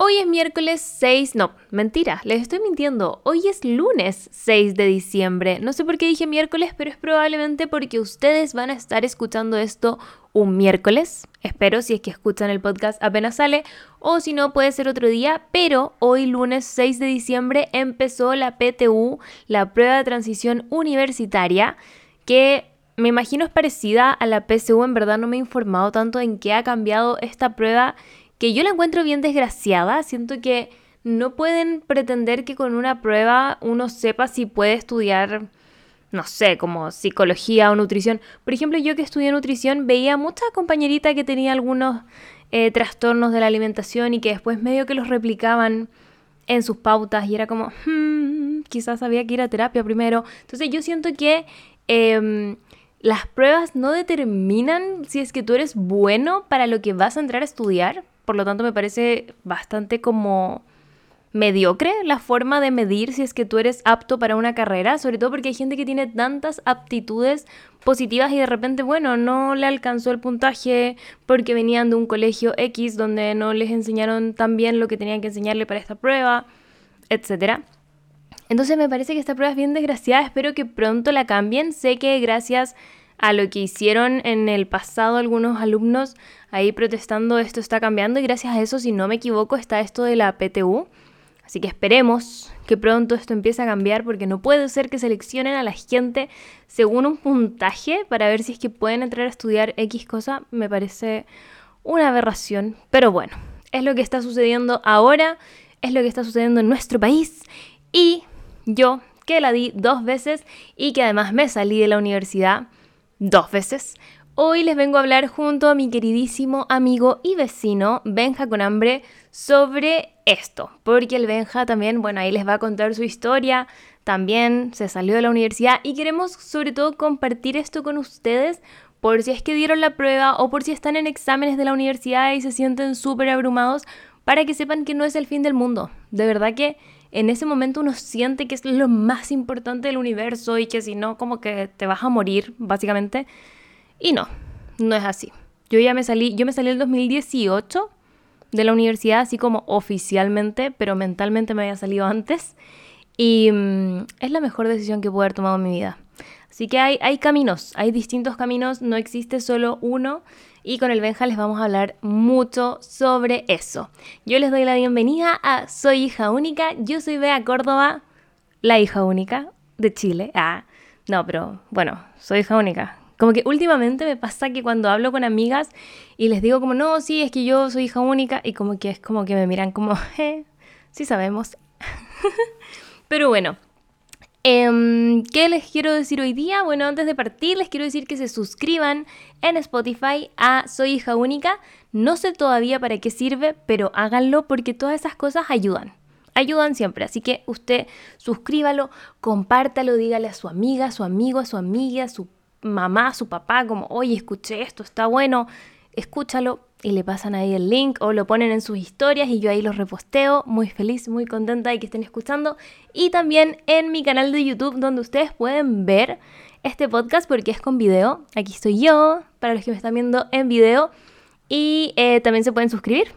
Hoy es miércoles 6, no, mentira, les estoy mintiendo. Hoy es lunes 6 de diciembre. No sé por qué dije miércoles, pero es probablemente porque ustedes van a estar escuchando esto un miércoles. Espero si es que escuchan el podcast apenas sale o si no puede ser otro día, pero hoy lunes 6 de diciembre empezó la PTU, la prueba de transición universitaria, que me imagino es parecida a la PSU, en verdad no me he informado tanto en qué ha cambiado esta prueba que yo la encuentro bien desgraciada. Siento que no pueden pretender que con una prueba uno sepa si puede estudiar, no sé, como psicología o nutrición. Por ejemplo, yo que estudié nutrición veía mucha compañerita que tenía algunos eh, trastornos de la alimentación y que después medio que los replicaban en sus pautas y era como, hmm, quizás había que ir a terapia primero. Entonces yo siento que... Em, las pruebas no determinan si es que tú eres bueno para lo que vas a entrar a estudiar, por lo tanto me parece bastante como mediocre la forma de medir si es que tú eres apto para una carrera, sobre todo porque hay gente que tiene tantas aptitudes positivas y de repente, bueno, no le alcanzó el puntaje porque venían de un colegio X donde no les enseñaron tan bien lo que tenían que enseñarle para esta prueba, etc. Entonces me parece que esta prueba es bien desgraciada, espero que pronto la cambien, sé que gracias a lo que hicieron en el pasado algunos alumnos ahí protestando esto está cambiando y gracias a eso, si no me equivoco, está esto de la PTU. Así que esperemos que pronto esto empiece a cambiar porque no puede ser que seleccionen a la gente según un puntaje para ver si es que pueden entrar a estudiar X cosa. Me parece una aberración. Pero bueno, es lo que está sucediendo ahora, es lo que está sucediendo en nuestro país. Y yo, que la di dos veces y que además me salí de la universidad dos veces, Hoy les vengo a hablar junto a mi queridísimo amigo y vecino Benja con hambre sobre esto, porque el Benja también, bueno, ahí les va a contar su historia, también se salió de la universidad y queremos sobre todo compartir esto con ustedes por si es que dieron la prueba o por si están en exámenes de la universidad y se sienten súper abrumados, para que sepan que no es el fin del mundo. De verdad que en ese momento uno siente que es lo más importante del universo y que si no, como que te vas a morir, básicamente. Y no, no es así. Yo ya me salí, yo me salí el 2018 de la universidad, así como oficialmente, pero mentalmente me había salido antes. Y mm, es la mejor decisión que pude haber tomado en mi vida. Así que hay, hay caminos, hay distintos caminos, no existe solo uno. Y con el Benja les vamos a hablar mucho sobre eso. Yo les doy la bienvenida a Soy hija única. Yo soy Bea Córdoba, la hija única de Chile. Ah, no, pero bueno, soy hija única. Como que últimamente me pasa que cuando hablo con amigas y les digo como, no, sí, es que yo soy hija única, y como que es como que me miran como, eh, sí sabemos. Pero bueno, em, ¿qué les quiero decir hoy día? Bueno, antes de partir les quiero decir que se suscriban en Spotify a Soy hija única. No sé todavía para qué sirve, pero háganlo porque todas esas cosas ayudan ayudan siempre. Así que usted suscríbalo, compártalo, dígale a su amiga, a su amigo, a su amiga, a su mamá, su papá, como, oye, escuché esto, está bueno, escúchalo y le pasan ahí el link o lo ponen en sus historias y yo ahí los reposteo, muy feliz, muy contenta de que estén escuchando. Y también en mi canal de YouTube donde ustedes pueden ver este podcast porque es con video. Aquí estoy yo, para los que me están viendo en video. Y eh, también se pueden suscribir.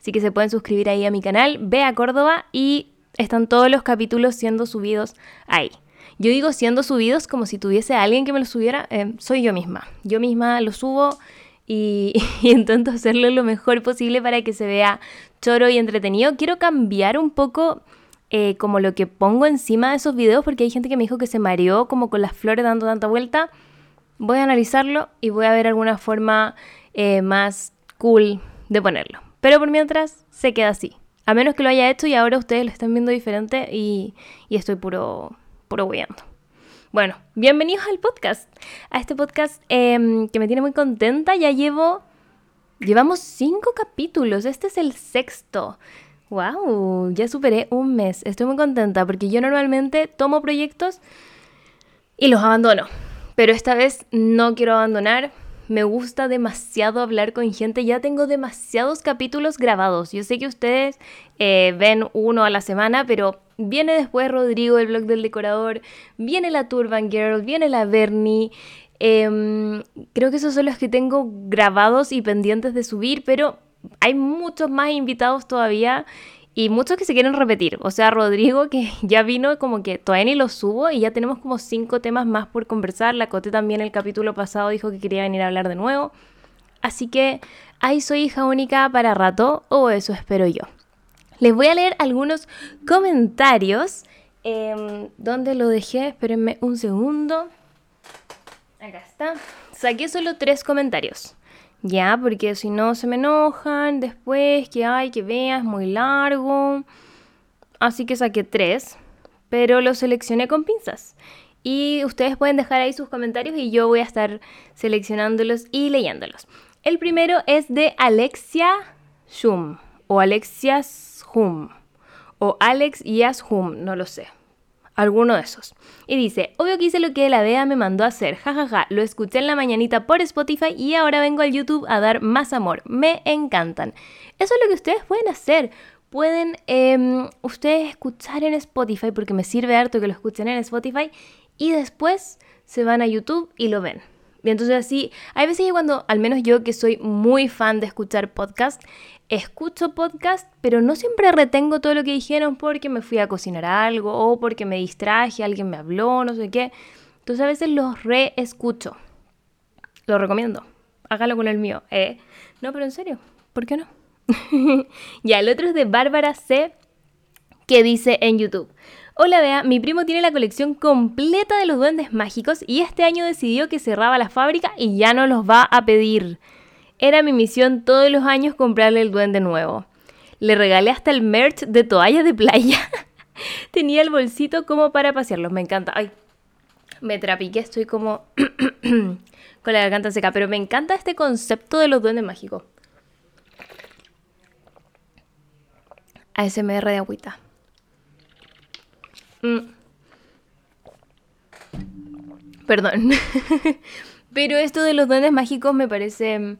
Así que se pueden suscribir ahí a mi canal, Bea Córdoba, y están todos los capítulos siendo subidos ahí. Yo digo siendo subidos como si tuviese alguien que me lo subiera, eh, soy yo misma. Yo misma lo subo y, intento hacerlo lo mejor posible para que se vea choro y entretenido. Quiero cambiar un poco eh, como lo que pongo encima de esos videos porque hay gente que me dijo que se mareó como con las flores dando tanta vuelta. Voy a analizarlo y voy a ver alguna forma eh, más cool de ponerlo. Pero por mientras se queda así. A menos que lo haya hecho y ahora ustedes lo están viendo diferente y, estoy puro puro Bueno, bienvenidos al podcast. A este podcast em, que me tiene muy contenta. Ya llevo. Llevamos cinco capítulos. Este es el sexto. ¡Wow! Ya superé un mes. Estoy muy contenta porque yo normalmente tomo proyectos y los abandono. Pero esta vez no quiero abandonar me gusta demasiado hablar con gente. Ya tengo demasiados capítulos grabados. Yo sé que ustedes eh, ven uno a la semana, pero viene después Rodrigo, el blog del decorador, viene la Turban Girl, viene la Bernie. Em, creo que esos son los que tengo grabados y pendientes de subir, pero hay muchos más invitados todavía y muchos que se quieren repetir. O sea, Rodrigo que ya vino como que todavía ni lo subo y ya tenemos como cinco temas más por conversar. La Cote también el capítulo pasado dijo que quería venir a hablar de nuevo. Así que ahí soy hija única para rato, o eso espero yo. Les voy a leer algunos comentarios. Eh, ¿Dónde lo dejé? Espérenme un segundo. Acá está. Saqué solo tres comentarios. Ya, porque si no se me enojan después, que hay, que veas, muy largo. Así que saqué tres, pero los seleccioné con pinzas. Y ustedes pueden dejar ahí sus comentarios y yo voy a estar seleccionándolos y leyéndolos. El primero es de Alexia Shum o Alexia O Alex Hum, no lo sé. Alguno de esos. Y dice, obvio que hice lo que la Bea me mandó a hacer, jajaja, lo escuché en la mañanita por Spotify y ahora vengo al YouTube a dar más amor. Me encantan. Eso es lo que ustedes pueden hacer. Pueden em, ustedes escuchar en Spotify, porque me sirve harto que lo escuchen en Spotify, y después se van a YouTube y lo ven. Y entonces así, hay veces que cuando, al menos yo que soy muy fan de escuchar podcast, escucho podcast, pero no siempre retengo todo lo que dijeron porque me fui a cocinar algo o porque me distraje, alguien me habló, no sé qué. Entonces a veces los reescucho. Lo recomiendo. Hágalo con el mío. Eh, no, pero en serio, ¿por qué no? ya, el otro es de Bárbara C, que dice en YouTube. Hola Bea, mi primo tiene la colección completa de los duendes mágicos y este año decidió que cerraba la fábrica y ya no los va a pedir. Era mi misión todos los años comprarle el duende nuevo. Le regalé hasta el merch de toallas de playa. Tenía el bolsito como para pasearlos. Me encanta. Ay, me trapiqué, estoy como con la garganta seca. Pero me encanta este concepto de los duendes mágicos. ASMR de agüita. Mm. Perdón. Pero esto de los duendes mágicos me parece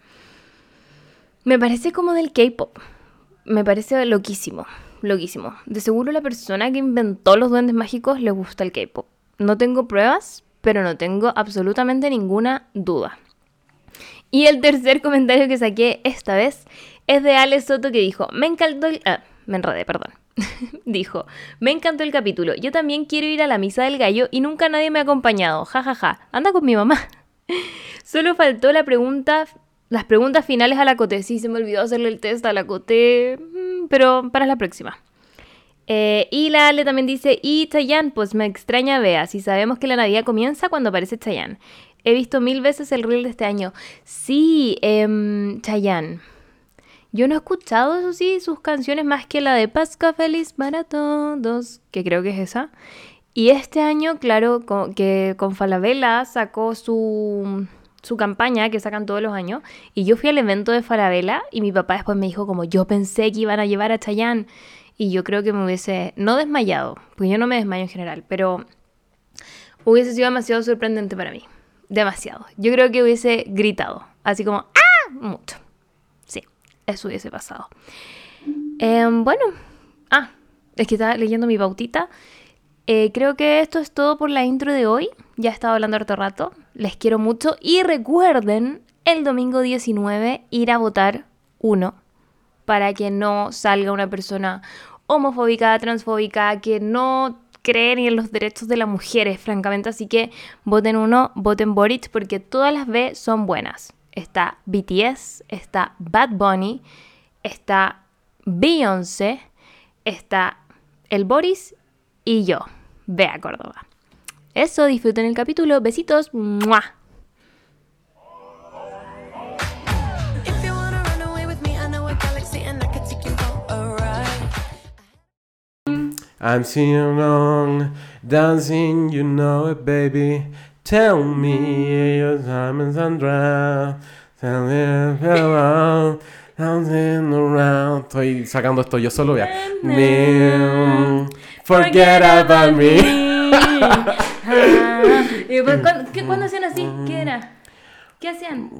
me parece como del K-pop. Me parece loquísimo, loquísimo. De seguro la persona que inventó los duendes mágicos le gusta el K-pop. No tengo pruebas, pero no tengo absolutamente ninguna duda. Y el tercer comentario que saqué esta vez es de Ale Soto que dijo, me encantó el... Ah, me enredé, perdón. dijo, me encantó el capítulo. Yo también quiero ir a la misa del gallo y nunca nadie me ha acompañado. Ja, ja, ja. Anda con mi mamá. Solo faltó la pregunta las preguntas finales a la Coté. Sí, se me olvidó hacerle el test a la Coté, mm, pero para la próxima. Eh, y la Ale también dice, y Chayanne, pues me extraña vea, si sabemos que la Navidad comienza cuando aparece Chayanne. He visto mil veces el reel de este año. Sí, eh. Yo no he escuchado, eso sí, sus canciones más que la de Pascua Feliz para todos, que creo que es esa. Y este año, claro, que con Falabella sacó su su campaña que sacan todos los años. Y yo fui al evento de Farabella y mi papá después me dijo como yo pensé que iban a llevar a Chayanne. Y yo creo que me hubiese, no desmayado, pues yo no me desmayo en general, pero hubiese sido demasiado sorprendente para mí. Demasiado. Yo creo que hubiese gritado, así como ¡ah! Mucho. Eso hubiese pasado. Em, bueno, ah, es que estaba leyendo mi bautita. Eh, creo que esto es todo por la intro de hoy. Ya he estado hablando harto rato. Les quiero mucho. Y recuerden el domingo 19 ir a votar uno para que no salga una persona homofóbica, transfóbica, que no cree ni en los derechos de las mujeres, francamente. Así que voten uno, voten Boric, porque todas las B son buenas. Está BTS, está Bad Bunny, está Beyoncé, está el Boris y yo. Ve a Córdoba. Eso, disfruten el capítulo. Besitos. ¡Mua! I'm singing along, dancing, you know it, baby. Tell me your time is Sandra. Tell me around, dancing around. Estoy sacando esto yo solo, vea. Forget about me. y después, ¿cuándo, hacían así? ¿Qué era? ¿Qué hacían?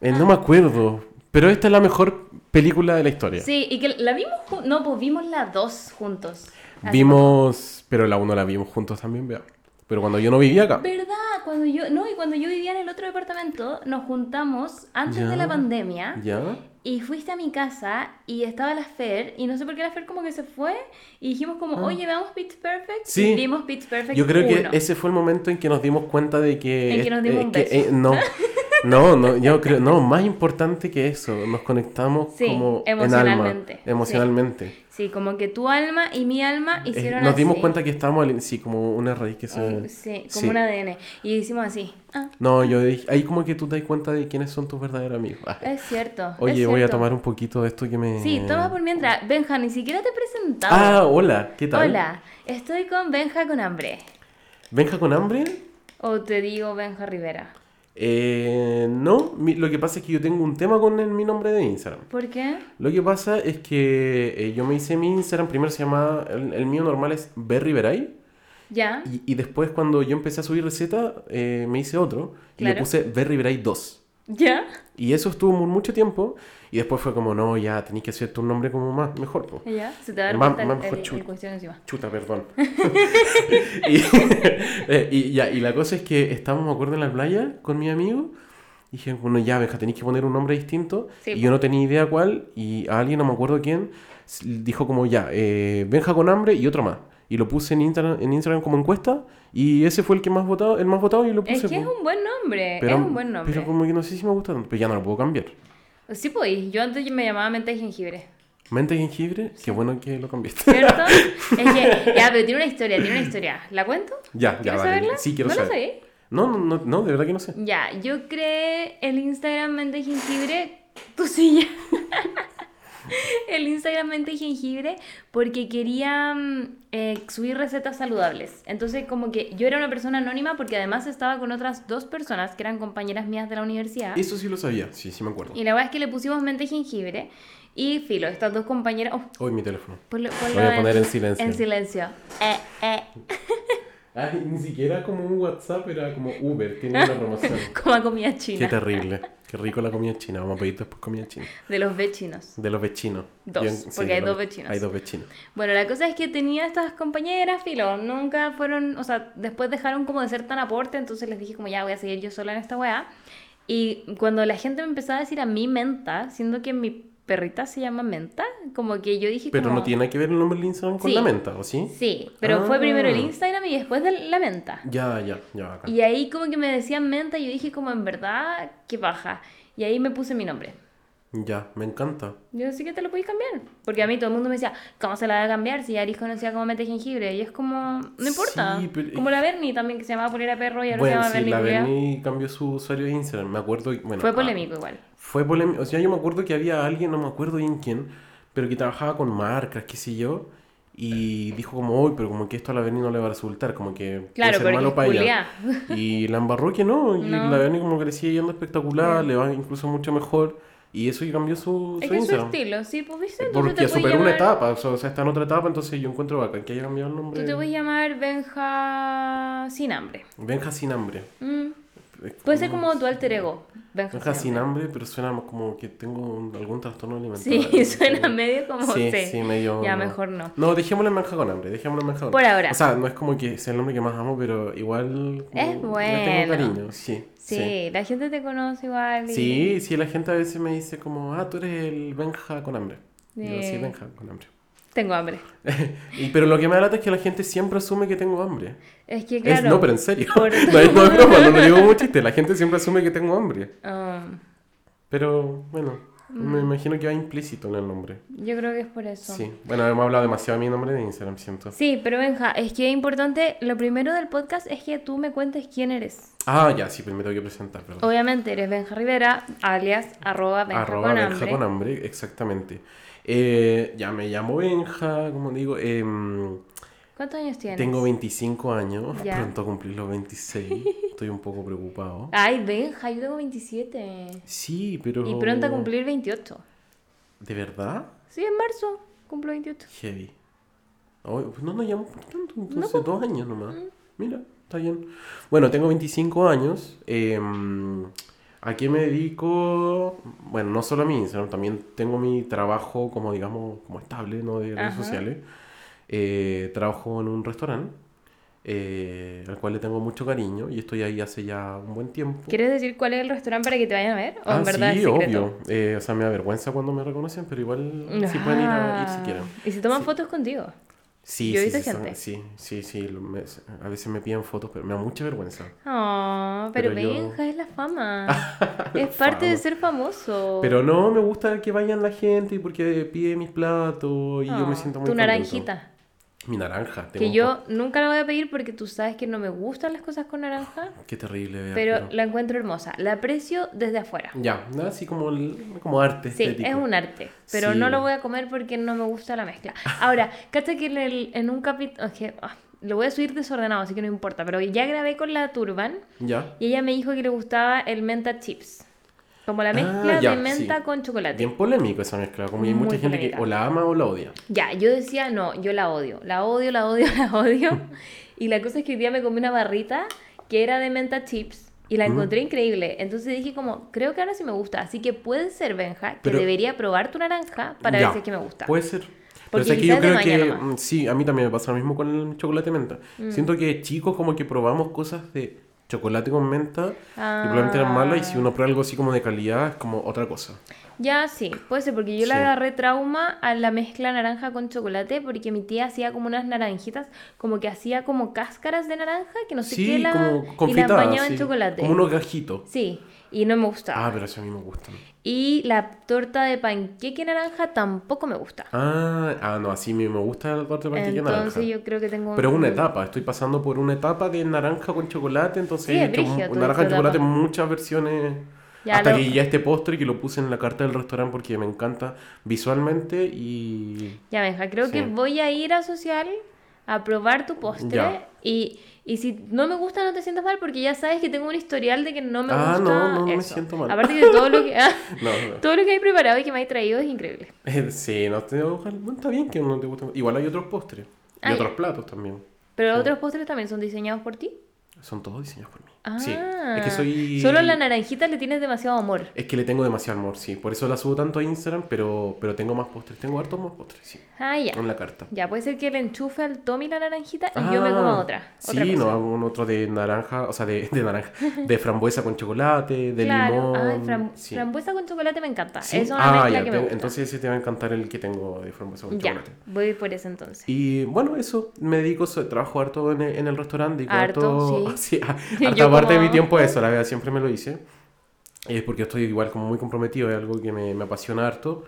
Eh, no me acuerdo. Pero esta es la mejor película de la historia. Sí, y que la vimos. No, pues vimos las dos juntos. vimos. Pero la uno la vimos juntos también, vea. Pero cuando yo no vivía acá. ¿Verdad? Cuando yo, no, y cuando yo vivía en el otro departamento, nos juntamos antes Ya. de la pandemia ¿Ya? y fuiste a mi casa y estaba la Fer y no sé por qué la Fer como que se fue y dijimos como, oye, veamos Pitch Perfect. Ah. Sí. Y vimos Pitch Perfect Yo creo que ese fue el momento en que nos dimos cuenta de que... En que nos dimos un que, beso. no, no, no, yo creo, no, más importante que eso, nos conectamos Sí, como en emocionalmente, alma, emocionalmente. Sí, como que tu alma y mi alma Eh, hicieron nos dimos así. cuenta que estábamos, sí, como una raíz que se... Un- Sí, como sí. un ADN. Y hicimos así. Ah, No, yo dije, ahí como que tú te das cuenta de quiénes son tus verdaderos amigos. Ah. es cierto. Oye, es voy a tomar un poquito de esto que me... Sí, toma por mientras. Benja, ni siquiera te he presentado. Ah, hola, ¿qué tal? Hola, estoy con Benja con hambre. ¿Benja con hambre? O te digo Benja Rivera. Eh, no, mi- lo que pasa es que yo tengo un tema con el- mi nombre de Instagram. ¿Por qué? Lo que pasa es que eh, yo me hice mi Instagram, primero se llamaba, el, el mío normal es Berry Veray, Ya. y, y después cuando yo empecé a subir recetas, eh, me hice otro, y le puse Berry Veray 2. ¿Ya? Y eso estuvo mu- mucho tiempo, y después fue como, no, ya, tenéis que hacer tu nombre como más, mejor, po. ¿Ya? Se te va a dar Más- más mejor el- chu- el cuestión encima. Chuta, perdón. y, eh, y ya, y la cosa es que estábamos, me acuerdo, en la playa con mi amigo. Y dije, bueno, ya, Benja, tenéis que poner un nombre distinto. Sí, y po. yo no tenía idea cuál. Y a alguien, no me acuerdo quién, dijo como, ya, eh, Benja con hambre y otro más. Y lo puse en Instagram, en Instagram como encuesta. Y ese fue el que más votado, el más votado y lo puse. Es que es un buen nombre. pero, es un buen nombre. Pero como que no sé si me gusta tanto. Pero ya no lo puedo cambiar. Sí, pues. Yo antes me llamaba mente de jengibre. Mente de jengibre, qué bueno que lo cambiaste. ¿Cierto? es que. Ya, pero tiene una historia, tiene una historia. ¿La cuento? ya, ya, ¿Quieres vale. saberla? Sí, quiero ¿No saber. sabéis? No, no, no, no, de verdad que no sé. Ya, yo creé el Instagram Mente Jengibre. Tu silla. el Instagram Mente Jengibre porque quería mm, eh, subir recetas saludables. Entonces, como que yo era una persona anónima porque además estaba con otras dos personas que eran compañeras mías de la universidad. Eso sí lo sabía, sí, sí me acuerdo. Y la verdad es que le pusimos Mente Jengibre. Y filo, estas dos compañeras. Oh, Hoy mi teléfono. ponlo- ponlo Voy a poner en silencio. En silencio. Eh, eh. Ay, ni siquiera como un WhatsApp, era como Uber, tiene una promoción. Como comida Qué china. terrible. Qué rico la comida china. Vamos a pedir después comida china. De los vecinos. De los vecinos. Dos, Yo- porque de hay dos vecinos. Hay dos vecinos. Bueno, la cosa es que tenía estas compañeras, filo, nunca fueron, o sea, después dejaron como de ser tan aporte, entonces les dije como ya voy a seguir yo sola en esta weá. Y cuando la gente me empezaba a decir a mí menta, siendo que mi perrita se llama menta, como que yo dije Pero como... no tiene que ver el nombre del Instagram con Sí. la menta, ¿o sí? Sí, pero fue Ah. primero el Instagram y después de la menta. Ya, ya, ya, acá. Y ahí como que me decían menta y yo dije como en verdad, qué baja. Y ahí me puse mi nombre. Ya, me encanta. Yo sí que te lo podéis cambiar. Porque a mí todo el mundo me decía, ¿cómo se la va a cambiar si Aris conocía como mete jengibre? Y es como, no importa. Sí, pero- Como la Bernie también, que se llamaba Polera Perro y ahora Bueno, se llama sí, Bernie la Culiao. Berni cambió su usuario de Instagram. Me acuerdo. Bueno, Fue ah, polémico igual. Fue polémico. O sea, yo me acuerdo que había alguien, no me acuerdo bien quién, pero que trabajaba con marcas, qué sé yo. Y dijo como, hoy, pero como que esto a la Berni no le va a resultar, como que puede Claro, ser porque malo para ella. Y la embarró que no, y No. la Berni como que le sigue yendo espectacular, le va incluso mucho mejor. Y eso cambió su, Es su que su estilo, sí, pues viste. Porque superó una etapa, o sea, está en otra etapa, entonces yo encuentro bacán que haya cambiado el nombre. Tú te puedes llamar Benja sin hambre. Benja sin hambre. Mm. Puede ser como tu alter ego. Benja, Benja sin hambre. pero suena como que tengo un- algún trastorno alimentario. Sí, suena medio como Sí, sí. sí, medio... Ya, mejor no. No, dejémoslo en Benja con hambre, dejémoslo en Benja con Por hambre. ahora. O sea, no es como que sea el nombre que más amo, pero igual... Es le tengo bueno. cariño, sí. Sí, la gente te conoce igual. y- Sí, sí, la gente a veces me dice como, ah, tú eres el Benja con hambre. Yo, sí, Sí. Benja con hambre. Tengo hambre. y, pero lo que me da lata es que la gente siempre asume que tengo hambre. Es que Es- claro. no, pero en serio. por- no, es, no broma, no lo digo como chiste. La gente siempre asume que tengo hambre. Um, Pero bueno, me Mm. imagino que va implícito en el nombre. yo creo que es por eso. Sí. Bueno, hemos hablado demasiado de mi nombre de Instagram, siento. Sí, pero Benja, es que es importante, lo primero del podcast es que tú me cuentes quién eres. Ah, ya, sí, pero me tengo que presentar, perdón. Obviamente eres Benja Rivera, alias arroba Benja Arroba con Benja hambre. con hambre, exactamente. Eh, ya me llamo Benja, como digo. em, ¿Cuántos años tienes? tengo 25 años, Ya. pronto a cumplir los 26. Estoy un poco preocupado. Ay, Benja, yo tengo 27. Sí, pero... Y pronto a cumplir 28. ¿De verdad? Sí, en marzo cumplo 28. Heavy. Ay, pues no nos llamamos por tanto, entonces dos años nomás. Mm. Mira, está bien. Bueno, tengo 25 años. em, ¿A qué me dedico? Bueno, no solo a mí, sino también tengo mi trabajo como, digamos, como estable, ¿no? De redes Ajá. sociales. Eh, trabajo en un restaurante. eh, al cual le tengo mucho cariño y estoy ahí hace ya un buen tiempo. ¿Quieres decir cuál es el restaurante para que te vayan a ver? ¿O Ah, en verdad sí, obvio. Eh, o sea, me da vergüenza cuando me reconocen, pero igual sí pueden ir a ir si Ah, quieren. ¿Y si toman Sí. fotos contigo? Sí, Yo he sí, visto sí, gente. sí, sí, sí, me- a veces me piden fotos, pero me da mucha vergüenza. Oh, pero, Pero yo- es la fama. es parte de Fama. ser famoso. Pero no, me gusta que vayan la gente porque pide mis platos y yo Oh, me siento muy Tu contento. naranjita. Mi naranja. tengo Que yo nunca la voy a pedir porque tú sabes que no me gustan las cosas con naranja. po- Qué terrible, Bea, Pero la encuentro hermosa. La aprecio desde afuera. Ya, nada así como, el- como arte Sí, estético. es un arte, pero Sí. no lo voy a comer porque no me gusta la mezcla. Ahora, cacha que en, el- en un capítulo, lo voy a subir desordenado, así que no importa, pero ya grabé con la Turban Ya, y ella me dijo que le gustaba el menta chips, como la Ah, mezcla ya, de menta sí. con chocolate. bien polémico esa mezcla. Como hay Muy mucha gente que polémica. o la ama o la odia. Ya, yo decía, no, yo la odio, la odio, la odio, la odio. y la cosa es que hoy día me comí una barrita que era de menta chips. Y la Mm. encontré increíble. Entonces dije como, creo que ahora sí me gusta. Así que puede ser, Benja, que Pero- debería probar tu naranja para Ya, ver si es que me gusta. Puede ser. Pero Porque o sea, que yo creo que nomás. mm, sí, a mí también me pasa lo mismo con el chocolate menta. Mm. Siento que chicos como que probamos cosas de chocolate con menta y probablemente eran Ah. malas y si uno prueba algo así como de calidad es como otra cosa. Ya, sí, puede ser, porque yo le agarré trauma a la mezcla naranja con chocolate, porque mi tía hacía como unas naranjitas, como que hacía como cáscaras de naranja, que no sé qué, la, como y las bañaba en chocolate. Como unos gajitos. Sí, y no me gustaba. Ah, pero eso a mí me gustan. Y la torta de panqueque naranja tampoco me gusta. Ah, ah, no, así me me gusta la torta de panqueque Entonces naranja. yo creo que tengo Pero es un- una etapa, estoy pasando por una etapa de naranja con chocolate, entonces Sí, he hecho naranja con chocolate en muchas versiones. Ya hasta lo- que ya este postre que lo puse en la carta del restaurante porque me encanta visualmente y... Ya, Benja, creo que voy a ir a Social a probar tu postre. Ya. Y, y si no me gusta, no te sientas mal, porque ya sabes que tengo un historial de que no me Ah, gusta. no, no, no me eso. siento mal. Aparte que todo lo que, ah, No, no. todo lo que hay preparado y que me hay traído es increíble. Eh, Sí, no, te, ojalá- no está bien que no te guste. Igual hay otros postres y ya. otros platos también. Pero Sí. otros postres también son diseñados por ti. Son todos diseñados por. Ah, Sí, es que soy... Solo a la naranjita le tienes demasiado amor. Es que le tengo demasiado amor, sí. Por eso la subo tanto a Instagram, pero, pero tengo más postres. Tengo hartos más postres, sí. Ah, ya. En la carta. Ya, puede ser que le enchufe al Tommy la naranjita y yo me coma Ah, otra. Sí, no, hago un otro de naranja, o sea, de, de naranja, de frambuesa con chocolate, de claro. limón. Ay, fram- sí. frambuesa con chocolate me encanta. ¿Sí? Es una ah, ya, que te- me gusta. entonces ese te va a encantar el que tengo de frambuesa con ya, chocolate. voy por ese entonces. Y bueno, eso, me dedico, trabajo harto en el, en el restaurante. dedico Harto, sí. harta parte de mi tiempo a eso, la verdad, siempre me lo hice. Es porque estoy igual como muy comprometido, es algo que me, me apasiona harto.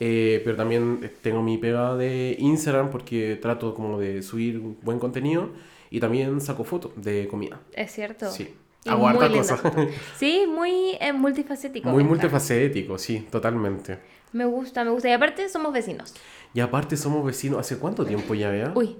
Eh, pero también tengo mi pega de Instagram porque trato como de subir buen contenido y también saco fotos de comida. Es cierto. Sí. Y Hago cosas. fotos. Sí, muy eh, multifacético. Muy multifacético, sí, totalmente. Me gusta, me gusta. Y aparte somos vecinos. Y aparte somos vecinos, ¿hace cuánto tiempo ya, vea? Uy,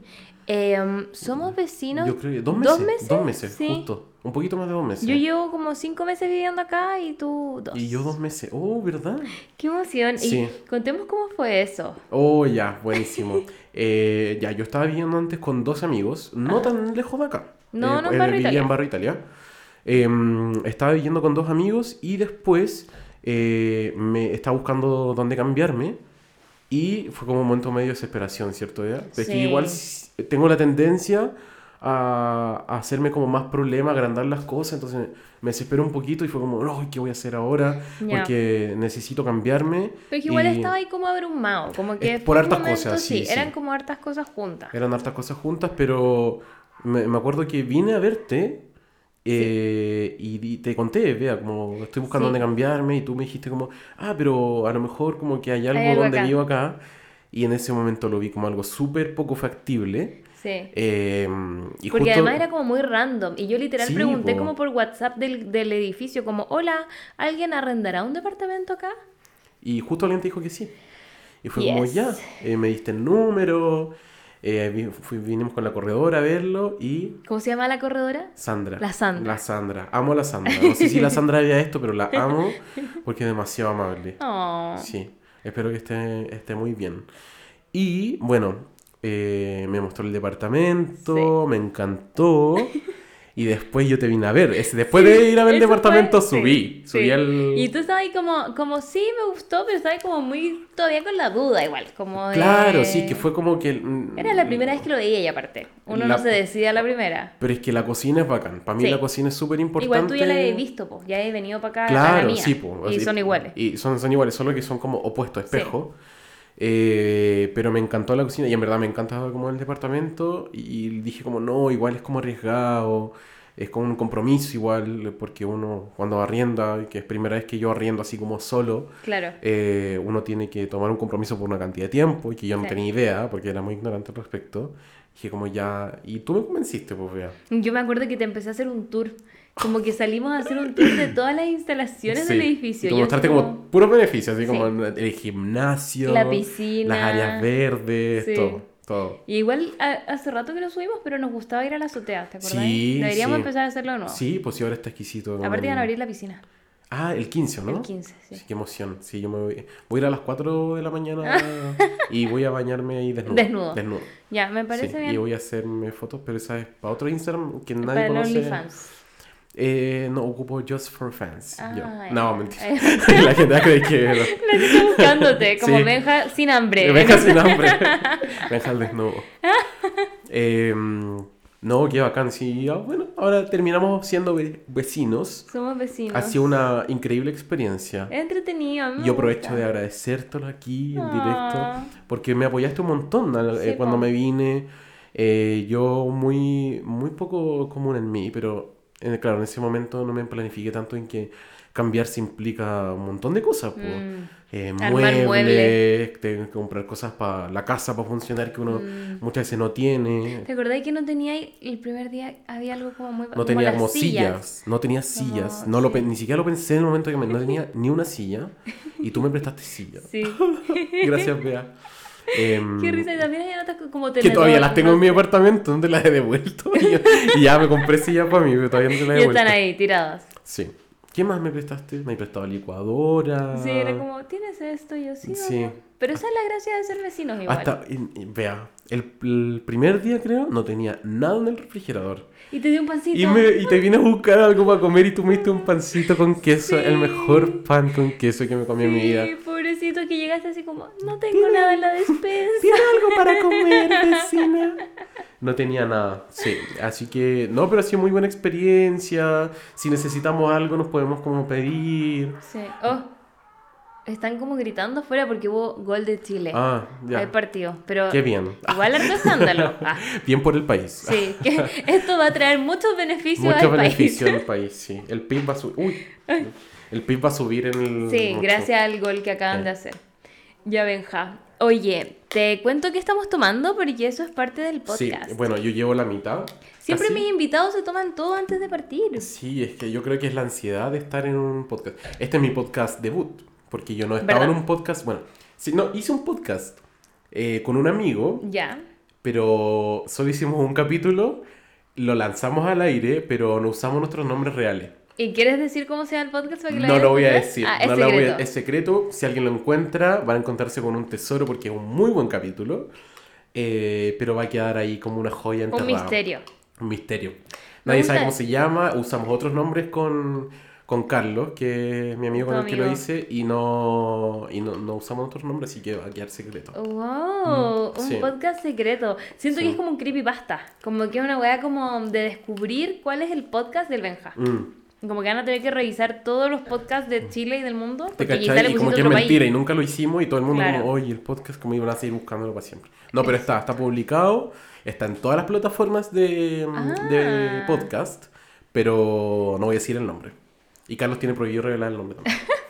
em, somos vecinos. Yo creo que dos meses. ¿Dos meses? Dos meses, Sí. justo. Un poquito más de dos meses. Yo llevo como cinco meses viviendo acá y tú dos. Y yo dos meses. Oh, ¿verdad? Qué emoción. Sí. Y contemos cómo fue eso. Oh, ya, buenísimo. Eh, ya, yo estaba viviendo antes con dos amigos, no tan lejos de acá. Ah. No, Eh, no en eh, Barrio vivía Italia. en Barrio Italia. Em, estaba viviendo con dos amigos y después eh, me estaba buscando dónde cambiarme. Y fue como un momento medio de desesperación, ¿cierto? ya? Es que Sí. igual tengo la tendencia a, a hacerme como más problema, agrandar las cosas, entonces me desesperé un poquito y fue como, no, ¿qué voy a hacer ahora? Ya. Porque necesito cambiarme. Pero que igual y estaba ahí como abrumado. Como que por hartas momento, cosas, sí, sí. Eran como hartas cosas juntas. Eran hartas cosas juntas, pero me, me acuerdo que vine a verte eh, y, di- te conté, vea, como estoy buscando Sí. dónde cambiarme y tú me dijiste como, ah, pero a lo mejor como que hay algo algo donde acá. vivo acá. Y en ese momento lo vi como algo súper poco factible. Sí. eh, y Porque justo- además era como muy random. Y yo literal Sí, pregunté po. como por WhatsApp del, del edificio, como, hola, ¿alguien arrendará un departamento acá? Y justo alguien te dijo que sí. Y fue como, Yes. ya, eh, me diste el número, eh, fui- vinimos con la corredora a verlo y ¿Cómo se llama la corredora? Sandra. La Sandra. La Sandra. Amo a la Sandra. No sé si la Sandra vea esto, pero la amo porque es demasiado amable. Oh. Sí. Espero que esté, esté muy bien. Y bueno, eh, me mostró el departamento, me encantó. Y después yo te vine a ver. Es- después de ir a ver el departamento fue- subí. sí, Subí sí. al... Y tú estabas ahí como, como sí, me gustó, pero estabas como muy todavía con la duda igual, como de... Claro, sí, que fue como que... mm, Era la primera vez que lo veía y aparte, uno La- no se decide a la primera. Pero es que la cocina es bacán. Para mí Sí. la cocina es súper importante. Igual tú ya la habías visto, pues, ya he venido para acá a la Claro, mía, sí, po. y son iguales. Y son, son iguales, solo que son como opuestos, espejo. Eh, pero me encantó la cocina y en verdad me encantaba como el departamento y dije como no, igual es como arriesgado, es como un compromiso igual, porque uno cuando arrienda, que es primera vez que yo arriendo así como solo, Claro. eh, uno tiene que tomar un compromiso por una cantidad de tiempo y que yo no tenía idea porque era muy ignorante al respecto. Dije como ya, y tú me convenciste, pues vea. Yo me acuerdo que te empecé a hacer un tour, como que salimos a hacer un tour de todas las instalaciones del Sí. edificio. Y como mostrarte así como puros beneficios, así Sí. como el gimnasio, La piscina. las áreas verdes, Sí. todo, todo. Y igual a- hace rato que no subimos, pero nos gustaba ir a la azotea, ¿te acuerdas? Sí, Deberíamos sí. empezar a hacerlo de nuevo. Sí, pues sí, ahora está exquisito. como Aparte van a abrir la piscina. Ah, el 15, ¿no? El 15, sí. qué emoción. Sí, yo me voy, voy a ir a las 4 de la mañana y voy a bañarme ahí desnudo. Desnudo. Desnudo. Ya, me parece Sí, bien. y voy a hacerme fotos, pero esa es para otro Instagram que nadie para conoce. OnlyFans. Eh, no, ocupo Just for Fans. Ah, yo. ya. No, mentira. Eh. la gente creer que... La gente buscándote, como Sí. Benja sin hambre. Venga sin hambre. Venga al desnudo. Eh, no, qué bacán. Sí, ah, bueno, ahora terminamos siendo ve- vecinos. Somos vecinos. Ha sido una increíble experiencia. Entretenido. me Yo aprovecho gusta. de agradecértelo aquí en Ah. directo porque me apoyaste un montón al- Sí, eh, cuando po. me vine. Eh, yo muy, muy poco común en mí, pero eh, claro, en ese momento no me planifiqué tanto en que cambiarse implica un montón de cosas. Mm. Eh, muebles, muebles. comprar cosas para la casa para funcionar que uno Mm. muchas veces no tiene. ¿Te acordás que no tenía el primer día había algo como muy No tenía las como sillas, no tenía sillas, no lo, sí. ni siquiera lo pensé en el momento que me, no tenía ni una silla y tú me prestaste silla. Sí. Gracias, Bea. Em, Qué risa. Y también hay co- como que tenedor, todavía las tengo no en mi apartamento, donde las he devuelto. Y, yo- y ya me compré silla para mí, pero todavía no te las he Y devuelto. están ahí, tiradas. Sí. ¿Qué más me prestaste? Me he prestado licuadora. Sí, era como, ¿tienes esto? Y yo, sí. Sí. mamá". Pero esa es la gracia de ser vecinos igual. Hasta, y- y vea, el, el primer día creo no tenía nada en el refrigerador. Y te di un pancito. Y, me, y te vine a buscar algo para comer y tú me diste un pancito con queso, el Sí. mejor pan con queso que me comí en mi vida. Sí, pobrecito, que llegaste así como, no tengo nada en la despensa. ¿Tiene algo para comer, vecina? No tenía nada, sí. Así que, no, pero ha sido muy buena experiencia. Si necesitamos algo, nos podemos como pedir. Sí. Oh, están como gritando afuera porque hubo gol de Chile. Ah, Hay ya. partido, pero Qué bien. igual harto escándalo. Ah, Bien por el país. sí, que esto va a traer muchos beneficios Mucho al beneficio país. al país, sí. El PIB va a subir. Uy. El PIB va a subir en el. Sí, mucho. gracias al gol que acaban Sí. de hacer. Ya Benja. Oye, te cuento que estamos tomando porque eso es parte del Sí, podcast. bueno, yo llevo la mitad. Siempre casi. mis invitados se toman todo antes de partir. Sí, es que yo creo que es la ansiedad de estar en un podcast. Este es mi podcast debut, porque yo no ¿Verdad? en un podcast. Bueno, sí, no, hice un podcast eh, con un amigo, Ya. pero solo hicimos un capítulo, lo lanzamos al aire, pero no usamos nuestros nombres reales. ¿Y quieres decir cómo se llama el podcast para que No lo voy a escuchen? decir, Ah, no es lo voy a- secreto. es secreto. Si alguien lo encuentra, van a encontrarse con un tesoro porque es un muy buen capítulo, eh, pero va a quedar ahí como una joya Un enterrada. misterio. Un misterio. Nadie sabe cómo se llama. Usamos otros nombres con, con Carlos, que es mi amigo con el que lo amigo. hice, y no, y no, no usamos otros nombres, así que va a quedar secreto. Wow, Mm, un sí. podcast secreto. Siento Sí. que es como un creepypasta. Como que es una weá como de descubrir cuál es el podcast del Benja. Mm, Como que van a tener que revisar todos los podcasts de Chile y del mundo. ¿Te Porque quizá cachai? le Y como que es mentira país. y nunca lo hicimos y todo el mundo Claro. como, oye, el podcast, como iban a seguir buscándolo para siempre. No, pero está, está publicado, está en todas las plataformas de, de Ah. podcast, pero no voy a decir el nombre. Y Carlos tiene prohibido revelar el nombre.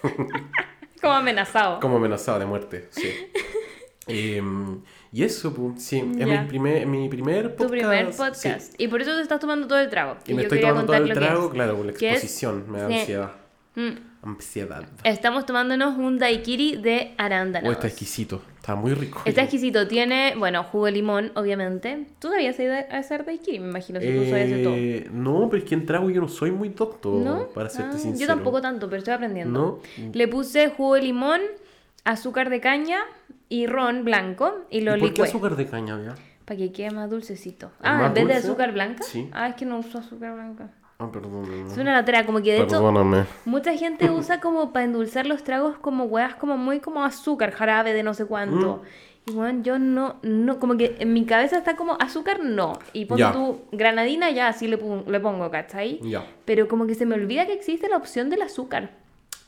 Como amenazado. Como amenazado de muerte, sí. Em, y eso, sí, es mi primer, mi primer podcast. tu primer sí. podcast. Y por eso te estás tomando todo el trago. Y me estoy tomando todo el trago, es. claro, por la es- exposición, me da sí. ansiedad. Mm. Ansiedad. Estamos tomándonos un daiquiri de Oh, arándanos. está exquisito, está muy rico. Está exquisito. Tiene, bueno, jugo de limón, obviamente. Tú sabías hacer daiquiri, me imagino, si tú sabías de todo. Eh, no, pero es que en trago yo no soy muy docto, ¿No? para serte Ah, sincero. Yo tampoco tanto, pero estoy aprendiendo. ¿No? Le puse jugo de limón, azúcar de caña y ron blanco y lo ¿Y por qué azúcar de caña, vea? Para que quede más dulcecito. ¿Es Ah, en vez de azúcar blanca. Sí. Ah, es que no uso azúcar blanca. Ah, perdóname. Es una latera, como que de hecho Perdóname. mucha gente usa como para endulzar los tragos como huevas como muy como azúcar, jarabe de no sé cuánto. Mm. Y bueno, yo no, no, como que en mi cabeza está como azúcar no. Y Ya. tú granadina ya así le, pon- le pongo, ¿cachai? Ya. Pero como que se me olvida que existe la opción del azúcar.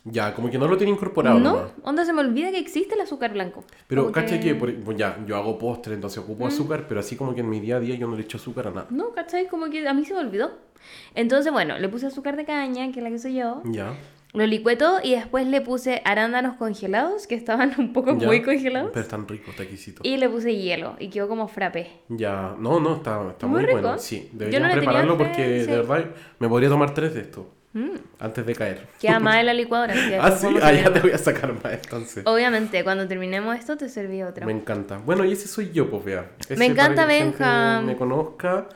Ya, como que no lo tiene incorporado. no, nomás. onda se me olvida que existe el azúcar blanco. Pero, Como ¿cachai que, por- pues ya, yo hago postre, entonces Mm. ocupo azúcar, pero así como que en mi día a día yo no le echo azúcar a nada. No, ¿cachai? Como que a mí se me olvidó. Entonces, bueno, le puse azúcar de caña, que es la que soy yo. Ya. Lo licué todo y después le puse arándanos congelados, que estaban un poco ya. muy congelados. Pero están ricos, está exquisito. Y le puse hielo y quedó como frappé. Ya, no, no, está, está Muy muy, rico. bueno. Sí, deberían no prepararlo porque sí. de verdad me podría tomar tres de estos Mm. antes de caer. Queda más en la licuadora. Ah, sí, vamos ah, te voy a sacar más entonces. Obviamente, cuando terminemos esto te serví otra. Me encanta. Bueno, y ese soy yo, pues vea. Ese Me encanta la Benja. Me conozca.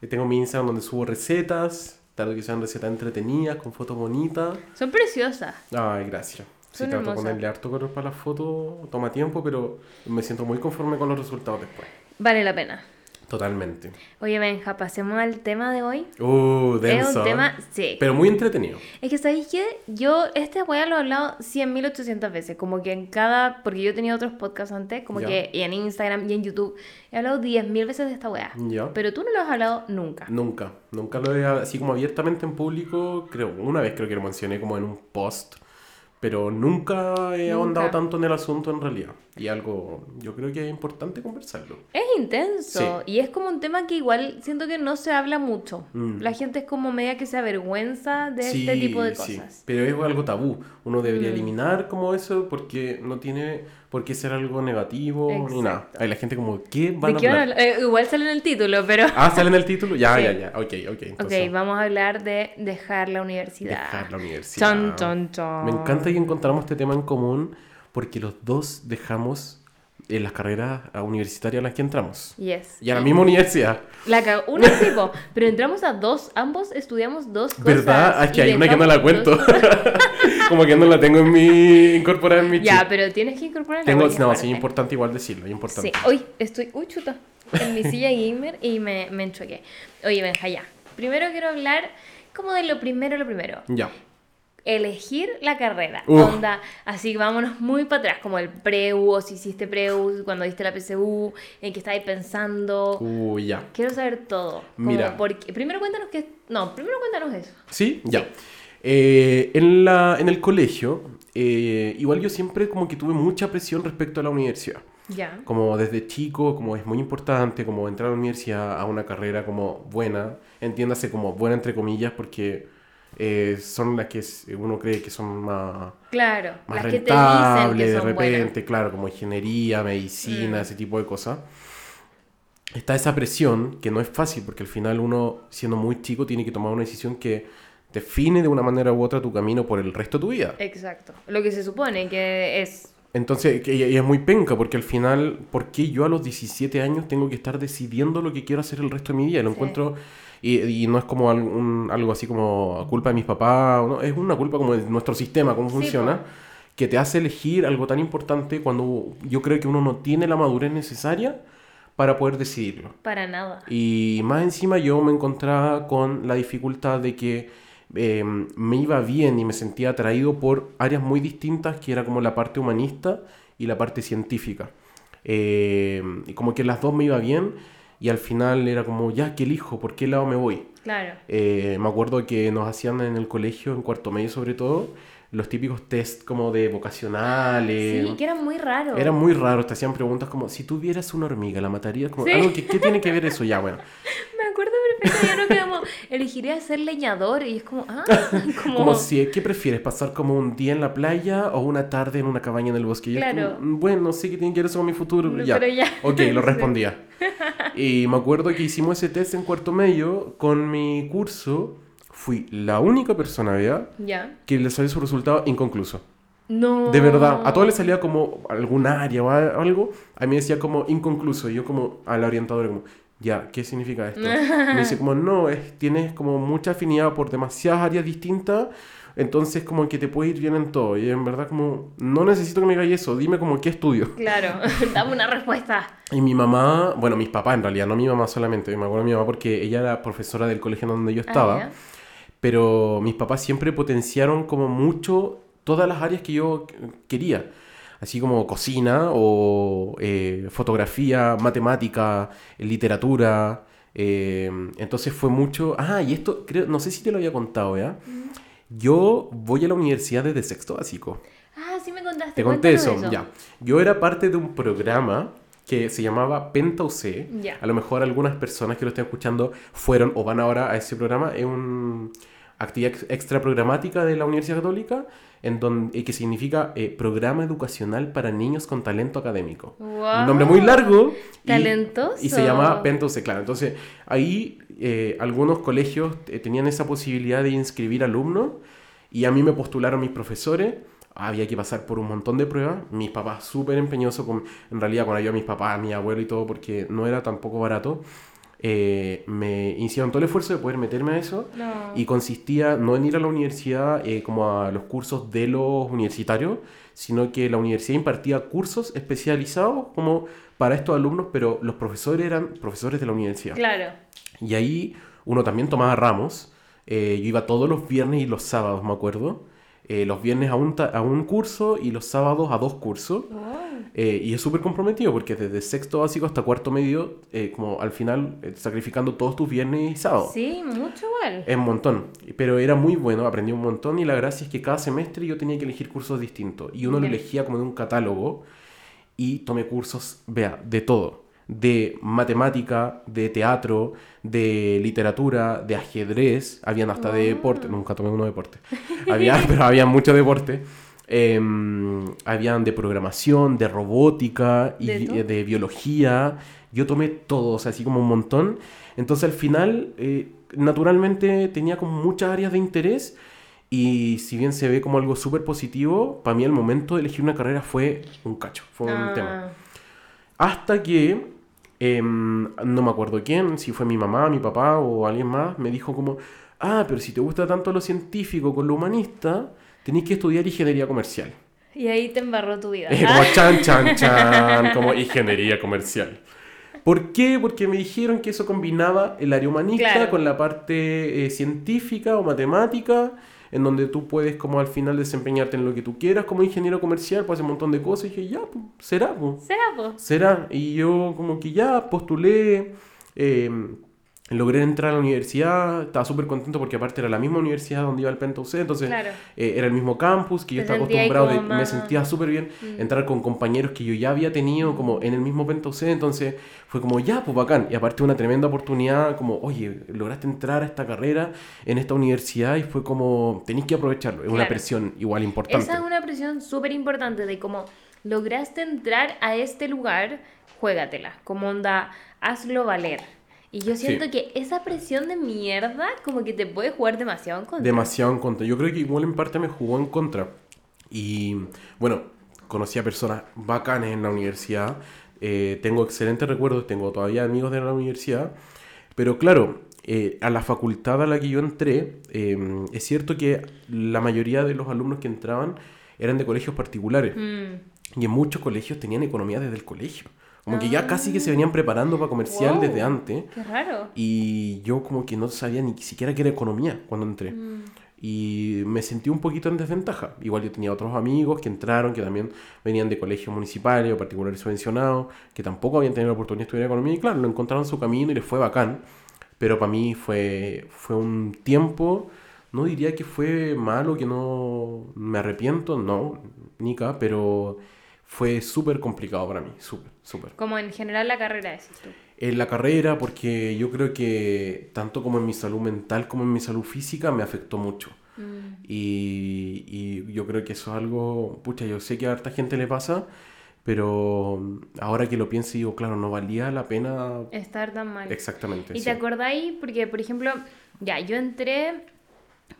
Eh, Tengo mi Instagram donde subo recetas. Trato que sean recetas entretenidas, con fotos bonitas. Son preciosas. Ay, gracias. Sí, Son trato de ponerle harto color para las fotos. Toma tiempo, pero me siento muy conforme con los resultados después. Vale la pena. Totalmente. Oye, Benja, pasemos al tema de hoy. Uh, Es denso. un tema, sí. Pero muy entretenido. Es que, ¿sabéis qué? Yo, este weá lo he hablado 100.800 veces. Como que en cada. Porque yo tenía otros podcasts antes, como Ya. que y en Instagram y en YouTube. He hablado 10.000 veces de esta weá. Ya. Pero tú no lo has hablado nunca. Nunca, nunca lo he así como abiertamente en público, creo, una vez creo que lo mencioné como en un post, pero nunca he Nunca. ahondado tanto en el asunto en realidad. Y algo, yo creo que es importante conversarlo. Es intenso. Y es como un tema que igual siento que no se habla mucho. Mm. La gente es como media que se avergüenza de Sí, este tipo de sí, cosas. pero es algo tabú. Uno debería Mm. eliminar como eso porque no tiene por qué ser algo negativo ni nada. Exacto. Hay la gente como, ¿qué van ¿De a hablar? Eh, igual sale en el título, pero... Ah, ¿sale en el título? Ya, Sí. ya, ya. Ok, ok. Entonces, ok, vamos a hablar de dejar la universidad. Dejar la universidad. Chon, chon, chon. Me encanta que encontramos este tema en común porque los dos dejamos en las carreras universitarias a las que entramos. Yes. Y a la misma universidad. La. Una sí, pero entramos a dos, ambos estudiamos dos cosas. ¿Verdad? Ah, es que hay una que no la cuento. Como que no la tengo en mi... incorporada en mi Ya, chip. pero tienes que incorporarla. Tengo, no, aparte- sí, es importante igual decirlo, es Sí, importante. hoy estoy, uy, chuta, en mi silla gamer y me, me enchoqué. Oye, Benja, ya. Primero quiero hablar como de lo primero, lo primero. Ya. Elegir la carrera. Uf. Onda, así vámonos muy para atrás, como el preu, o si hiciste preu, cuando diste la PSU, en qué estabais pensando. Uy, ya. Quiero saber todo. Como Mira. porque- primero cuéntanos qué. No, primero cuéntanos eso. ¿Sí? Ya. Eh, en, la, en el colegio, eh, igual yo siempre como que tuve mucha presión respecto a la universidad. Ya. Como desde chico, como es muy importante, como entrar a la universidad a una carrera como buena, entiéndase como buena entre comillas, porque eh, son las que s- uno cree que son más, Claro, más las que te dicen rentables que de son repente, buenas. claro, como ingeniería, medicina, Mm. ese tipo de cosas. Está esa presión que no es fácil, porque al final uno, siendo muy chico, tiene que tomar una decisión que define de una manera u otra tu camino por el resto de tu vida. Exacto. Lo que se supone que es. Entonces, y es muy penca, porque al final, ¿por qué yo a los 17 años tengo que estar decidiendo lo que quiero hacer el resto de mi vida? Lo Sí. encuentro, y, y no es como al- un- algo así como culpa de mis papás, ¿no? es una culpa como de nuestro sistema, cómo Sí, funciona, po. que te hace elegir algo tan importante cuando yo creo que uno no tiene la madurez necesaria para poder decidirlo. Para nada. Y más encima yo me encontraba con la dificultad de que eh, me iba bien y me sentía atraído por áreas muy distintas, que era como la parte humanista y la parte científica. Eh, y como que las dos me iba bien y al final era como, ya, ¿qué elijo? ¿Por qué lado me voy? Claro. Eh, me acuerdo que nos hacían en el colegio, en cuarto medio sobre todo, los típicos test como de vocacionales. Sí, que era muy raro. Era muy raro, te hacían preguntas como, si tuvieras una hormiga, ¿la matarías? Como, Sí. que, ¿Qué tiene que ver eso? Ya, bueno. Me acuerdo perfecto, yo no quedamos, elegiría ser leñador y es como, ah, como, Como si, ¿qué prefieres? ¿Pasar como un día en la playa o una tarde en una cabaña en el bosque? Y Claro. como, "Mm, bueno, no sé qué tiene que ver eso con mi futuro, No, ya. pero ya. Ok, lo Sí. respondía. Y me acuerdo que hicimos ese test en cuarto medio con mi curso. Fui la única persona, ¿vea? Ya. Que le salió su resultado inconcluso. No. De verdad, a todos les salía como algún área o algo. A mí decía como inconcluso. Y yo como a la orientadora como, ya, ¿qué significa esto? Me dice como, no, es, tienes como mucha afinidad por demasiadas áreas distintas. entonces como que te puede ir bien en todo. Y en verdad como, no necesito que me digáis eso, dime como qué estudio. Claro, dame una respuesta. Y mi mamá, bueno, mis papás en realidad, no mi mamá solamente, me acuerdo de mi mamá porque ella era profesora del colegio donde yo estaba, Ah, pero mis papás siempre potenciaron como mucho todas las áreas que yo quería. Así como cocina o eh, fotografía, matemática, literatura. eh, entonces fue mucho... Ah, y esto, creo, no sé si te lo había contado, ¿ya? Yo voy a la universidad desde sexto básico. Ah, sí me contaste. Te conté eso, ya. Yo era parte de un programa que se llamaba Penta UC. Ya. A lo mejor algunas personas que lo estén escuchando fueron o van ahora a ese programa. Es una actividad ex- extra programática de la Universidad Católica en donde, que significa eh, Programa Educacional para Niños con Talento Académico. Guau. Un nombre muy largo. Talentoso. Y, se llama Penta UC, claro. Entonces, ahí eh, algunos colegios eh, tenían esa posibilidad de inscribir alumnos y a mí me postularon mis profesores. Había que pasar por un montón de pruebas. Mis papás súper empeñosos, con, en realidad con ayuda de mis papás, mi abuelo y todo, porque no era tampoco barato. Eh, me hicieron todo el esfuerzo de poder meterme a eso No. y consistía no en ir a la universidad eh, como a los cursos de los universitarios, sino que la universidad impartía cursos especializados como para estos alumnos, pero los profesores eran profesores de la universidad. Claro. Y ahí uno también tomaba ramos. Eh, yo iba todos los viernes y los sábados, me acuerdo. Eh, los viernes a un, a un curso y los sábados a dos cursos. Eh, y es súper comprometido porque desde sexto básico hasta cuarto medio, eh, como al final sacrificando todos tus viernes y sábados. Sí, mucho igual. Es un montón, pero era muy bueno, aprendí un montón y la gracia es que cada semestre yo tenía que elegir cursos distintos y uno lo elegía como de un catálogo y tomé cursos, vea, de todo, de matemática, de teatro, de literatura, de ajedrez, habían hasta de deporte, nunca tomé uno de deporte, había, pero había mucho deporte. Em, habían de programación, de robótica y ¿De biología. Yo tomé todo, o sea, así como un montón. Entonces al final, eh, naturalmente tenía como muchas áreas de interés y si bien se ve como algo súper positivo, para mí el momento de elegir una carrera fue un cacho, fue un Ah, tema. Hasta que, em, no me acuerdo quién, si fue mi mamá, mi papá o alguien más, me dijo como, ah, pero si te gusta tanto lo científico con lo humanista, tenés que estudiar ingeniería comercial. Y ahí te embarró tu vida. Es como chan, chan, chan, como ingeniería comercial. ¿Por qué? Porque me dijeron que eso combinaba el área humanista Claro. con la parte eh, científica o matemática, en donde tú puedes como al final desempeñarte en lo que tú quieras como ingeniero comercial, pues hacer un montón de cosas. Y dije, ya, pues, será, pues, ¿Será, po? será. Y yo como que ya postulé, eh, logré entrar a la universidad, estaba súper contento porque aparte era la misma universidad donde iba el Penta UC, entonces Claro. eh, era el mismo campus que yo estaba acostumbrado, de- me sentía súper bien Mm. entrar con compañeros que yo ya había tenido como en el mismo Penta UC, entonces fue como ya, pues bacán, y aparte una tremenda oportunidad, como oye, lograste entrar a esta carrera en esta universidad y fue como, tenéis que aprovecharlo, es una presión igual importante. Esa es una presión súper importante de cómo lograste entrar a este lugar, juégatela. Como onda, hazlo valer. Y yo siento Sí. que esa presión de mierda como que te puede jugar demasiado en contra. Demasiado en contra. Yo creo que igual en parte me jugó en contra. Y bueno, conocí a personas bacanes en la universidad. eh, tengo excelentes recuerdos, tengo todavía amigos de la universidad. Pero claro, eh, a la facultad a la que yo entré, eh, es cierto que la mayoría de los alumnos que entraban eran de colegios particulares. Mm, Y en muchos colegios tenían economía desde el colegio. Como que ya casi que se venían preparando para comercial Wow. desde antes. qué raro. Y yo como que no sabía ni siquiera qué era economía cuando entré. Mm, Y me sentí un poquito en desventaja. Igual yo tenía otros amigos que entraron, que también venían de colegios municipales o particulares subvencionados, que tampoco habían tenido la oportunidad de estudiar economía. Y claro, lo encontraron su camino y les fue bacán. Pero para mí fue, fue un tiempo, no diría que fue malo, que no me arrepiento, no, Nica, pero fue súper complicado para mí, súper, súper Como en general la carrera, decís tú. en la carrera porque yo creo que tanto como en mi salud mental como en mi salud física me afectó mucho. Mm, Y, y yo creo que eso es algo, pucha, yo sé que a harta gente le pasa, pero ahora que lo pienso digo, claro, no valía la pena Estar tan mal. exactamente. ¿Y sí. te acordáis? Porque, por ejemplo, ya, yo entré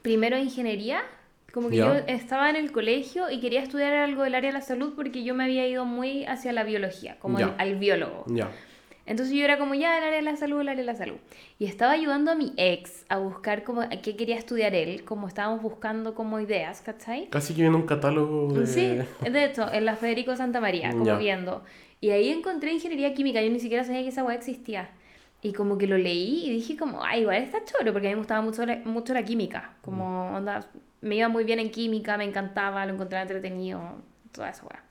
primero en ingeniería, como que yo estaba en el colegio y quería estudiar algo del área de la salud porque yo me había ido muy hacia la biología, como al, al biólogo. Ya, Entonces yo era como, ya, el área de la salud, el área de la salud. Y estaba ayudando a mi ex a buscar como, qué quería estudiar él, como estábamos buscando como ideas, ¿cachai? Casi que viendo un catálogo de... Sí, de hecho, en la Federico Santa María, como viendo. Y ahí encontré ingeniería química, yo ni siquiera sabía que esa weá existía. Y como que lo leí y dije como, ay, igual está choro, porque a mí me gustaba mucho la, mucho la química. Como, onda, me iba muy bien en química, me encantaba, lo encontraba entretenido, toda esa weá.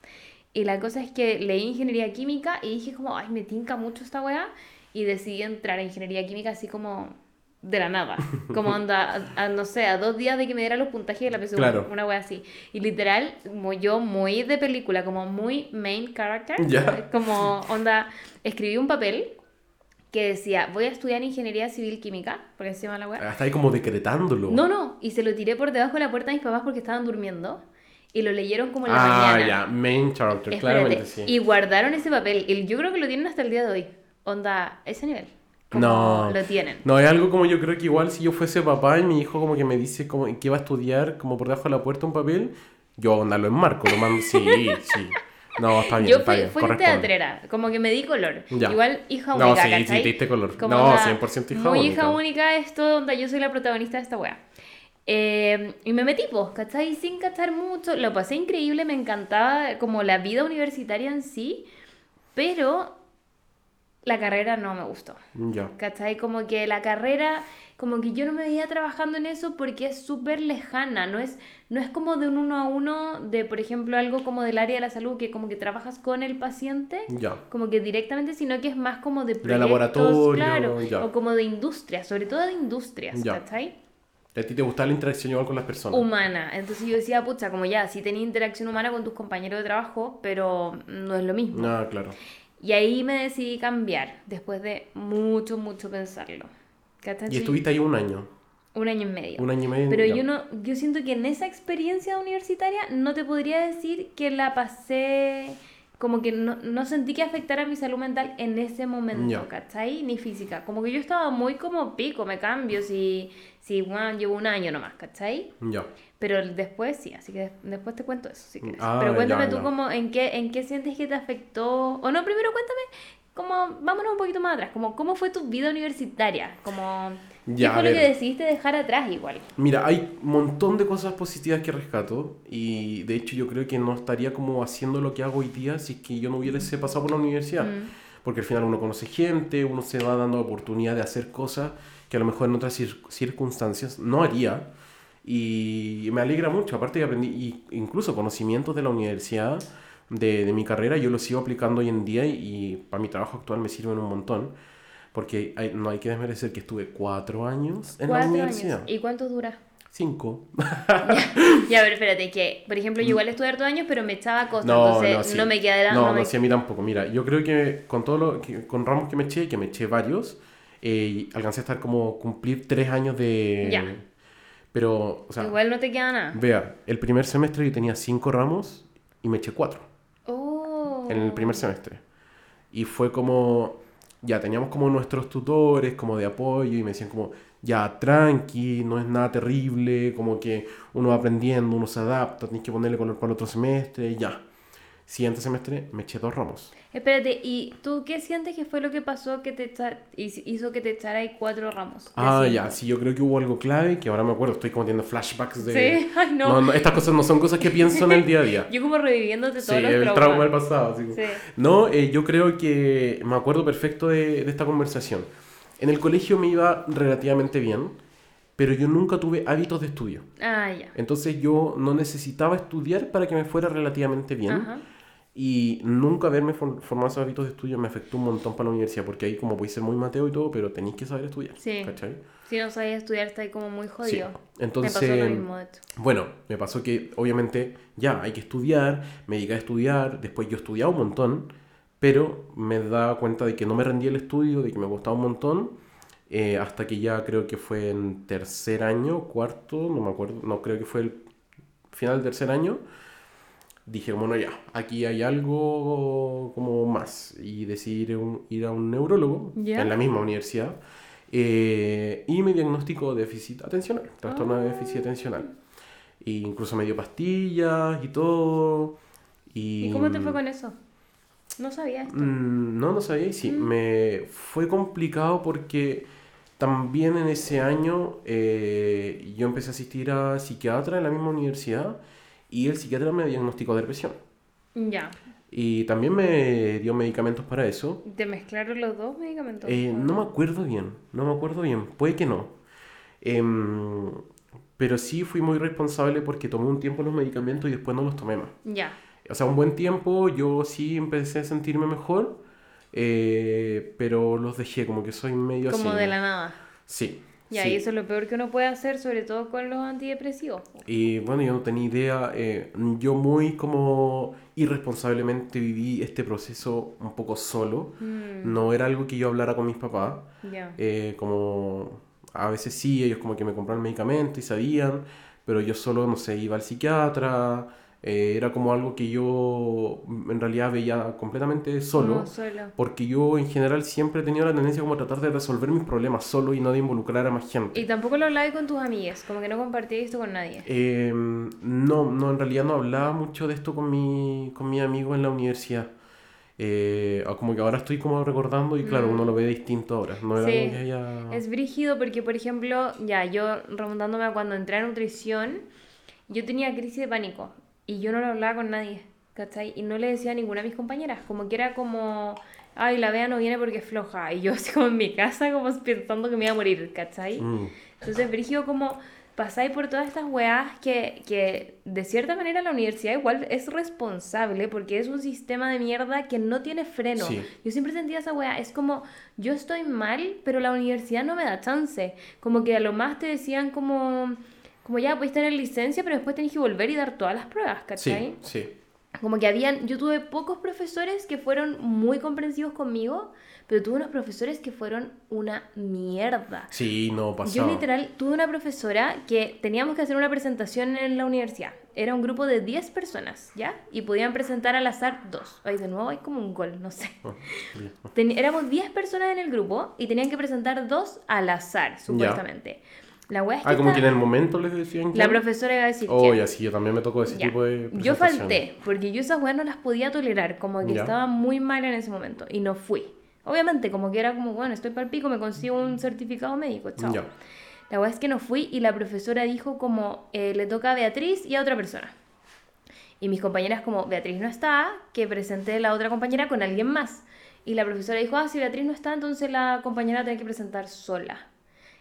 Y la cosa es que leí ingeniería química y dije como, ay, me tinca mucho esta weá. Y decidí entrar a ingeniería química así como de la nada. Como onda, a, a, no sé, a dos días de que me diera los puntajes de la PSU. Claro. Una wea así. Y literal, como yo, muy de película, como muy main character. Ya. Como onda, escribí un papel que decía, voy a estudiar ingeniería civil química, porque se llama la wea. Está ahí como decretándolo. No, no, y se lo tiré por debajo de la puerta de mis papás porque estaban durmiendo. Y lo leyeron como en la Ah, mañana. ya, main character, Espérate, claramente sí. Y guardaron ese papel. Y yo creo que lo tienen hasta el día de hoy. Onda, ese nivel. No. Lo tienen. No, es algo como yo creo que igual si yo fuese papá y mi hijo como que me dice como que va a estudiar como por debajo de la puerta un papel, yo onda lo enmarco, lo mando, sí, sí. No, está bien, Yo está fui, bien, fui teatrera, como que me di color. Ya. Igual hija No, única, sí, sí, ¿cachai? te diste color. Como No, onda, 100% hija muy única. hija única esto donde yo soy la protagonista de esta wea. Eh, y me metí, pues, ¿cachai? Sin cachar mucho. Lo pasé increíble, me encantaba como la vida universitaria en sí, pero la carrera no me gustó. Ya. ¿Cachai? Como que la carrera, como que yo no me veía trabajando en eso porque es súper lejana, no es, no es como de un uno a uno, de por ejemplo algo como del área de la salud, que como que trabajas con el paciente, como que directamente, sino que es más como de proyectos, laboratorio, claro, ya. o como de industrias, sobre todo de industrias, Ya. ¿cachai? A ti te gusta la interacción igual con las personas. Humana. Entonces yo decía, pucha, como ya, sí tenía interacción humana con tus compañeros de trabajo, pero no es lo mismo. Ah, claro. Y ahí me decidí cambiar, después de mucho, mucho pensarlo. ¿Cachai? Y estuviste ahí un año. Un año y medio. Un año y medio. Pero ya. yo no, yo siento que en esa experiencia universitaria no te podría decir que la pasé, como que no, no sentí que afectara mi salud mental en ese momento. ¿cachai? Ni física. Como que yo estaba muy como pico, me cambio si, si bueno, llevo un año nomás, ¿cachai? Ya. Pero después sí, así que después te cuento eso, si quieres. Ah, Pero cuéntame tú como en qué, en qué sientes que te afectó, o no, primero cuéntame, como, vámonos un poquito más atrás, como cómo fue tu vida universitaria, como, Ya, ¿qué fue lo que decidiste dejar atrás igual? Mira, hay un montón de cosas positivas que rescato y de hecho yo creo que no estaría como haciendo lo que hago hoy día si es que yo no hubiese pasado por la universidad. Porque al final uno conoce gente, uno se va dando oportunidad de hacer cosas que a lo mejor en otras cir- circunstancias no haría. Y me alegra mucho, aparte que aprendí y incluso conocimientos de la universidad, de, de mi carrera, yo los sigo aplicando hoy en día y, y para mi trabajo actual me sirven un montón. Porque hay- no hay que desmerecer que estuve cuatro años en la Cuatro universidad. años. ¿Y cuánto dura? Cinco. ya, a ver, espérate, que, por ejemplo, yo igual estuve hartos años, pero me echaba a costa, No, entonces no, no, sí. me quedara... No, no no, me- sí, a mí tampoco. Mira, yo creo que con todo lo que, con ramos que me eché, que me eché varios, eh, alcancé a estar como cumplir tres años de. Ya. Pero, o sea, Igual no te queda nada. vea, el primer semestre yo tenía cinco ramos y me eché cuatro. En el primer semestre. Y fue como, ya teníamos como nuestros tutores, como de apoyo, y me decían como, ya tranqui, no es nada terrible, como que uno va aprendiendo, uno se adapta, tienes que ponerle color para el otro semestre, ya. Siguiente semestre me eché dos ramos. Espérate, ¿y tú qué sientes que fue lo que pasó que te hizo que te echara ahí cuatro ramos? Ah, ya, sí, yo creo que hubo algo clave que ahora me acuerdo, estoy como teniendo flashbacks de... Sí, ay, no. No, no, estas cosas no son cosas que pienso en el día a día. Yo como reviviéndote Sí, todos los el traumas. trauma del pasado. así como- Sí. No, eh, yo creo que me acuerdo perfecto de, de esta conversación. En el colegio me iba relativamente bien, pero yo nunca tuve hábitos de estudio. Ah, ya. Entonces yo no necesitaba estudiar para que me fuera relativamente bien. Ajá. Y nunca haberme for- formado esos hábitos de estudio me afectó un montón para la universidad, porque ahí como podéis ser muy mateo y todo, pero tenéis que saber estudiar. Sí. ¿Cachai? Si no sabías estudiar, está ahí como muy jodido. Sí. Me Entonces, pasó lo mismo, de hecho. bueno, me pasó que obviamente ya hay que estudiar, me dediqué a estudiar, después yo estudiaba un montón, pero me daba cuenta de que no me rendía el estudio, de que me costaba un montón, eh, hasta que ya creo que fue en tercer año, cuarto, no me acuerdo, no creo que fue el final del tercer año, dije, bueno, ya, aquí hay algo como más, y decidí ir a un, ir a un neurólogo en la misma universidad. eh, y me diagnosticó déficit atencional, trastorno de déficit atencional. E incluso me dio pastillas y todo. Y, ¿Y cómo te fue con eso? No sabía esto. Mm, no, no sabía y sí. Me fue complicado porque también en ese año eh, yo empecé a asistir a psiquiatra en la misma universidad y el psiquiatra me diagnosticó depresión. Ya. Y también me dio medicamentos para eso. ¿Te mezclaron los dos medicamentos? Eh, no me acuerdo bien, no me acuerdo bien, puede que no. Em, pero sí fui muy responsable porque tomé un tiempo los medicamentos y después no los tomé más. Ya. O sea, un buen tiempo yo sí empecé a sentirme mejor, eh, pero los dejé, como que soy medio Como así. de la nada. Sí. Sí. y eso es lo peor que uno puede hacer, sobre todo con los antidepresivos. Y bueno, yo no tenía idea, eh, yo muy como irresponsablemente viví este proceso un poco solo, Mm, no era algo que yo hablara con mis papás, ya. eh, como a veces sí, ellos como que me compraban medicamentos y sabían, pero yo solo, no sé, iba al psiquiatra, eh, era como algo que yo mm, en realidad veía completamente solo. Como solo. Porque yo en general siempre he tenido la tendencia como a tratar de resolver mis problemas solo y no de involucrar a más gente. Y tampoco lo hablabas con tus amigas, como que no compartías esto con nadie. Eh, no, no, en realidad no hablaba mucho de esto con mi, con mi amigo en la universidad. Eh, como que ahora estoy como recordando y claro, Mm. uno lo ve distinto ahora. No era Sí, que haya... Es brígido porque, por ejemplo, ya yo remontándome a cuando entré a nutrición, yo tenía crisis de pánico y yo no lo hablaba con nadie, ¿cachai? Y no le decía a ninguna de mis compañeras, como que era como, ay, la vea no viene porque es floja. Y yo así como en mi casa, como pensando que me iba a morir, ¿cachai? Mm, Entonces, brígido como pasáis por todas estas weas que, que de cierta manera la universidad igual es responsable porque es un sistema de mierda que no tiene freno. Sí. Yo siempre sentía esa wea, es como yo estoy mal, pero la universidad no me da chance. Como que a lo más te decían como, como ya puedes tener licencia, pero después tenés que volver y dar todas las pruebas, ¿cachai? sí, sí. Como que habían, yo tuve pocos profesores que fueron muy comprensivos conmigo, pero tuve unos profesores que fueron una mierda. Sí, no Yo pasaba. literal tuve una profesora que teníamos que hacer una presentación en la universidad. Era un grupo de 10 personas, ¿ya? Y podían presentar al azar dos. Ay, de nuevo hay como un gol, no sé. Ah. Ten- éramos 10 personas en el grupo y tenían que presentar dos al azar, supuestamente. La wea es que Ah, como que en el momento les decían la quién. profesora iba a decir Oh, que... ya sí, yo también me tocó ese Ya. tipo de Yo falté, porque yo esas weas no las podía tolerar, como que Ya. estaba muy mal en ese momento, y no fui. Obviamente, como que era como, bueno, estoy para el pico, me consigo un certificado médico, chao. Ya. La wea es que no fui y la profesora dijo como, eh, le toca a Beatriz y a otra persona. Y mis compañeras como, Beatriz no está, que presenté la otra compañera con alguien más. Y la profesora dijo, ah, si Beatriz no está, entonces la compañera tiene que presentar sola.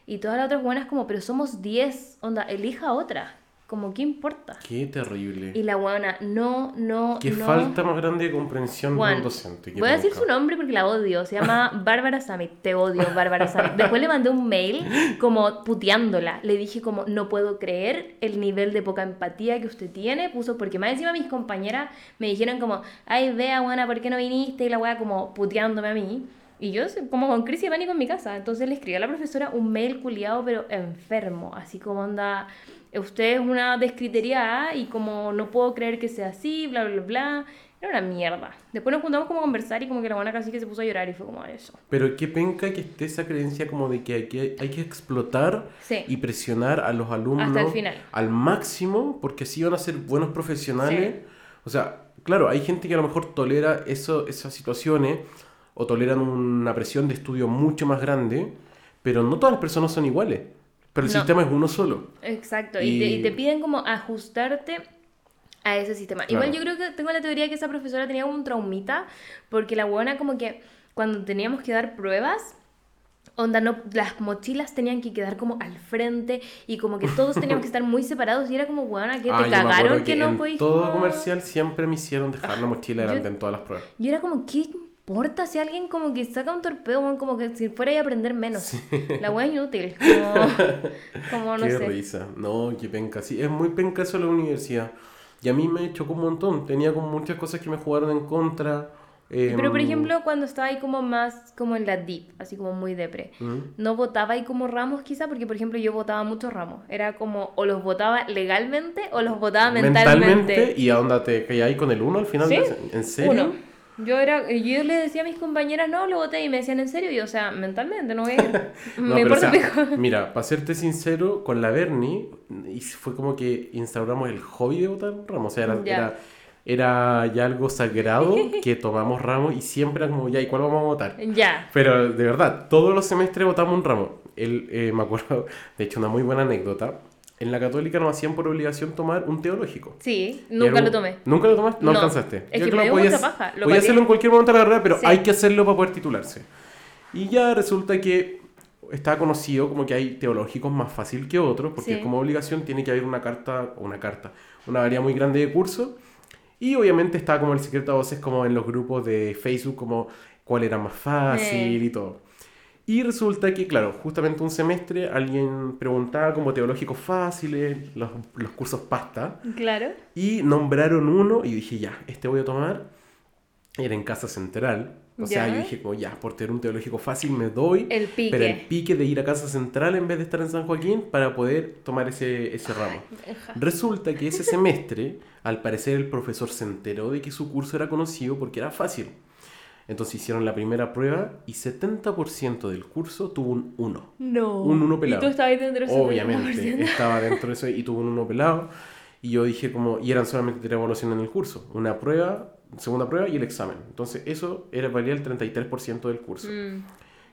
Y todas las otras buenas como, pero somos 10, onda, elija otra. Como, ¿qué importa? Qué terrible. Y la buena, no, no, Qué no. falta más grande de comprensión de Juan, un docente. voy a decir su nombre porque la odio. Se llama Bárbara Samit. Te odio, Bárbara Samit. Después le mandé un mail como puteándola. Le dije como, no puedo creer el nivel de poca empatía que usted tiene. Puso, porque más encima mis compañeras me dijeron como, ay, vea, buena, ¿por qué no viniste? Y la wea como puteándome a mí. Y yo como con crisis de pánico en mi casa. Entonces le escribí a la profesora un mail culiado, pero enfermo. Así como anda, usted es una descriteriada y como no puedo creer que sea así, bla, bla, bla. Era una mierda. Después nos juntamos como a conversar y como que la buena casi que se puso a llorar y fue como eso. Pero qué penca que esté esa creencia como de que hay que, hay que explotar Sí. y presionar a los alumnos Hasta el final. al máximo porque así van a ser buenos profesionales. Sí. O sea, claro, hay gente que a lo mejor tolera eso, esas situaciones o toleran una presión de estudio mucho más grande, pero no todas las personas son iguales. Pero el No. sistema es uno solo. Exacto. Y, te, y te Y- piden como ajustarte a ese sistema. Claro. Igual yo creo que tengo la teoría que esa profesora tenía como un traumita porque la buena como que cuando teníamos que dar pruebas, onda, no, las mochilas tenían que quedar como al frente y como que todos teníamos que estar muy separados y era como, buena, que te Ah, yo cagaron acuerdo que, no en podéis todo comercial siempre me hicieron dejar la mochila yo- delante en todas las pruebas. Y era como, ¿qué importa si alguien como que saca un torpedo, weón? como que si fuera a aprender menos? La wea es inútil, como, como no qué sé. risa. No, qué penca. Sí, es muy penca eso la universidad. Y a mí me chocó un montón. Tenía como muchas cosas que me jugaron en contra. Pero por em, ejemplo, cuando estaba ahí como más como en la deep, así como muy depre, no votaba ahí como ramos quizá, porque por ejemplo yo votaba muchos ramos. Era como o los votaba legalmente o los votaba mentalmente. y a dónde te caí ahí con el uno al final. ¿Sí? ¿En serio? Uno. Yo era, yo le decía a mis compañeras, no, lo voté y me decían en serio, y o sea, mentalmente, no voy a. No, me importa o sea. Mira, para serte sincero, con la Bernie, fue como que instauramos el hobby de votar ramos. O sea, era, Ya. era, era ya algo sagrado que tomamos ramos y siempre era como, ya, ¿y cuál vamos a votar? Ya. Pero de verdad, todos los semestres votamos un ramo. El, eh, me acuerdo, de hecho, una muy buena anécdota. En la católica nos hacían por obligación tomar un teológico. Sí, nunca era lo un- tomé. ¿Nunca lo tomaste? No, No. alcanzaste. Es Yo que creo me podías- paja. Lo pateé. hacerlo en cualquier momento de la carrera, pero Sí. hay que hacerlo para poder titularse. Y ya resulta que está conocido como que hay teológicos más fácil que otros, porque Sí. como obligación tiene que haber una carta, una carta, una variedad muy grande de cursos. Y obviamente está como el secreto a voces como en los grupos de Facebook, como cuál era más fácil Eh. y todo. Y resulta que, claro, justamente un semestre alguien preguntaba como teológicos fáciles, los, los cursos pasta, Claro. y nombraron uno y dije, ya, este voy a tomar. Era en Casa Central. O sea, Ya. yo dije, como ya, por tener un teológico fácil me doy. El pique. Pero el pique de ir a Casa Central en vez de estar en San Joaquín para poder tomar ese, ese ramo. Resulta que ese semestre, al parecer el profesor se enteró de que su curso era conocido porque era fácil. Entonces hicieron la primera prueba y 70% del curso tuvo un 1. No. Un uno pelado. Y tú estabas dentro de ese Obviamente, 70%. estaba dentro de eso y tuvo un 1 pelado. Y yo dije como, y eran solamente tres evaluaciones en el curso. Una prueba, segunda prueba y el examen. Entonces eso era valía el 33% del curso. Mm.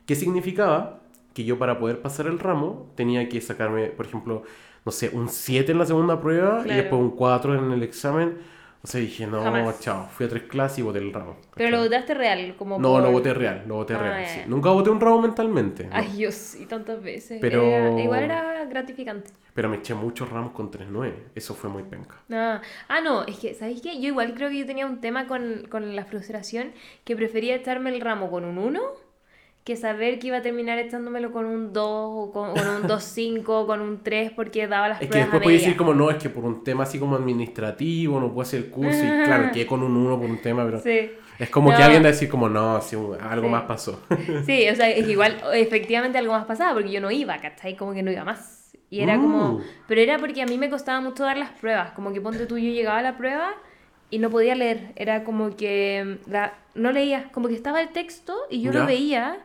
¿Qué significaba? Que yo para poder pasar el ramo tenía que sacarme, por ejemplo, no sé, un 7 en la segunda prueba y después un 4 en el examen. O sea, dije, no, Jamás. chao. Fui a tres clases y voté el ramo. Pero lo votaste real, como No, por- lo voté real, lo voté Ah, real. ya, sí. Nunca voté un ramo mentalmente. no. Ay, yo sí, tantas veces. Pero- Era- igual era gratificante. Pero me eché muchos ramos con 3.9. Eso fue muy penca. Ah, ah, no, es que, ¿sabéis qué? Yo igual creo que yo tenía un tema con, con la frustración que prefería echarme el ramo con un 1 que saber que iba a terminar echándomelo con un 2 o con, con un 2.5 o con un 3 porque daba las Es que pruebas después a puedes media. decir como no, es que por un tema así como administrativo no puedo hacer el curso. Y claro, que con un 1 por un tema, pero Sí. es como que No. alguien va a decir como no, sí, algo Sí. más pasó. Sí, o sea, es que igual efectivamente algo más pasaba porque yo no iba, ¿cachai? Como que no iba más. Y era como... Mm. Pero era porque a mí me costaba mucho dar las pruebas. Como que ponte tú, yo llegaba a la prueba y no podía leer. Era como que la, no leía. Como que estaba el texto y yo Ya. lo veía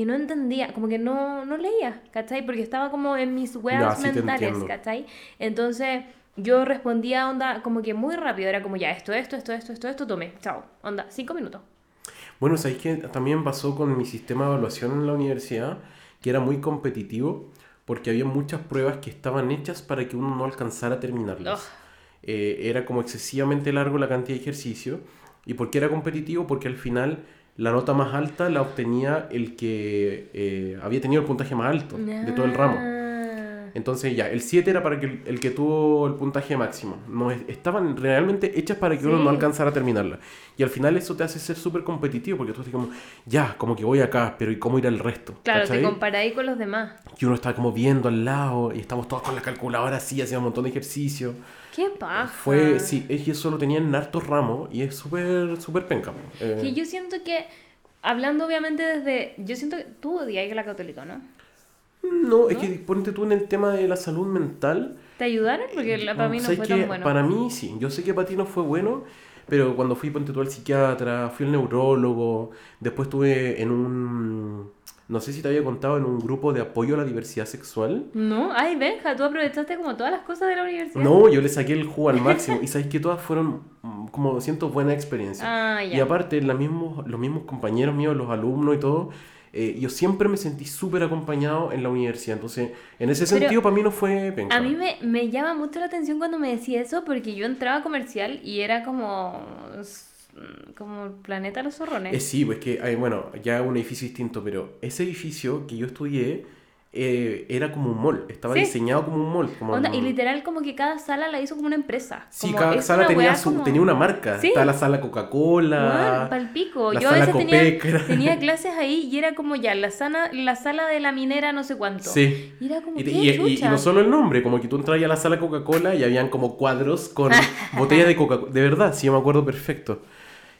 y no entendía. Como que no, no leía, ¿cachai? Porque estaba como en mis weas sí mentales, entiendo. ¿cachai? Entonces... Yo respondía onda como que muy rápido, era como ya, esto, esto, esto, esto, esto, esto, tomé, chao, onda, cinco minutos. Bueno, sabéis que también pasó con mi sistema de evaluación en la universidad, que era muy competitivo, porque había muchas pruebas que estaban hechas para que uno no alcanzara a terminarlas. Eh, era como excesivamente largo la cantidad de ejercicio. ¿Y por qué era competitivo? Porque al final la nota más alta la obtenía el que eh, había tenido el puntaje más alto de todo el ramo. Ah. Entonces ya, el 7 era para que el, el que tuvo el puntaje máximo. No, es- estaban realmente hechas para que uno no alcanzara a terminarla. Y al final eso te hace ser súper competitivo porque tú estás como, ya, como que voy acá, pero ¿y cómo ir al resto? Claro, ¿Cachai? te comparáis con los demás. Y uno está como viendo al lado y estamos todos con la calculadora así, haciendo un montón de ejercicio. ¿Qué paja? Fue, sí, es que eso lo tenían en hartos ramos y es súper, súper penca. Eh, Que yo siento que, hablando obviamente desde... Yo siento que tú odias la católica, ¿no? No, es que ponte tú en el tema de la salud mental. ¿Te ayudaron? Porque la, para mí no ¿Sabes fue qué? tan bueno. Para mí sí, yo sé que para ti no fue bueno, pero cuando fui ponte tú al psiquiatra, fui al neurólogo, después estuve en un, no sé si te había contado, en un grupo de apoyo a la diversidad sexual. No, ay, Benja, tú aprovechaste como todas las cosas de la universidad. No, yo le saqué el jugo al máximo y sabes que todas fueron mm, como siento buenas experiencias. Ah, ya. Y aparte, la los mismos compañeros míos, los alumnos y todo, eh, yo siempre me sentí súper acompañado en la universidad. Entonces, en ese Pero sentido, para mí no fue penca. A mí me, me llama mucho la atención cuando me decía eso porque yo entraba a comercial y era como... Como el planeta de los zorrones. Eh, sí, pues que, hay, bueno, ya un edificio distinto, pero ese edificio que yo estudié eh, era como un mall, estaba Sí. diseñado como un mall. Como Onda, y literal como que cada sala la hizo como una empresa. Sí, Como, cada sala tenía, su, como- tenía una marca. Sí. Está la sala Coca-Cola. palpico. la Yo a veces tenía, Copec. tenía clases ahí y era como ya, la, sana, la sala de la minera no sé cuánto. Sí. Y era como, Y, ¿qué y- y- no solo el nombre, como que tú entras a la sala Coca-Cola y habían como cuadros con botellas de Coca-Cola. De verdad, sí, yo me acuerdo perfecto.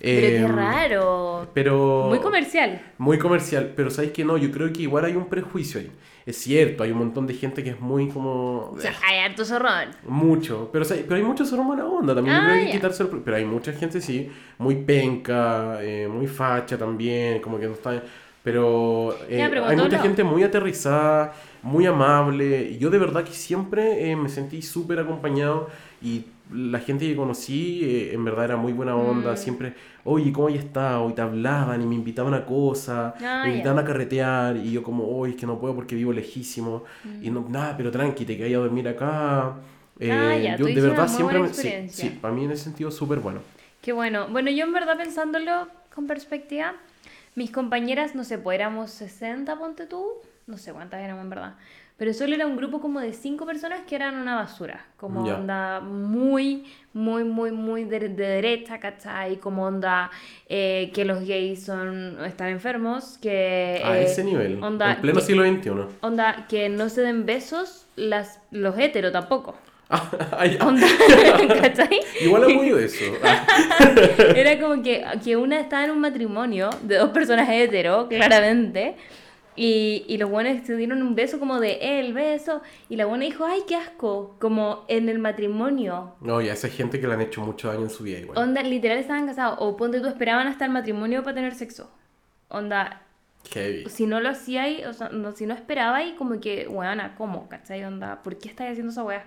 Pero qué Em, raro. Pero... Muy comercial. Muy comercial, pero ¿sabes que no? Yo creo que igual hay un prejuicio ahí. Es cierto, hay un montón de gente que es muy como... O sea, hay harto zorrón. Mucho, pero, ¿sabes? pero hay muchos son buena onda, también Ah, creo que hay que quitarse el Pero hay mucha gente, sí, muy penca, eh, muy facha también, como que no está... Pero, eh, Ya, pero hay mucha lo- gente muy aterrizada, muy amable. y Yo de verdad que siempre eh, me sentí súper acompañado y la gente que conocí eh, en verdad era muy buena onda, Mm. siempre, oye, ¿cómo hay estado? Y te hablaban y me invitaban a cosas, Ah, me invitaban a carretear y yo como, oye, es que no puedo porque vivo lejísimo. Y no, nada, pero tranqui, te quedas a dormir acá. Eh, Mm. Ah, ya, yo de verdad siempre me- sí, sí, para mí en ese sentido súper bueno. Qué bueno. Bueno, yo en verdad pensándolo con perspectiva, mis compañeras, no sé, pues éramos 60, ponte tú, no sé cuántas éramos en verdad, pero solo era un grupo como de cinco personas que eran una basura, como onda muy, muy, muy, muy de, de derecha, ¿cachai? Como onda eh, que los gays son, están enfermos, que... A eh, ese nivel, onda, en pleno que- siglo XXI. Onda, que no se den besos las, los heteros tampoco. Ah, ya. Onda, ¿cachai? Igual apoyo eso. Ah, Era como que, que una estaba en un matrimonio de dos personas hetero, claramente. Y, y los buenos se dieron un beso como de "Eh, el beso. Y la buena dijo, ay, qué asco. Como en el matrimonio. no, ya esa gente que le han hecho mucho daño en su vida igual. Onda, literal estaban casados. O ponte tú, esperaban hasta el matrimonio para tener sexo. Onda, Heavy. si no lo hacíais, o sea, no, si no esperabais, como que, weona, ¿cómo? ¿Cachai? Onda, ¿por qué estáis haciendo esa wea?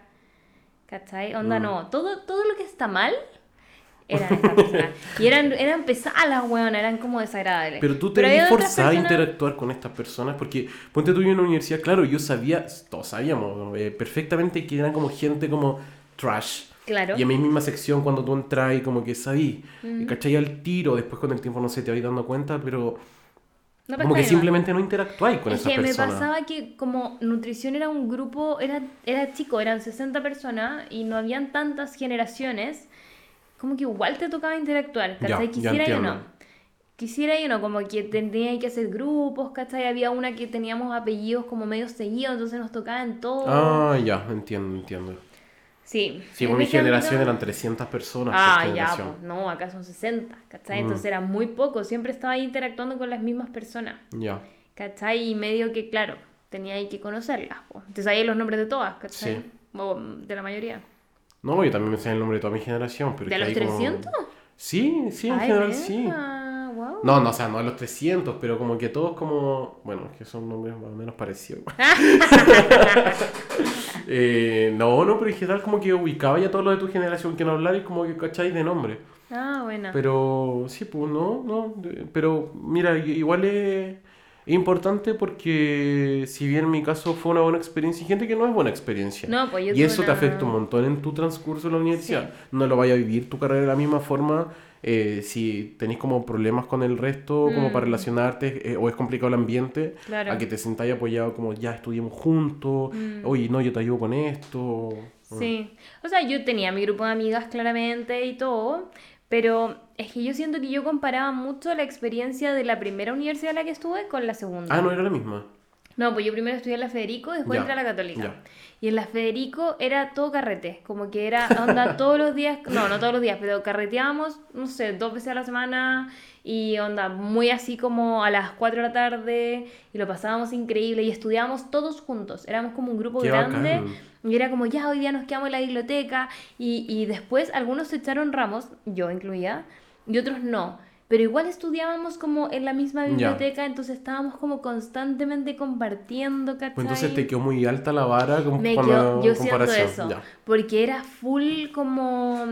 ¿Cachai? Onda, Mm. no. Todo, todo lo que está mal era persona. Y eran, eran pesadas weonas, eran como desagradables. Pero tú te ves forzada a interactuar con estas personas porque, ponte tú yo en la universidad, claro, yo sabía, todos sabíamos eh, perfectamente que eran como gente como trash. Claro. Y en mi misma sección cuando tú entras y como que sabí, Mm. ¿cachai? Al tiro, después con el tiempo no sé, te vais dando cuenta, pero No como que simplemente no interactuáis con Es esa que me persona. pasaba que como nutrición era un grupo, era, era chico, eran 60 personas y no habían tantas generaciones, como que igual te tocaba interactuar, Ya, ¿cachai? ya Quisiera yo entiendo. no. Quisiera yo no, como que tenía que hacer grupos, ¿cachai? Había una que teníamos apellidos como medio seguidos, entonces nos tocaba en todo. Ah, ya, entiendo, entiendo. Sí. Sí, por mi ejemplo- generación eran 300 personas Ah, por ya, pues, no, acá son 60, ¿cachai? Mm. Entonces era muy poco, siempre estaba ahí interactuando con las mismas personas. Ya, ¿Cachai? Y medio que, claro, tenía ahí que conocerlas. po. Te sabías los nombres de todas, ¿cachai? Sí. O de la mayoría. No, yo también me sé el nombre de toda mi generación. Pero ¿De los que hay como- 300? Sí, sí, en Ay, general sí. verga, guau. No, no, o sea, no a los 300, pero como que todos como... Bueno, es que son nombres más o menos parecidos. Eh, no, no, pero en general como que ubicaba ya todo lo de tu generación que no hablar y como que cacháis de nombre. Ah, buena. Pero sí, pues no, no. Pero mira, igual es importante porque si bien en mi caso fue una buena experiencia, hay gente que no es buena experiencia. No, pues yo y eso te afecta un montón en tu transcurso en la universidad. No lo vayas a vivir tu carrera de la misma forma. eh, si tenéis como problemas con el resto, como para Mm. relacionarte, eh, o es complicado el ambiente, Claro. a que te sentáis apoyado como ya estudiemos juntos, Mm. oye, no, yo te ayudo con esto. Sí. O sea, yo tenía mi grupo de amigas claramente y todo, pero es que yo siento que yo comparaba mucho la experiencia de la primera universidad en la que estuve con la segunda. Ah, no era la misma. No, pues yo primero estudié en la Federico, después Ya, entré a la Católica. ya. Y en la Federico era todo carrete, como que era onda todos los días, no, no todos los días, pero carreteábamos, no sé, dos veces a la semana y onda muy así como a las 4 de la tarde y lo pasábamos increíble y estudiábamos todos juntos, éramos como un grupo Qué grande bacán. y era como ya hoy día nos quedamos en la biblioteca y, y después algunos se echaron ramos, yo incluida, y otros no. Pero igual estudiábamos como en la misma Ya. biblioteca, entonces estábamos como constantemente compartiendo, ¿cachai? Pues entonces te quedó muy alta la vara como Me la yo siento eso, Ya. porque era full como,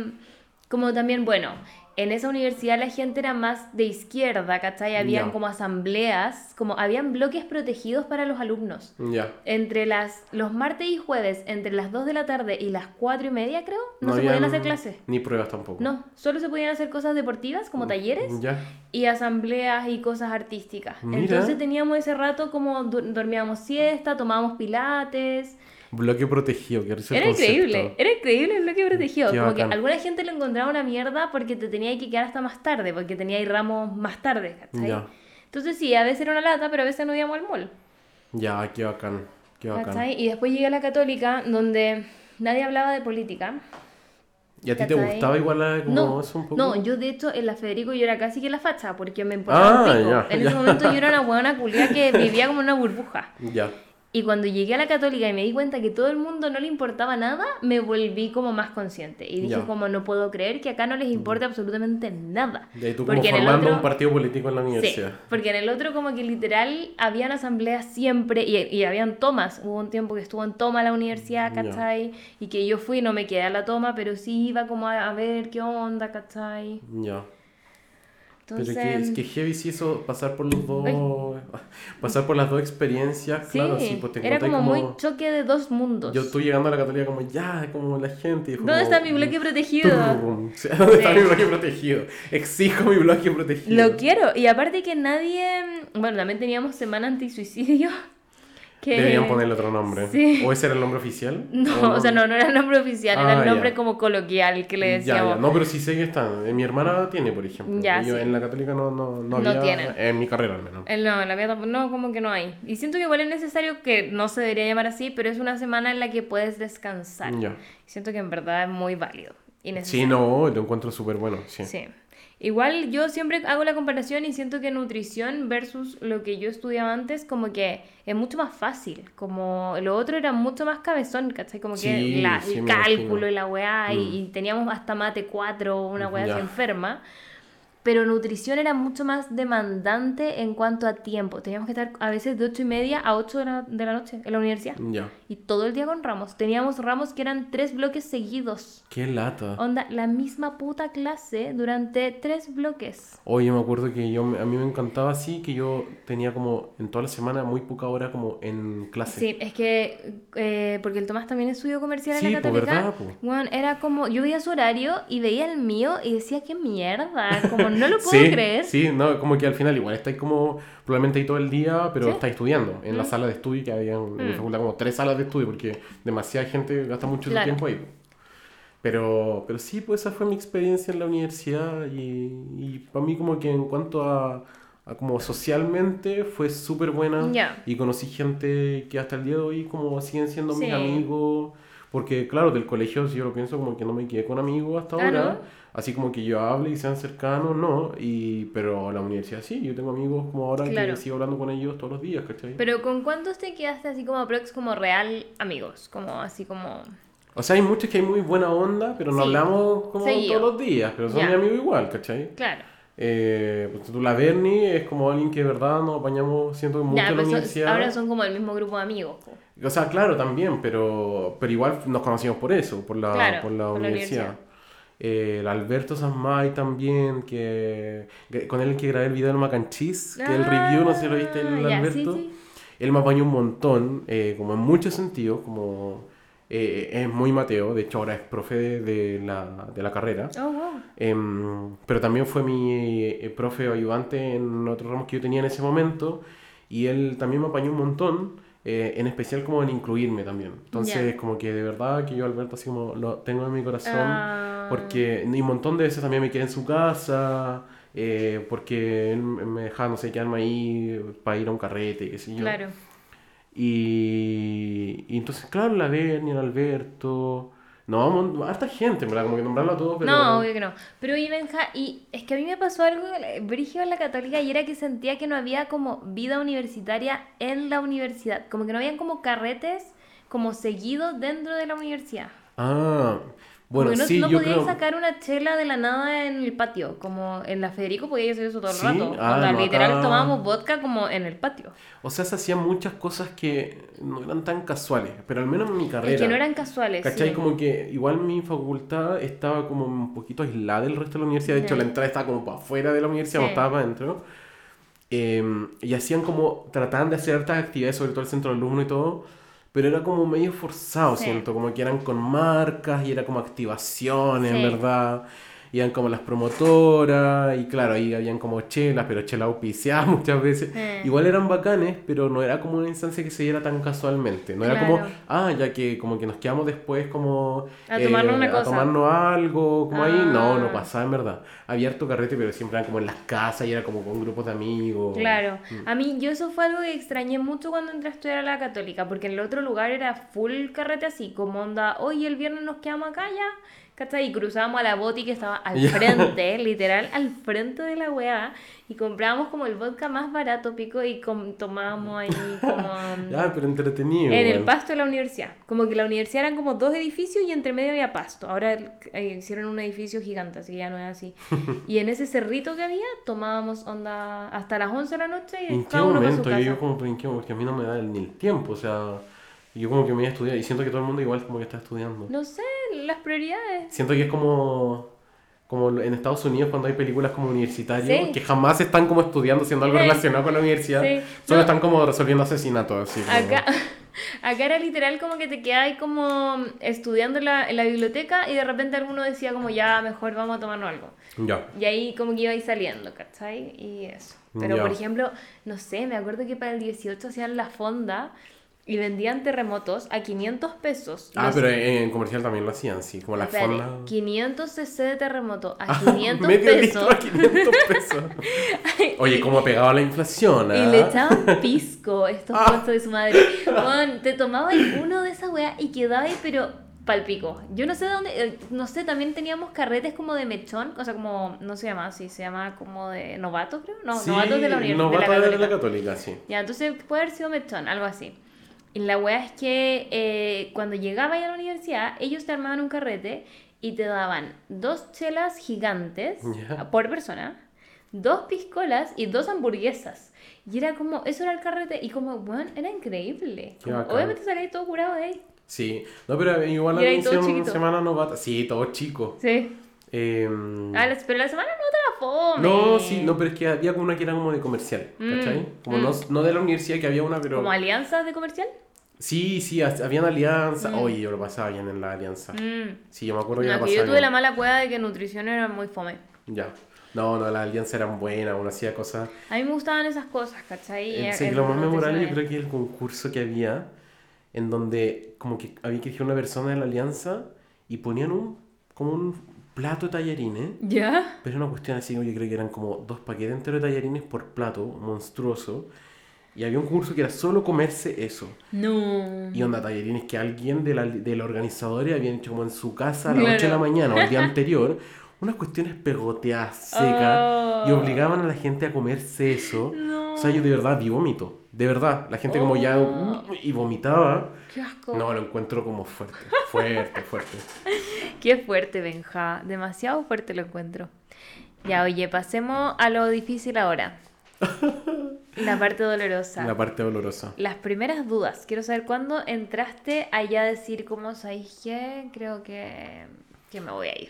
como también, bueno, en esa universidad la gente era más de izquierda, ¿cachai? Habían como asambleas, como habían bloques protegidos para los alumnos. Ya. Entre las, los martes y jueves, entre las 2 de la tarde y las 4 y media, creo, no, se podían hacer clases. Ni pruebas tampoco. No, solo se podían hacer cosas deportivas, como talleres, Ya. y asambleas y cosas artísticas. Mira. Entonces teníamos ese rato como dormíamos siesta, tomábamos pilates. Bloque protegido, que Era increíble, era increíble el bloque protegido. Qué Como que bacán. alguna gente lo encontraba una mierda porque te tenía que quedar hasta más tarde, porque tenía ahí ramos más tarde, ¿cachai? Ya. Entonces sí, a veces era una lata, pero a veces no íbamos al mall. Ya, qué bacán. Qué bacán. ¿cachai? Y después llegué a la católica, donde nadie hablaba de política. ¿Y a ti te gustaba igual la- como No, eso un poco? no, yo de hecho en la Federico yo era casi que la facha, porque me importaba Ah, un pico. ya, en ya. ese momento yo era una huevona culia que vivía como una burbuja. Ya. Y cuando llegué a la católica y me di cuenta que todo el mundo no le importaba nada, me volví como más consciente. Y dije Ya. como no puedo creer que acá no les importe absolutamente nada. Y ahí tú como formando otro- un partido político en la Sí, universidad. porque en el otro como que literal habían asambleas siempre y, y habían tomas. Hubo un tiempo que estuvo en toma la universidad, Ya. ¿cachai? Y que yo fui, no me quedé a la toma, pero sí iba como a, a ver qué onda, ¿cachai? Ya. Entonces... Pero que, es que heavy sí eso, pasar por los dos, pasar por las dos experiencias, Sí, claro, sí, pues te era encontrás como, muy choque de dos mundos. Yo estoy llegando a la católica como, ya, como la gente. y fue ¿Dónde como, está mi bloque protegido? Turrum. Sí, ¿Dónde está mi bloque protegido? Exijo mi bloque protegido. Lo quiero. Y aparte que nadie... Bueno, también teníamos Semana Antisuicidio. Que... Deberían ponerle otro nombre. Sí. ¿O ese era el nombre oficial? No, o sea, no, no era el nombre oficial, era Ah, el nombre ya. como coloquial que le Ya, decíamos. ya. No, pero sí sé que están. Eh, Mi hermana tiene, por ejemplo. Ya, Y yo sí. en la católica no, no, no No había. tienen. En mi carrera al menos. El no, en la mía tampoco, no, como que no hay. Y siento que igual es necesario que no se debería llamar así, pero es una semana en la que puedes descansar. Ya. Siento que en verdad es muy válido y Sí, necesario. no, lo encuentro súper bueno. Sí. Sí. Igual yo siempre hago la comparación y siento que nutrición versus lo que yo estudiaba antes, como que es mucho más fácil. Como lo otro era mucho más cabezón, ¿cachai? Como que la- sí, el cálculo imagino. y la weá, y, Mm. y teníamos hasta mate 4, una weá así enferma. Pero nutrición era mucho más demandante en cuanto a tiempo. Teníamos que estar a veces de 8 y media a 8 de la, de la noche en la universidad. Ya. Y todo el día con ramos. Teníamos ramos que eran tres bloques seguidos. Qué lata. Onda, la misma puta clase durante tres bloques. Oye, me acuerdo que yo, a mí me encantaba así, que yo tenía como en toda la semana muy poca hora como en clase. Sí, es que, eh, porque el Tomás también estudió comercial Sí, en la po, Católica. ¿verdad, po? Bueno, era como, yo veía su horario y veía el mío y decía, qué mierda, como no lo puedo sí, creer. Sí, no, como que al final igual estáis como, probablemente ahí todo el día, pero Sí. estáis estudiando en la Mm. sala de estudio, que había en mi Mm. facultad como tres salas de estudio, porque demasiada gente gasta mucho Claro. tiempo ahí. Pero, pero sí, pues esa fue mi experiencia en la universidad y, y para mí como que en cuanto a, a como socialmente fue súper buena Ya. y conocí gente que hasta el día de hoy como siguen siendo mis Sí. amigos. Porque claro, del colegio, si yo lo pienso, como que no me quedé con amigos hasta Ah, ahora. Así como que yo hable y sean cercanos, no. Y, pero la universidad sí, yo tengo amigos como ahora Claro. que sigo hablando con ellos todos los días, ¿cachai? Pero ¿con cuántos te quedaste así como prox, como real amigos? Como así como... O sea, hay muchos que hay muy buena onda, pero no Sí. hablamos como Seguido. todos los días, pero son Ya. mi amigo igual, ¿cachai? Claro. Eh, pues tú, la Bernie es como alguien que de verdad nos apañamos, siento mucho Ya, en la son- universidad. ahora son como el mismo grupo de amigos. O sea, claro, también, pero, pero igual nos conocimos por eso, por la, Claro, por la por la universidad. Eh, el Alberto Sanmay también, que, que- con él que grabé el video del Mac and Cheese, que el review, no sé si lo viste, el Ah, Alberto. sí, sí. Él me apañó un montón, eh, como en muchos sentidos, como eh, es muy Mateo, de hecho ahora es profe de, de la, de la carrera. Oh, wow. Em, pero también fue mi eh, profe o ayudante en otros ramos que yo tenía en ese momento y él también me apañó un montón, eh, en especial como en incluirme también. Entonces, como que de verdad que yo Alberto así como lo tengo en mi corazón, Ah. porque un montón de veces también me quedé en su casa, eh, porque él me dejaba, no sé, quedarme ahí para ir a un carrete, qué sé yo. Claro. Y, y entonces, claro, la Berni, el Alberto... No, harta gente, ¿verdad? Como que nombrarlo a todos, pero... No, obvio que no. Pero oye, Benja, y es que a mí me pasó algo brígido en la católica y era que sentía que no había como vida universitaria en la universidad. Como que no habían como carretes como seguidos dentro de la universidad. Ah, bueno, no, sí, no yo podíais creo... sacar una chela de la nada en el patio. Como en la Federico podíais hacer eso todo el Sí, rato. ah, Onda, no, literal acá- tomábamos vodka como en el patio. O sea, se hacían muchas cosas que no eran tan casuales, pero al menos en mi carrera. Es que no eran casuales. ¿Cachai? sí. Como que igual mi facultad estaba como un poquito aislada del resto de la universidad. De hecho, Ya. la entrada estaba como para afuera de la universidad, no Sí. estaba para adentro. Eh, y hacían como, trataban de hacer hartas actividades, sobre todo el centro de alumno y todo, pero era como medio forzado, Sí. siento, como que eran con marcas y era como activaciones, Sí. ¿verdad? Iban como las promotoras y claro, ahí habían como chelas, pero chelas auspiciadas muchas veces. Eh. Igual eran bacanes, pero no era como una instancia que se diera tan casualmente. No era como, Claro. ah, ya que como que nos quedamos después como A tomarnos una a cosa. tomarnos algo, como ahí. No, Ah. no pasaba en verdad. Había harto carrete, pero siempre eran como en las casas y era como con grupos de amigos. Claro, Mm. a mí yo eso fue algo que extrañé mucho cuando entré a estudiar a la católica, porque en el otro lugar era full carrete así, como onda, oye, el viernes nos quedamos acá ya, ¿cachai? Y cruzábamos a la Boti que estaba al frente, literal, al frente de la weá. Y comprábamos como el vodka más barato, pico, y tomábamos ahí como... Ya, pero entretenido. En el pasto de la universidad. Como que la universidad eran como dos edificios y entre medio había pasto. Ahora eh, hicieron un edificio gigante, así que ya no es así. Y en ese cerrito que había, tomábamos onda hasta las 11 de la noche y ¿En qué cada uno para su momento? Yo casa. digo como, ¿en qué? Porque a mí no me da ni el tiempo, o sea, yo como que me voy a estudiar y siento que todo el mundo igual como que está estudiando. No sé, las prioridades. Siento que es como, como en Estados Unidos cuando hay películas como universitarios Sí. que jamás están como estudiando, haciendo algo Sí. relacionado con la universidad, Sí. solo No. están como resolviendo asesinatos, así como- Acá, acá era literal como que te ahí como estudiando en la, en la biblioteca y de repente alguno decía como ya mejor vamos a tomarnos algo. Ya. Y ahí como que iba ahí saliendo, ¿cachai? Y eso. Pero Ya. por ejemplo, no sé, me acuerdo que para el 18 hacían la fonda y vendían terremotos a 500 pesos. Ah, pero en, en comercial también lo hacían, sí, como la Espérate, fonda. 500 cc de terremoto a 500 Medio pesos. litro a 500 pesos. Oye, ¿cómo ha pegado la inflación? Y ah? le echaban pisco, estos Ah. puestos de su madre. Juan, te tomabas uno de esa weá y quedabas, pero palpico. Yo no sé de dónde, eh, no sé, también teníamos carretes como de mechón, o sea, como, no se llama así, se llama como de novato, creo. No, Sí, novatos de la universidad. novato de la de la Católica. católica, sí. Ya, entonces puede haber sido mechón, algo así. Y la weá es que eh, cuando llegabas a la universidad, ellos te armaban un carrete y te daban dos chelas gigantes Ya. por persona, dos piscolas y dos hamburguesas. Y era como, eso era el carrete, y como, bueno, era increíble. Como, obviamente salí todo curado de ahí. Sí, no, pero igual Y era la semana novata. Sí, todo chico. Sí. Eh, Ah, pero la semana no fome. no, sí, no, pero es que había como una que era como de comercial, ¿cachai? Como mm. no, no de la universidad que había una, pero... ¿Como alianzas de comercial? Sí, sí, ha- habían alianza. Oye, yo lo pasaba bien en la alianza. Mm. Sí, yo me acuerdo que No, la que yo pasaba tuve bien. la mala cueva de que nutrición era muy fome. Ya. No, no, las alianzas eran buenas, uno hacía cosas... A mí me gustaban esas cosas, ¿cachai? Eh, sí, el lo más memorable yo creo que el concurso que había, en donde como que había que elegir una persona de la alianza y ponían un, como un plato de tallarines, ¿Ya? pero era una cuestión así, yo creo que eran como dos paquetes enteros de tallarines por plato, monstruoso, y había un concurso que era solo comerse eso. No. Y onda, tallarines que alguien de la, de los organizadores habían hecho como en su casa a las Claro. 8 de la mañana o el día anterior, unas cuestiones pegoteadas, secas, y Oh. obligaban a la gente a comerse eso. No. O sea, yo de verdad vi vómito. De verdad, la gente como ya Oh. y vomitaba. Qué asco. No, lo encuentro como fuerte, fuerte, fuerte. Qué fuerte, Benja. Demasiado fuerte lo encuentro. Ya, oye, pasemos a lo difícil ahora. La parte dolorosa. La parte dolorosa. Las primeras dudas. Quiero saber cuándo entraste allá a decir, ¿cómo sabéis qué? Creo que, que me voy a ir.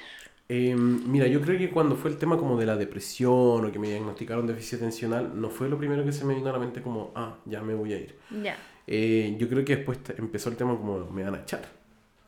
Eh, mira, yo creo que cuando fue el tema como de la depresión o que me diagnosticaron déficit atencional, no fue lo primero que se me vino a la mente como, ah, ya me voy a ir. Ya. Eh, yo creo que después empezó el tema como, me van a echar.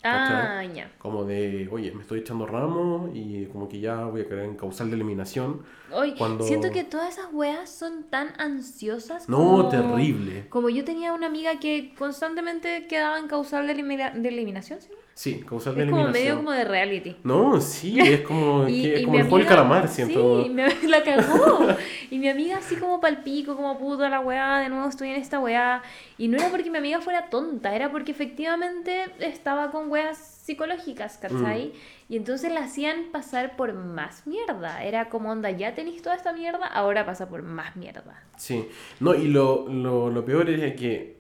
Ah, ya. Como de, oye, me estoy echando ramos y como que ya voy a caer en causal de eliminación. Hoy Cuando- siento que todas esas weas son tan ansiosas. No, como- terrible. Como yo tenía una amiga que constantemente quedaba en causal de, elimina- de eliminación, ¿sí? Sí, causal de Es como eliminación. medio como de reality. No, sí, es como, Y- que, y como el juego del calamar, siento. Sí, me, la cagó. y mi amiga así como palpico, como puto la weá, de nuevo estoy en esta weá. Y no era porque mi amiga fuera tonta, era porque efectivamente estaba con weas psicológicas, ¿cachai? Mm. Y entonces la hacían pasar por más mierda. Era como onda, ya tenéis toda esta mierda, ahora pasa por más mierda. Sí, no, y lo, lo, lo peor es que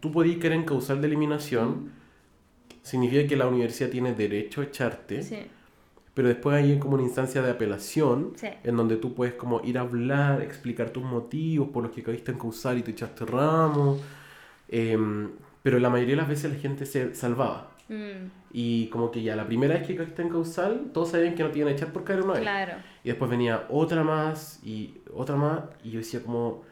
tú podías caer en causal de eliminación, significa que la universidad tiene derecho a echarte, Sí. pero después hay como una instancia de apelación Sí. en donde tú puedes como ir a hablar, explicar tus motivos por los que caíste en causal y te echaste ramos, em, pero la mayoría de las veces la gente se salvaba. Mm, Y como que ya la primera vez que caíste en causal, todos sabían que no te iban a echar por caer una vez. claro. Y después venía otra más y otra más. Y yo decía como,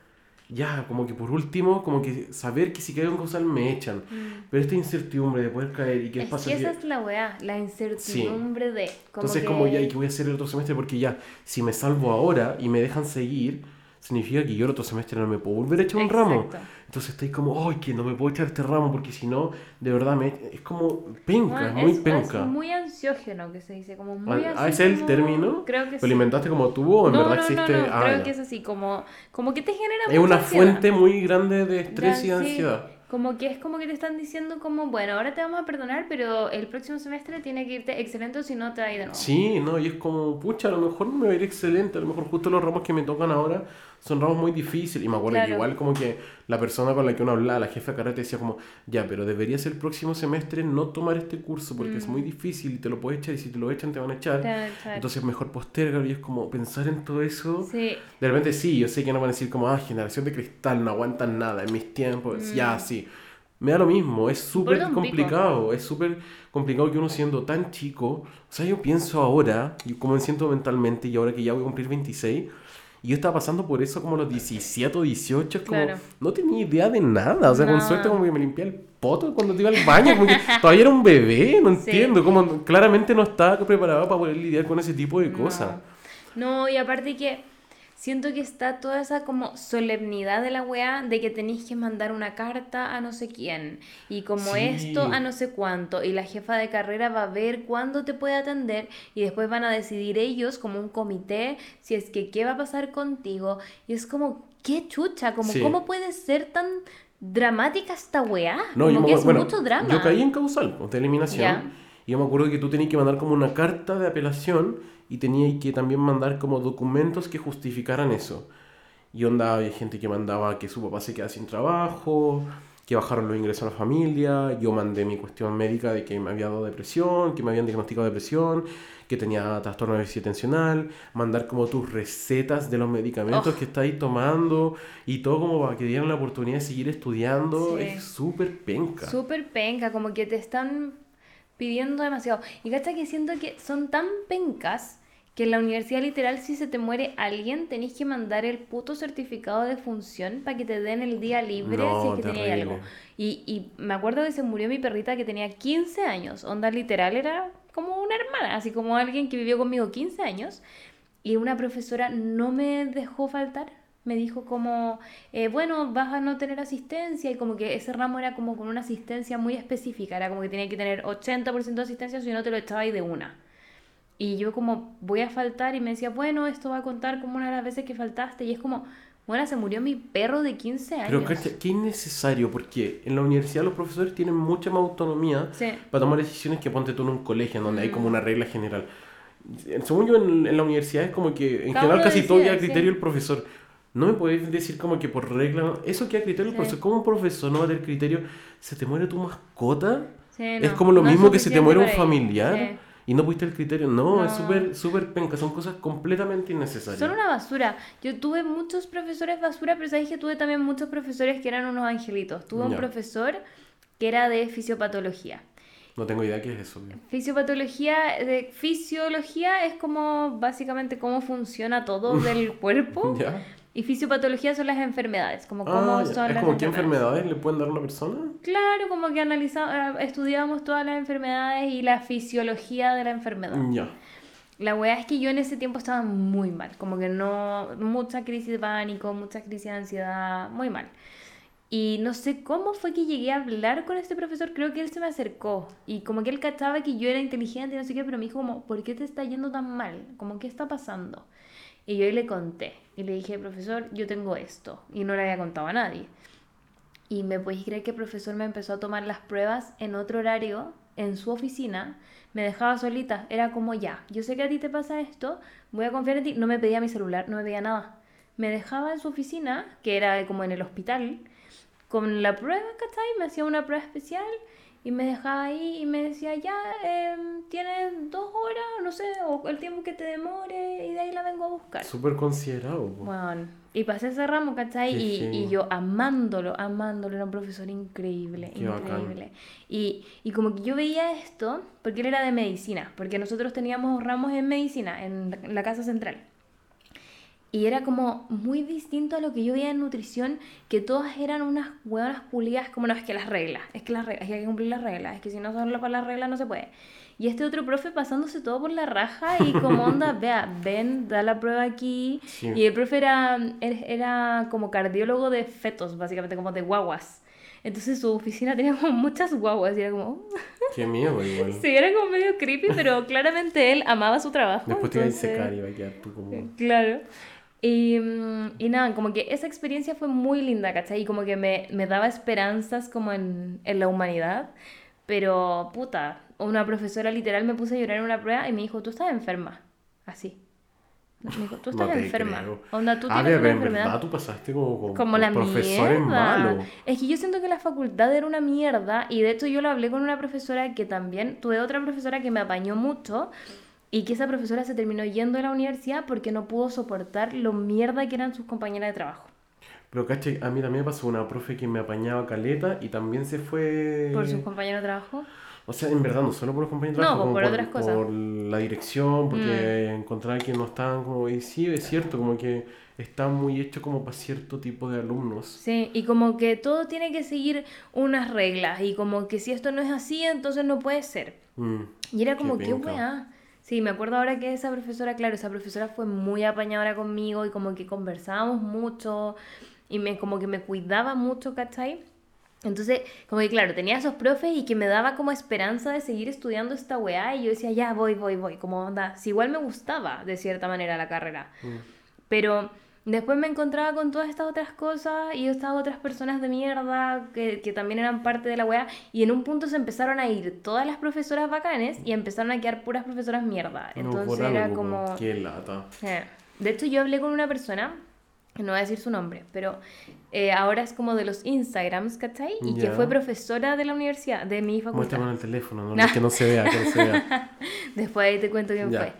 ya, como que por último, como que saber que si caigo en causal me echan. Pero esta incertidumbre de poder caer y qué Mm. Es pasa que esa es la weá, la incertidumbre de. Como Entonces que... como ya, ¿y qué voy a hacer el otro semestre? Porque ya, si me salvo ahora y me dejan seguir, significa que yo el otro semestre no me puedo volver a echar un ramo. Exacto. Entonces estoy como, ay, que no me puedo echar este ramo porque si no, de verdad, me... es como penca, Bueno, es muy penca. es muy ansiógeno que se dice, como muy Ah, así ¿ese es el término? Creo que ¿Lo sí. alimentaste como tubo o en no, verdad no, existe? no, Ah, creo ya. que es así, como, como que te genera Es mucha una ansiedad. fuente muy grande de estrés y de sí. ansiedad. Como que es como que te están diciendo como, bueno, ahora te vamos a perdonar, pero el próximo semestre tiene que irte excelente o si no te va a ir de nuevo. Sí, no, y es como, pucha, a lo mejor no me va a ir excelente, a lo mejor justo los ramos que me tocan ahora son ramos muy difíciles. Y me acuerdo que Claro. igual como que la persona con la que uno hablaba, la jefa de carrera, te decía como, ya, pero deberías el próximo semestre no tomar este curso porque es muy difícil y te lo puedes echar y si te lo echan te van a echar. Mm. Entonces mejor postergar y es como pensar en todo eso. Sí, De repente sí, yo sé que no van a decir como, ah, generación de cristal, no aguantan nada en mis tiempos. Ya, sí. Me da lo mismo, es súper Mm. Complicado, es súper complicado que uno siendo tan chico, o sea, yo pienso ahora, y como me siento mentalmente, y ahora que ya voy a cumplir 26, y yo estaba pasando por eso como a los 17 o 18, es como, Claro. no tenía idea de nada, o sea, con No. suerte como que me limpié el poto cuando te iba al baño, todavía era un bebé, no Sí. entiendo, como claramente no estaba preparado para poder lidiar con ese tipo de cosas. No, y aparte que siento que está toda esa como solemnidad de la weá de que tenéis que mandar una carta a no sé quién y como Sí. esto a no sé cuánto y la jefa de carrera va a ver cuándo te puede atender y después van a decidir ellos como un comité si es que qué va a pasar contigo y es como qué chucha, como Sí. cómo puede ser tan dramática esta weá, No, yo como que es acuerdo- mucho drama. Yo caí en causal, pues, de eliminación. Y yo me acuerdo que tú tenías que mandar como una carta de apelación y tenías que también mandar como documentos que justificaran eso. Y onda, había gente que mandaba que su papá se queda sin trabajo, que bajaron los ingresos a la familia. Yo mandé mi cuestión médica de que me había dado depresión, que me habían diagnosticado depresión, que tenía trastorno de déficit atencional. Mandar como tus recetas de los medicamentos Oh. que estáis tomando y todo como para que dieran la oportunidad de seguir estudiando. Sí. Es súper penca. Súper penca, como que te están pidiendo demasiado. Y cacha que siento que son tan pencas que en la universidad literal si se te muere alguien tenéis que mandar el puto certificado de función para que te den el día libre No, si es que tenías algo. Y, y me acuerdo que se murió mi perrita que tenía 15 años. Onda literal era como una hermana, así como alguien que vivió conmigo 15 años. Y una profesora no me dejó faltar. Me dijo como, eh, bueno, vas a no tener asistencia. Y como que ese ramo era como con una asistencia muy específica. Era como que tenía que tener 80% de asistencia, si no te lo echaba ahí de una. Y yo como, voy a faltar. Y me decía, bueno, esto va a contar como una de las veces que faltaste. Y es como, bueno, se murió mi perro de 15 años. Pero cacha, qué innecesario, porque en la universidad los profesores tienen mucha más autonomía Sí. para tomar decisiones que ponte tú en un colegio, en donde hay como una regla general. Según yo, en, en la universidad es como que en general casi todo decide, queda a criterio sí. del profesor. No me podéis decir como que por regla, eso queda criterio Sí. ¿Cómo un profesor no va a tener criterio? ¿Se te muere tu mascota? Sí, es como lo no mismo que se te muere un familiar y no pusiste el criterio. No, es súper súper penca, son cosas completamente innecesarias. Son una basura. Yo tuve muchos profesores basura, pero sabéis que tuve también muchos profesores que eran unos angelitos. Tuve un profesor que era de fisiopatología. No tengo idea qué es eso. Fisiopatología, de fisiología es como básicamente cómo funciona todo del cuerpo. ¿Ya? Y fisiopatología son las enfermedades, como cómo Ah, son es las como qué enfermedades. le pueden dar a una persona. Claro, como que analizamos, estudiábamos todas las enfermedades y la fisiología de la enfermedad. Ya. La weá es que yo en ese tiempo estaba muy mal, como que no, mucha crisis de pánico, mucha crisis de ansiedad, muy mal. Y no sé cómo fue que llegué a hablar con este profesor, creo que él se me acercó y como que él cachaba que yo era inteligente y no sé qué, pero me dijo como, ¿por qué te está yendo tan mal? Como, ¿qué está pasando? Y yo ahí le conté y le dije, profesor, yo tengo esto y no le había contado a nadie. Y me podéis creer que el profesor me empezó a tomar las pruebas en otro horario, en su oficina, me dejaba solita, era como ya, yo sé que a ti te pasa esto, voy a confiar en ti, no me pedía mi celular, no me pedía nada. Me dejaba en su oficina, que era como en el hospital, con la prueba, ¿cachai? Me hacía una prueba especial y me dejaba ahí y me decía, ya, em, tienes dos horas, no sé, o el tiempo que te demore y de ahí la vengo a buscar. Súper considerado. po. Bueno, y pasé ese ramo, ¿cachai? Y, y yo amándolo, amándolo, era un profesor increíble, Qué increíble. Y, y como que yo veía esto, porque él era de medicina, porque nosotros teníamos ramos en medicina, en la casa central. Y era como muy distinto a lo que yo veía en nutrición, que todas eran unas hueonas pulidas, como no, es que las reglas, es que las reglas, es que hay que cumplir las reglas, es que si no son para las reglas no se puede. Y este otro profe pasándose todo por la raja y como onda, vea, ven, da la prueba aquí. Sí. Y el profe era, er- era como cardiólogo de fetos, básicamente, como de guaguas. Entonces su oficina tenía como muchas guaguas y era como... Qué miedo, igual. Sí, era como medio creepy, pero claramente él amaba su trabajo. Después te iba a entonces- secar y va a quedar tú como. Claro. Y, mm, y nada, como que esa experiencia fue muy linda, ¿cachai? Y como que me, me daba esperanzas como en, en la humanidad. Pero, puta, una profesora literal me puse a llorar en una prueba y me dijo, tú estás enferma. Así. Me dijo, tú estás No enferma. creo. Onda, tú Ah, tienes pero una en enfermedad. verdad tú pasaste como, como, Como la profesores mierda. malos. Es que yo siento que la facultad era una mierda y de hecho yo lo hablé con una profesora que también, tuve otra profesora que me apañó mucho y que esa profesora se terminó yendo de la universidad porque no pudo soportar lo mierda que eran sus compañeras de trabajo. Pero caché, a mí también me pasó una profe que me apañaba caleta y también se fue... Por sus compañeros de trabajo. O sea, en verdad, no solo por los compañeros de No, trabajo, pues como por otras cosas. Mm. Por la dirección, porque encontraba que no estaban como... Y sí, es cierto, como que está muy hecho como para cierto tipo de alumnos. Sí, y como que todo tiene que seguir unas reglas y como que si esto no es así, entonces no puede ser. Mm. Y era Qué como, qué penca. weá. Sí, me acuerdo ahora que esa profesora, claro, esa profesora fue muy apañadora conmigo y como que conversábamos mucho y me como que me cuidaba mucho, ¿cachai? Entonces, como que claro, tenía esos profes y que me daba como esperanza de seguir estudiando esta weá y yo decía, ya, voy, voy, voy, como onda, si igual me gustaba de cierta manera la carrera. Mm. Pero después me encontraba con todas estas otras cosas y estas otras personas de mierda que, que también eran parte de la weá. Y en un punto se empezaron a ir todas las profesoras bacanes y empezaron a quedar puras profesoras mierda. No, Entonces por era algo, como... Qué lata. Eh, De hecho, yo hablé con una persona, que no voy a decir su nombre, pero eh, ahora es como de los Instagrams, ¿cachai? Y que fue profesora de la universidad, de mi facultad. Muéstrame el teléfono, no, que no se vea, que no se vea. Después ahí te cuento quién fue.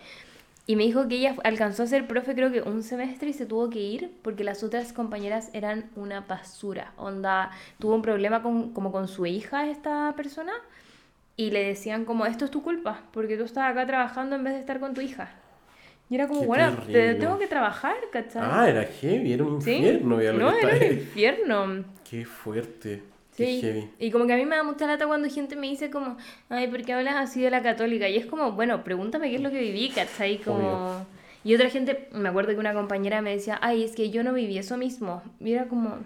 Y me dijo que ella alcanzó a ser profe creo que un semestre y se tuvo que ir porque las otras compañeras eran una basura. Onda, tuvo un problema con, como con su hija esta persona y le decían como, esto es tu culpa, porque tú estás acá trabajando en vez de estar con tu hija. Y era como, Qué bueno, te, tengo que trabajar, ¿cachai? Ah, era heavy, era un ¿Sí? infierno. ya lo no, que era un infierno. Qué fuerte. Sí, heavy. y como que a mí me da mucha lata cuando gente me dice como, ay, ¿por qué hablas así de la católica? Y es como, bueno, pregúntame qué es lo que viví, ¿cachai? Como... Y otra gente, me acuerdo que una compañera me decía, ay, es que yo no viví eso mismo. Y era como,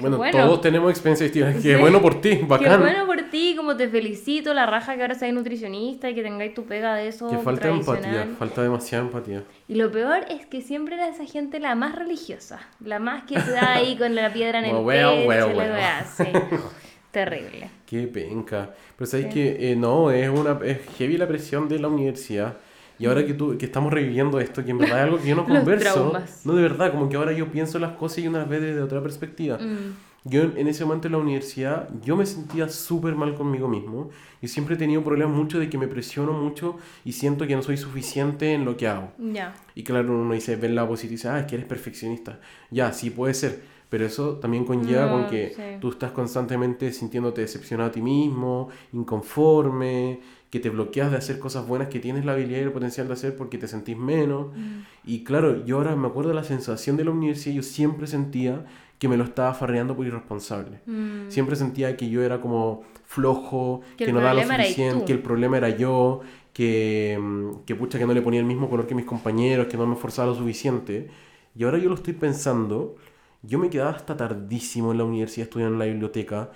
Bueno, bueno. todos tenemos experiencia distinta. Qué Sí. bueno por ti, Qué bacán. bueno por ti, como te felicito, la raja que ahora seas nutricionista y que tengáis tu pega de eso Que falta empatía, falta demasiada empatía. Y lo peor es que siempre era esa gente la más religiosa, la más que se da ahí con la piedra en el pecho, wea. wea, sí. Terrible. Qué penca. Pero sabes Sí. que eh, no, es una es heavy la presión de la universidad. Y ahora que tú, que estamos reviviendo esto, que en verdad es algo que yo no converso. No, de verdad, como que ahora yo pienso las cosas y una vez desde otra perspectiva. Mm. Yo en, ese momento en la universidad, yo me sentía súper mal conmigo mismo. Y siempre he tenido problemas mucho de que me presiono mucho y siento que no soy suficiente en lo que hago. Ya. Y claro, uno dice, ve el lado positivo y dice, ah, es que eres perfeccionista. Ya, sí puede ser, pero eso también conlleva No, con que sí. tú estás constantemente sintiéndote decepcionado a ti mismo, inconforme, que te bloqueas de hacer cosas buenas que tienes la habilidad y el potencial de hacer porque te sentís menos. Mm. Y claro, yo ahora me acuerdo de la sensación de la universidad, yo siempre sentía que me lo estaba farreando por irresponsable. Mm. Siempre sentía que yo era como flojo, Que no daba lo suficiente, que el problema era yo, que, mm, que pucha que no le ponía el mismo color que mis compañeros, que no me esforzaba lo suficiente. Y ahora yo lo estoy pensando, yo me quedaba hasta tardísimo en la universidad estudiando en la biblioteca.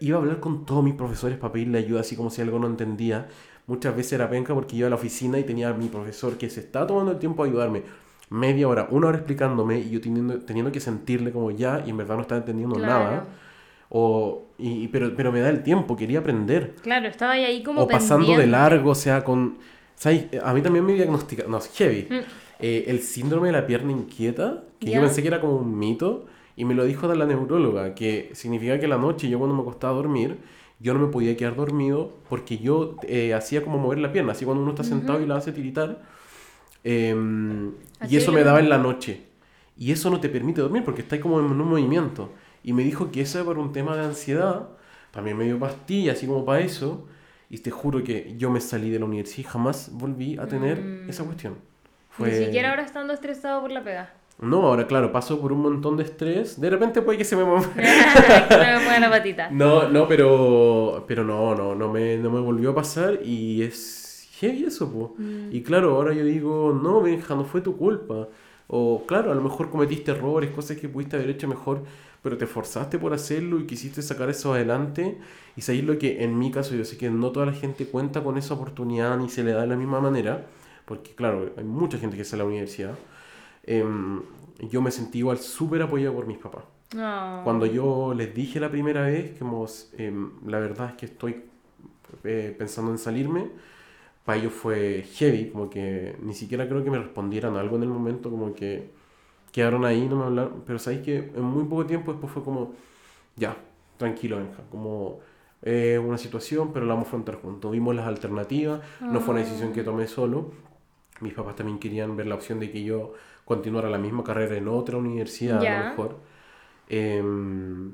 Iba a hablar con todos mis profesores para pedirle ayuda, así como si algo no entendía. Muchas veces era penca porque iba a la oficina y tenía a mi profesor que se estaba tomando el tiempo a ayudarme. Media hora, una hora explicándome y yo teniendo, teniendo que sentirle como ya y en verdad no estaba entendiendo Claro. nada. O, y, pero, pero me da el tiempo, quería aprender. Claro, estaba ahí como O pasando de pendiente. largo, o sea, con... ¿sabes? A mí también me diagnosticaron, no, es heavy, Mm. Eh, el síndrome de la pierna inquieta, que ¿Ya? yo pensé que era como un mito, y me lo dijo la neuróloga, que significa que la noche yo cuando me acostaba a dormir, yo no me podía quedar dormido porque yo eh, hacía como mover la pierna, así cuando uno está sentado y la hace tiritar, em, y eso es me daba en la noche. Y eso no te permite dormir porque estás como en un movimiento. Y me dijo que eso era por un tema de ansiedad. También me dio pastillas, así como para eso. Y te juro que yo me salí de la universidad y jamás volví a tener Mm. esa cuestión. Ni siquiera ahora estando estresado por la pega. No, ahora claro, paso por un montón de estrés. De repente puede que se me... mueva la patita. No, no, pero, pero no, no, no me, no me volvió a pasar y es heavy eso, po. Mm. Y claro, ahora yo digo, no, Benja, no fue tu culpa. O claro, a lo mejor cometiste errores, cosas que pudiste haber hecho mejor, pero te esforzaste por hacerlo y quisiste sacar eso adelante. Y sabéis lo que en mi caso yo sé que no toda la gente cuenta con esa oportunidad ni se le da de la misma manera, porque claro, hay mucha gente que está en la universidad. Em, yo me sentí igual súper apoyado por mis papás. No. Cuando yo les dije la primera vez que hemos, em, la verdad es que estoy eh, pensando en salirme, para ellos fue heavy, como que ni siquiera creo que me respondieran algo en el momento, como que quedaron ahí, no me hablaron, pero sabéis que en muy poco tiempo después fue como, ya, tranquilo, Benja, como eh, una situación, pero la vamos a afrontar juntos. Vimos las alternativas, no fue una decisión que tomé solo. Mis papás también querían ver la opción de que yo continuara la misma carrera en otra universidad, a Ya. lo mejor. Em,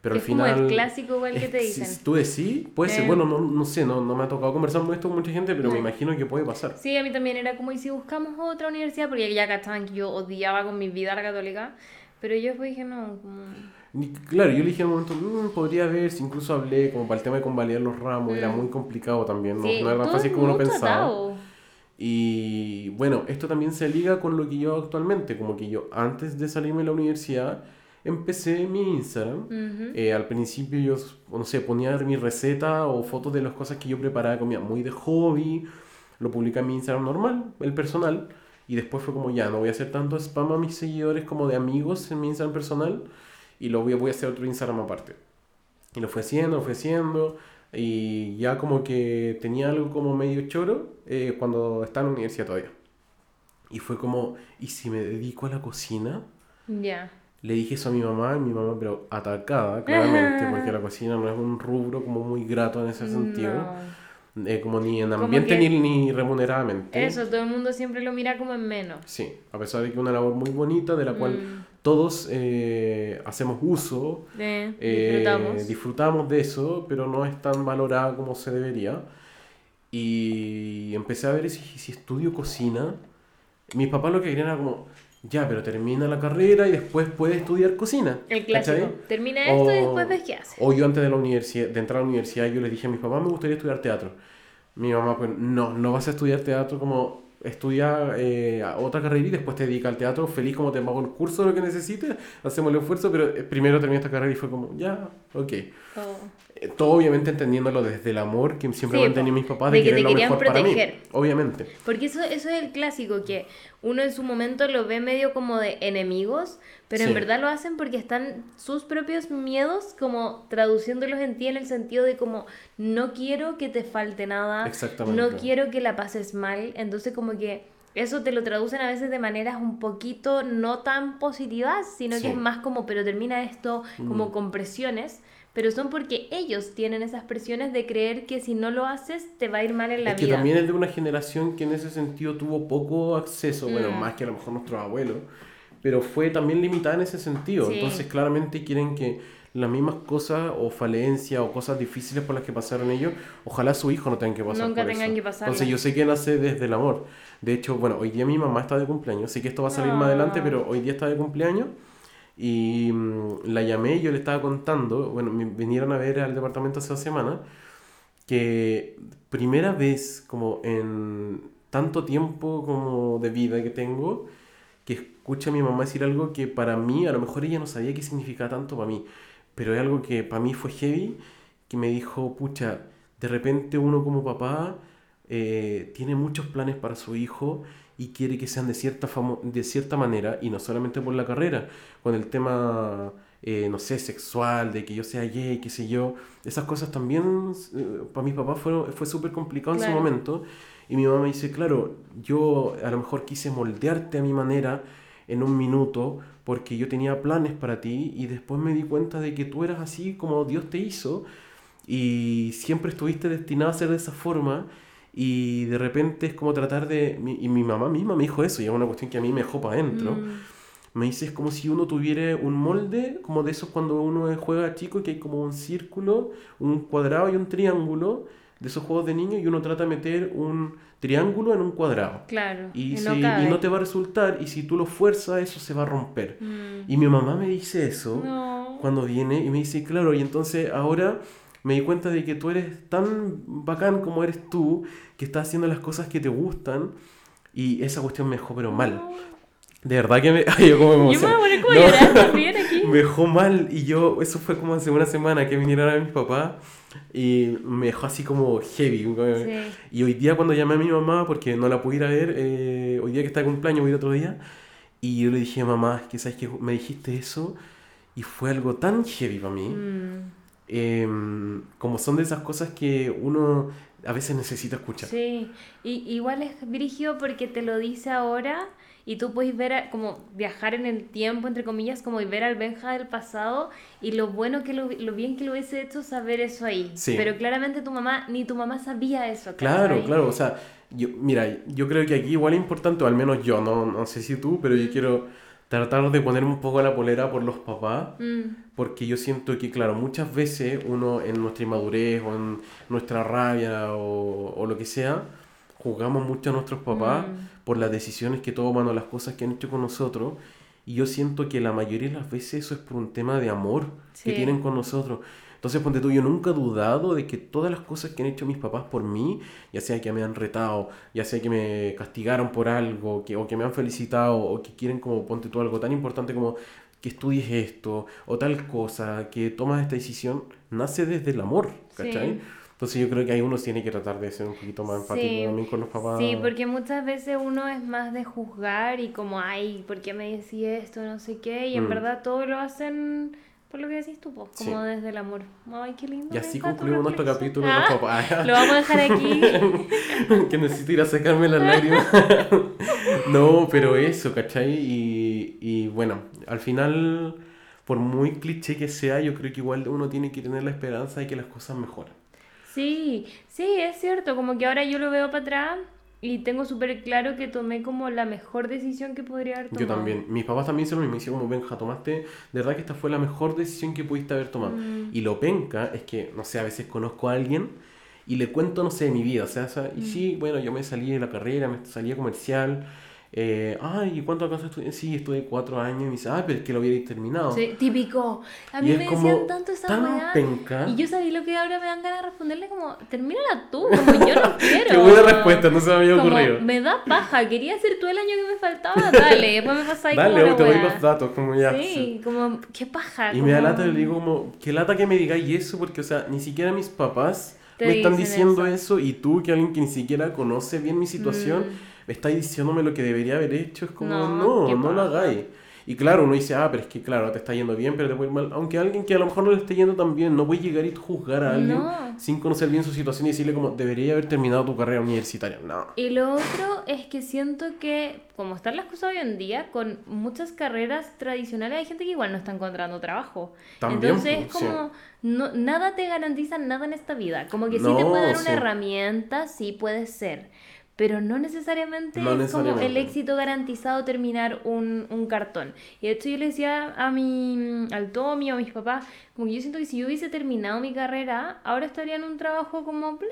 pero es al como final... el clásico igual que te dicen. Si tú decís, puede ser, Eh. bueno, no, no sé, no, no me ha tocado conversar con esto con mucha gente, pero me No. imagino que puede pasar. Sí, a mí también era como, ¿y si buscamos otra universidad? Porque ya cachaban que yo odiaba con mi vida la católica. Pero yo después dije, no, como... Claro, yo le dije en un momento, "Mm, podría ver, si incluso hablé como para el tema de convalidar los ramos, era muy complicado también, no, Mm. Sí, no era tan fácil como uno pensaba. atado. Y bueno, esto también se liga con lo que yo actualmente, como que yo antes de salirme de la universidad empecé mi Instagram. Eh, al principio yo, no sé, ponía mi receta o fotos de las cosas que yo preparaba de comida muy de hobby, lo publicaba en mi Instagram normal, el personal, y después fue como ya, no voy a hacer tanto spam a mis seguidores como de amigos en mi Instagram personal, y lo voy a, voy a hacer otro Instagram aparte. Y lo fue haciendo, lo fue haciendo, y ya como que tenía algo como medio choro eh, cuando estaba en la universidad todavía. Y fue como, ¿y si me dedico a la cocina? Ya. Le dije eso a mi mamá, y mi mamá, pero atacada, claramente, porque la cocina no es un rubro como muy grato en ese sentido, No. eh, como ni en ambiente ni, ni remuneradamente. Eso, todo el mundo siempre lo mira como en menos. Sí, a pesar de que es una labor muy bonita, de la cual Mm. Todos eh, hacemos uso, Eh, eh, disfrutamos. disfrutamos de eso, pero no es tan valorada como se debería. Y empecé a ver si, si estudio cocina. Mis papás lo que querían era como, ya, pero termina la carrera y después puedes estudiar cocina. El clásico. ¿cachai? Termina esto y después ves qué hace. O yo antes de la universidad, de entrar a la universidad, yo les dije a mis papás, me gustaría estudiar teatro. Mi mamá, pues, no, no vas a estudiar teatro como estudia eh, otra carrera y después te dedica al teatro, feliz como te pago el curso, lo que necesites, hacemos el esfuerzo, pero eh, primero terminé esta carrera y fue como, ya, ok. Todo. Eh, Todo obviamente entendiéndolo desde el amor que siempre Sí, han tenido mis papás de de, que te lo querían mejor para mí. proteger. Obviamente. Porque eso, eso es el clásico, que uno en su momento lo ve medio como de enemigos, pero en verdad lo hacen porque están sus propios miedos como traduciéndolos en ti en el sentido de como no quiero que te falte nada, Exactamente. no quiero que la pases mal, entonces como que eso te lo traducen a veces de maneras un poquito no tan positivas, sino Sí. Mm. que es más como pero termina esto como con presiones. Pero son porque ellos tienen esas presiones de creer que si no lo haces te va a ir mal en la Es que vida. también es de una generación que en ese sentido tuvo poco acceso, bueno, Mm. más que a lo mejor nuestros abuelos, pero fue también limitada en ese sentido. Sí. Entonces, claramente quieren que las mismas cosas o falencias o cosas difíciles por las que pasaron ellos, ojalá su hijo no tenga que pasar Nunca por tengan eso. que pasarlo. Entonces, yo sé que nace desde el amor. De hecho, bueno, hoy día mi mamá está de cumpleaños, sé que esto va a salir más Ah. adelante, pero hoy día está de cumpleaños. Y mm, la llamé yo le estaba contando, bueno, me vinieron a ver al departamento hace dos semanas, que primera vez como en tanto tiempo como de vida que tengo, que escucho a mi mamá decir algo que para mí, a lo mejor ella no sabía qué significaba tanto para mí, pero es algo que para mí fue heavy, que me dijo, pucha, de repente uno como papá eh, tiene muchos planes para su hijo y quiere que sean de cierta, de cierta manera, y no solamente por la carrera, con el tema, eh, no sé, sexual, de que yo sea gay, qué sé yo, esas cosas también eh, para mi papá fueron, fue súper complicado en su Claro. momento. Y mi mamá me dice, claro, yo a lo mejor quise moldearte a mi manera en un minuto porque yo tenía planes para ti y después me di cuenta de que tú eras así como Dios te hizo y siempre estuviste destinado a ser de esa forma y de repente es como tratar de... Y mi mamá misma me dijo eso y es una cuestión que a mí me dejó para adentro. Mm. Me dice, es como si uno tuviera un molde, como de esos cuando uno juega chico, que hay como un círculo, un cuadrado y un triángulo, de esos juegos de niños, y uno trata de meter un triángulo en un cuadrado. Claro. Y, y si- no y no te va a resultar, y si tú lo fuerzas, eso se va a romper. Mm. Y mi mamá me dice eso No. cuando viene, y me dice, claro, y entonces ahora me di cuenta de que tú eres tan bacán como eres tú, que estás haciendo las cosas que te gustan, y esa cuestión me dejó pero mal. De verdad que me... Ay, yo como me Yo me voy a poner como No. llorar aquí. Me dejó mal y yo, eso fue como hace una semana que vinieron a mis papás y me dejó así como heavy. Sí. Y hoy día cuando llamé a mi mamá, porque no la pude ir a ver, eh, hoy día que está de cumpleaños, voy a ir otro día, Y yo le dije, mamá, que sabes que me dijiste eso y fue algo tan heavy para mí. Mm, Em, como son de esas cosas que uno a veces necesita escuchar. sí, y, igual es brígido porque te lo dice ahora y tú puedes ver, a- como viajar en el tiempo, entre comillas, como y ver al Benja del pasado y lo bueno que lo, lo bien que lo hubiese hecho saber eso ahí. Sí. Pero claramente tu mamá, ni tu mamá sabía eso. Claro, ¿cachai? claro, o sea, yo, mira, yo creo que aquí igual es importante, o al menos yo, no, no sé si tú, pero yo quiero tratar de ponerme un poco la polera por los papás, Mm, porque yo siento que, claro, muchas veces uno en nuestra inmadurez o en nuestra rabia o, o lo que sea, juzgamos mucho a nuestros papás Mm. por las decisiones que toman o las cosas que han hecho con nosotros, y yo siento que la mayoría de las veces eso es por un tema de amor que tienen con nosotros. Entonces, ponte tú, yo nunca he dudado de que todas las cosas que han hecho mis papás por mí, ya sea que me han retado, ya sea que me castigaron por algo, que, o que me han felicitado, o que quieren como, ponte tú, algo tan importante como que estudies esto, o tal cosa, que tomas esta decisión, nace desde el amor, ¿cachai? Sí. Entonces yo creo que ahí uno tiene que tratar de ser un poquito más empático Sí. también con los papás. Sí, porque muchas veces uno es más de juzgar y como, ay, ¿por qué me decís esto? No sé qué. Y en Mm. verdad todo lo hacen por lo que decís tú, pues, como Sí. desde el amor. Ay, qué lindo. Y así concluimos nuestro capítulo de los Ah, papás. Lo vamos a dejar aquí. que necesito ir a secarme las lágrimas. no, pero eso, ¿cachai? Y, y bueno, al final, por muy cliché que sea, yo creo que igual uno tiene que tener la esperanza de que las cosas mejoren. Sí, sí, es cierto. Como que ahora yo lo veo para atrás y tengo súper claro que tomé como la mejor decisión que podría haber tomado. Yo también. Mis papás también hicieron lo mismo. Me hicieron como, Benja, tomaste, de verdad que esta fue la mejor decisión que pudiste haber tomado. Mm. Y lo penca es que, no sé, a veces conozco a alguien y le cuento, no sé, de mi vida. O sea, o sea, y sí, Mm. bueno, yo me salí de la carrera, me salí a comercial. Eh, ay, ¿y cuánto acaso estudié? Sí, estudié cuatro años. Y me dice, ah, pero es que lo hubierais terminado. Sí, típico. A Y mí es me como decían tanto esa tan weá. penca. Y yo sabía lo que ahora me dan ganas de responderle como, termínala tú, como yo no quiero. Qué buena respuesta, no se me había Como, ocurrido. me da paja, quería hacer todo el año que me faltaba, dale, después me pasáis Dale, como hoy te doy los datos, como ya. Sí, sí. como, qué paja. Y me da como- lata, le digo como, qué lata que me digáis eso, porque, o sea, ni siquiera mis papás me están diciendo eso. eso. y tú, que alguien que ni siquiera conoce bien mi situación, Mm. Estáis diciéndome lo que debería haber hecho, es como, No, no, no, lo hagáis. Y claro, uno dice, ah, pero es que claro, te está yendo bien, pero te puede ir mal. Aunque alguien que a lo mejor no le esté yendo tan bien, no puedes llegar y juzgar a alguien No. sin conocer bien su situación y decirle como, debería haber terminado tu carrera universitaria. No. Y lo otro es que siento que, como están las cosas hoy en día, con muchas carreras tradicionales hay gente que igual no está encontrando trabajo. También, Entonces es pues, sí. como, no, nada te garantiza nada en esta vida. Como que sí te puede dar sí. una herramienta, sí puede ser. Pero no necesariamente No es como el éxito garantizado terminar un, un cartón. Y de hecho yo le decía a mi, al Tommy o a mis papás, como que yo siento que si yo hubiese terminado mi carrera, ahora estaría en un trabajo como ble,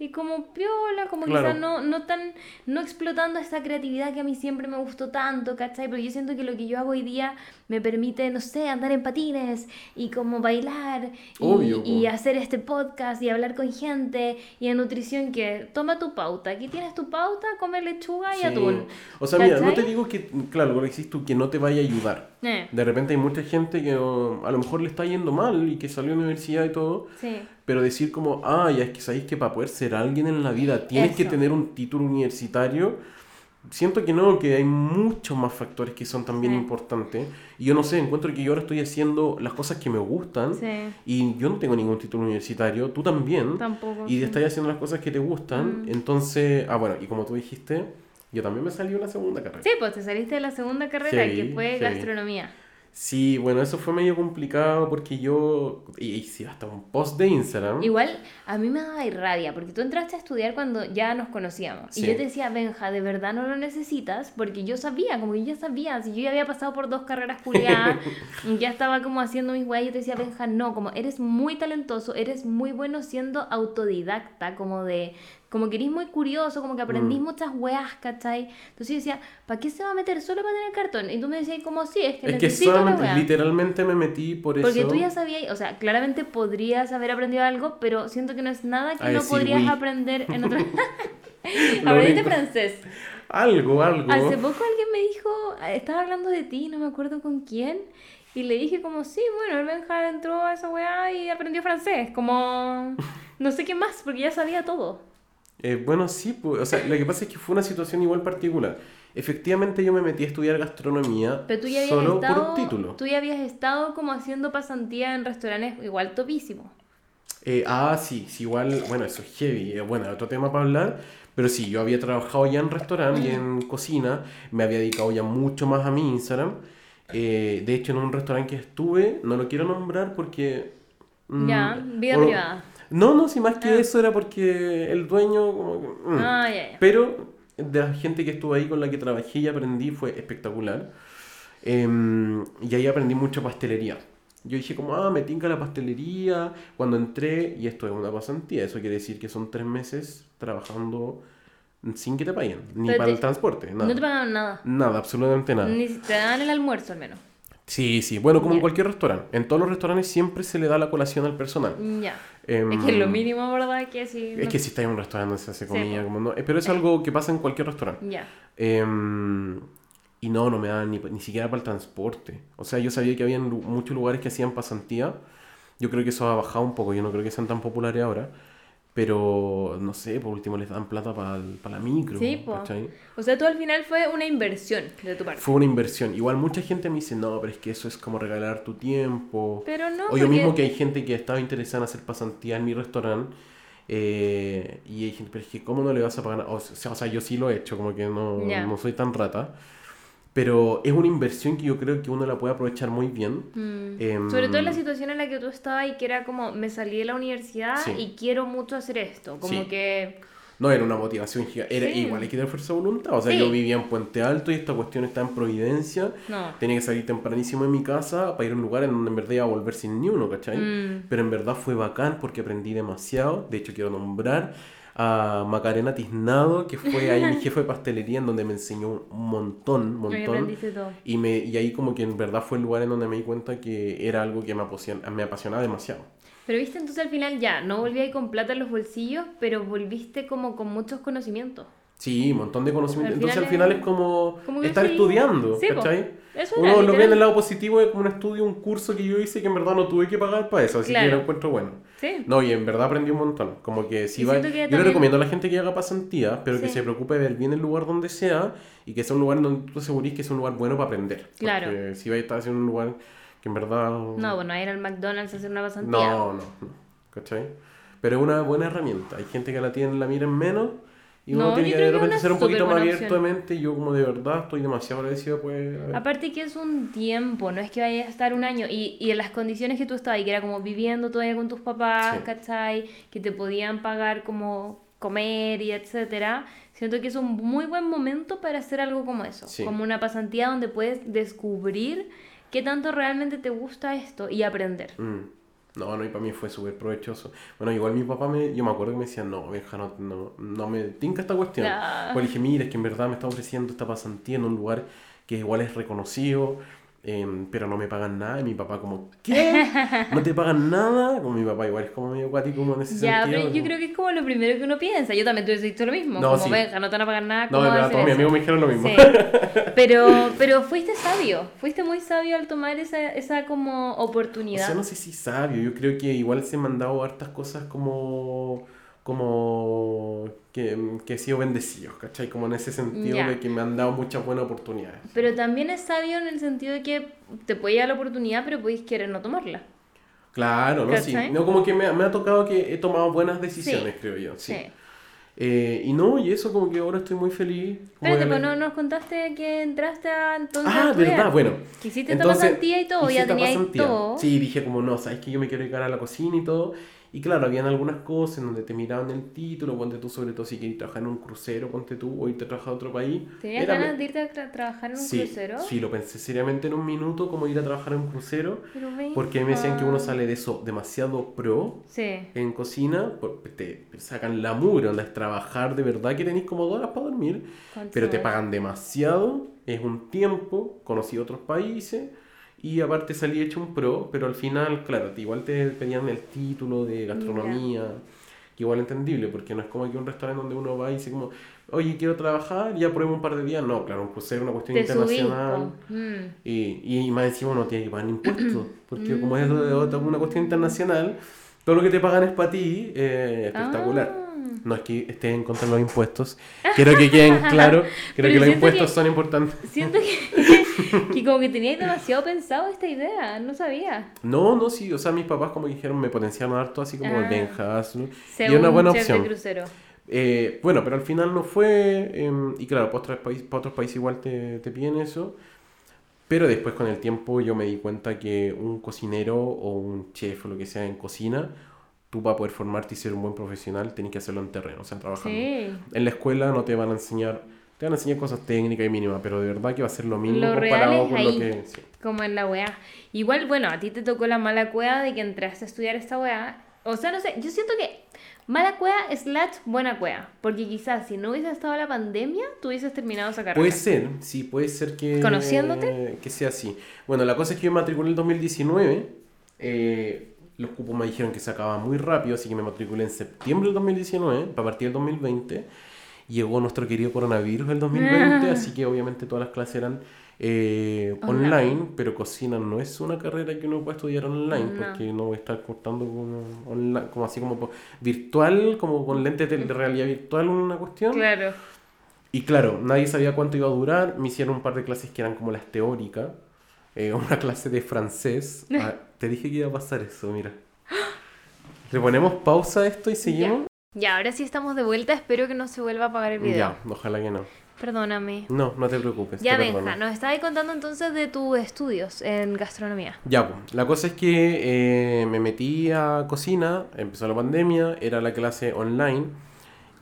y como piola, como Claro. quizás no, no tan, no explotando esa creatividad que a mí siempre me gustó tanto, ¿cachai? Porque yo siento que lo que yo hago hoy día me permite, no sé, andar en patines y como bailar y, Obvio, y po. hacer este podcast y hablar con gente y en nutrición que toma tu pauta, aquí tienes tu pauta, come lechuga y Sí. atún. O sea, mira, no te ¿Cachai? digo que, claro, lo que decís tú, que no te vaya a ayudar. Eh, De repente hay mucha gente que oh, a lo mejor le está yendo mal y que salió de la universidad y todo, sí. Pero decir como, ah, ya es que sabéis que para poder ser alguien en la vida tienes que Eso. tener un título universitario. Siento que no, que hay muchos más factores que son también Sí. importantes. Y yo no sé, encuentro que yo ahora estoy haciendo las cosas que me gustan Sí. y yo no tengo ningún título universitario, tú también. Tampoco. Y sí. estás haciendo las cosas que te gustan. Mm. Entonces, ah, bueno, y como tú dijiste, yo también me salió una segunda carrera. Sí, pues te saliste de la segunda carrera que fue gastronomía. Sí, bueno, eso fue medio complicado porque yo y hice hasta un post de Instagram. Igual a mí me daba rabia porque tú entraste a estudiar cuando ya nos conocíamos. Y yo te decía, Benja, de verdad no lo necesitas porque yo sabía, como que yo ya sabía, si yo ya había pasado por dos carreras culiadas, ya estaba como haciendo mis weas, yo te decía, Benja, no, como eres muy talentoso, eres muy bueno siendo autodidacta, como de, como que eres muy curioso, como que aprendís Mm. muchas weas, ¿cachai? Entonces yo decía, ¿para qué se va a meter solo para tener cartón? Y tú me decías como, sí, es que es que necesito la solamente, wea". literalmente me metí por eso. Porque tú ya sabías, o sea, claramente podrías haber aprendido algo, pero siento que no es nada que no podrías oui. aprender en otra... Aprendiste francés. Algo, algo. Hace poco alguien me dijo, estaba hablando de ti, no me acuerdo con quién, y le dije como, sí, bueno, el Benja entró a esa weá y aprendió francés, como, no sé qué más, porque ya sabía todo. Eh, bueno, sí, pues, o sea, lo que pasa es que fue una situación igual particular. efectivamente yo me metí a estudiar gastronomía Pero tú ya habías solo estado, por un título. tú ya habías estado como haciendo pasantía en restaurantes igual topísimos. Eh, ah, sí, sí, igual, bueno, eso es heavy, eh, bueno, otro tema para hablar, pero sí, yo había trabajado ya en restaurante y en cocina, me había dedicado ya mucho más a mi Instagram. Eh, de hecho, en un restaurante que estuve, no lo quiero nombrar porque... mm, Ya, vida privada. No, no, si más que Ah. eso era porque el dueño... como que, mm. Ah. Pero de la gente que estuvo ahí con la que trabajé y aprendí fue espectacular. Em, y ahí aprendí mucho pastelería. Yo dije como, ah, me tinca la pastelería. Cuando entré, y esto es una pasantía, eso quiere decir que son tres meses trabajando sin que te paguen, ni Pero para te- el transporte, nada. No te pagaban nada. Nada, absolutamente nada. Ni si te daban el almuerzo al menos. Sí, sí, bueno, como en Ya. cualquier restaurante. En todos los restaurantes siempre se le da la colación al personal. Ya. Em, Es que es lo mínimo, ¿verdad? Que si Es no- que si estás en un restaurante se hace Sí, comida, po. como no. eh, Pero es algo que pasa en cualquier restaurante. Ya. Em, y no, no me daban ni, ni siquiera para el transporte. O sea, yo sabía que había muchos lugares que hacían pasantía. Yo creo que eso ha bajado un poco. Yo no creo que sean tan populares ahora. Pero, no sé, por último les dan plata para la micro. Sí. O sea, tú al final fue una inversión de tu parte. Fue una inversión. Igual mucha gente me dice, no, pero es que eso es como regalar tu tiempo. Pero no, o yo porque- mismo que hay gente que estaba interesada en hacer pasantía en mi restaurante. eh, y hay gente, pero es que ¿cómo no le vas a pagar? O sea, o sea, yo sí lo he hecho, como que no, no soy tan rata. Pero es una inversión que yo creo que uno la puede aprovechar muy bien. Mm. Em, Sobre todo en la situación en la que tú estabas y que era como, me salí de la universidad Sí. y quiero mucho hacer esto. Como Sí. que... No era una motivación gigante. Era Sí. igual, hay que tener fuerza de voluntad. O sea, yo vivía en Puente Alto y esta cuestión está en Providencia. No. Tenía que salir tempranísimo de mi casa para ir a un lugar en donde en verdad iba a volver sin ni uno, ¿cachai? Mm. Pero en verdad fue bacán porque aprendí demasiado. De hecho, quiero nombrar a Macarena Tiznado, que fue ahí mi jefe de pastelería, en donde me enseñó un montón, montón. Y, me, y ahí como que en verdad fue el lugar en donde me di cuenta que era algo que me apasiona- me apasionaba demasiado. Pero viste, entonces al final ya, no volví ahí con plata en los bolsillos, pero volviste como con muchos conocimientos. Sí, un montón de conocimiento. Al Entonces al final es- es como, como que estar sí. estudiando, Sí. ¿cachai? Eso Uno lo ve en el lado positivo de como un estudio, un curso que yo hice que en verdad no tuve que pagar para eso, así que Claro. lo encuentro bueno. Sí. No, y en verdad aprendí un montón. Como que si Y va, que yo le también- recomiendo a la gente que haga pasantía, pero que Sí. se preocupe de ver bien el lugar donde sea y que sea un lugar donde tú asegurís que es un lugar bueno para aprender. Claro. Porque si vais a estar haciendo un lugar que en verdad... No, bueno, ir al McDonald's a hacer una pasantía. no, no, no. ¿Cachai? Pero es una buena herramienta. Hay gente que la tiene, la mira en menos y uno No, tiene que creo de repente ser un poquito más abierto de mente. y Yo como de verdad estoy demasiado agradecido pues... Aparte que es un tiempo, no es que vayas a estar un año y, y en las condiciones que tú estabas, y que era como viviendo todavía con tus papás, Sí. ¿cachai? Que te podían pagar como comer y etcétera. Siento que es un muy buen momento para hacer algo como eso, Sí. como una pasantía donde puedes descubrir qué tanto realmente te gusta esto y aprender. Mm. No, no, y para mí fue súper provechoso. Bueno, igual mi papá, me, yo me acuerdo que me decía, no, vieja, no, no, no me tinca esta cuestión. Ah. Pues le dije, mira, es que en verdad me está ofreciendo esta pasantía en un lugar que igual es reconocido, em, pero no me pagan nada. Y mi papá como, ¿qué? ¿No te pagan nada? Como mi papá igual es como medio cuático como en ese Ya, sentido. pero yo como- creo que es como lo primero que uno piensa. Yo también hubiese dicho lo mismo. No, como, sí. venga, no te van a pagar nada, No, ¿cómo de vas a todos mis amigos me dijeron lo mismo. Sí. Pero, pero fuiste sabio, fuiste muy sabio al tomar esa, esa como O oportunidad. sea, no sé si sabio, yo creo que igual se me han dado hartas cosas como como que, que he sido bendecido, ¿cachai? Como en ese sentido Ya. de que me han dado muchas buenas oportunidades. Pero también es sabio en el sentido de que te puede dar la oportunidad, pero podéis querer no tomarla. Claro, ¿no? Sí. ¿Cachai? No, como que me, ha- me ha tocado que he tomado buenas decisiones, Sí. creo yo. Sí. Sí. Eh, y no, y eso como que ahora estoy muy feliz. Espérate, pues no nos contaste que entraste a entonces Ah, a verdad, bueno. Que hiciste esta Entonces, pasantía y todo, ya esta tenías todo. Sí, dije como, no, sabes que yo me quiero dedicar a la cocina y todo. Y claro, habían algunas cosas en donde te miraban el título, ponte tú sobre todo si quieres trabajar en un crucero, ponte tú, o irte a trabajar a otro país. ¿Tenías Era- ganas de irte a tra- trabajar en un sí, crucero? Sí, lo pensé seriamente en un minuto, como ir a trabajar en un crucero, venga. porque me decían que uno sale de eso demasiado pro Sí. en cocina, te sacan la mugre, onda es trabajar de verdad que tenéis como dos horas para dormir, ¿Cuánto pero te pagan demasiado, es un tiempo, conocí otros países y aparte salí hecho un pro, pero al final, claro, igual te pedían el título de gastronomía, que igual entendible, porque no es como aquí un restaurante donde uno va y dice como, oye, quiero trabajar, ya pruebo un par de días, no, claro, un crucero, una cuestión Te internacional. Mm. Y, y más encima uno tiene que pagar impuestos, porque como es de otra- una cuestión internacional, todo lo que te pagan es para ti, eh, espectacular. Ah, No es que esté en contra de los impuestos. Quiero que queden claro. Creo que los impuestos que- son importantes. Siento que, que como que teníais demasiado pensado esta idea, no sabía. No, no, sí. O sea, mis papás, como dijeron, me potenciaron harto, así como el Ah. Benjas. ¿no? Y una buena opción. crucero. Eh, bueno, pero al final no fue. em, y claro, para otros, países, para otros países igual te, te piden eso. Pero después con el tiempo yo me di cuenta que un cocinero o un chef o lo que sea en cocina, tú para poder formarte y ser un buen profesional tenés que hacerlo en terreno, o sea, trabajando. Sí. En la escuela no te van a enseñar, te van a enseñar cosas técnicas y mínimas, pero de verdad que va a ser lo mínimo Lo comparado con ahí. lo que... sí. Como en la weá. Igual, bueno, a ti te tocó la mala cueva de que entraste a estudiar esta weá. O sea, no sé, yo siento que mala cueva slash buena cueva. Porque quizás si no hubiese estado la pandemia, tú hubieses terminado esa carrera. Puede ser, sí, puede ser que... ¿Conociéndote? Que sea así. Bueno, la cosa es que yo me matriculé en el 2019. eh, los cupos me dijeron que se acababa muy rápido, así que me matriculé en septiembre del 2019, para partir del 2020. Llegó nuestro querido coronavirus el 2020, así que obviamente todas las clases eran eh, Online. online, pero cocina no es una carrera que uno pueda estudiar online, No. porque no voy a estar cortando como, online, como así como virtual, como con lentes de, de realidad virtual una cuestión. Claro. Y claro, nadie sabía cuánto iba a durar. Me hicieron un par de clases que eran como las teóricas. Eh, una clase de francés. Ah, te dije que iba a pasar eso, mira. ¿Le ponemos pausa a esto y seguimos? Ya, ahora sí estamos de vuelta. Espero que no se vuelva a apagar el video. Ya, ojalá que no. Perdóname. No, no te preocupes. Ya, te Benja, perdono. nos estabas contando entonces de tus estudios en gastronomía. Ya, pues, la cosa es que eh, me metí a cocina, empezó la pandemia, era la clase online.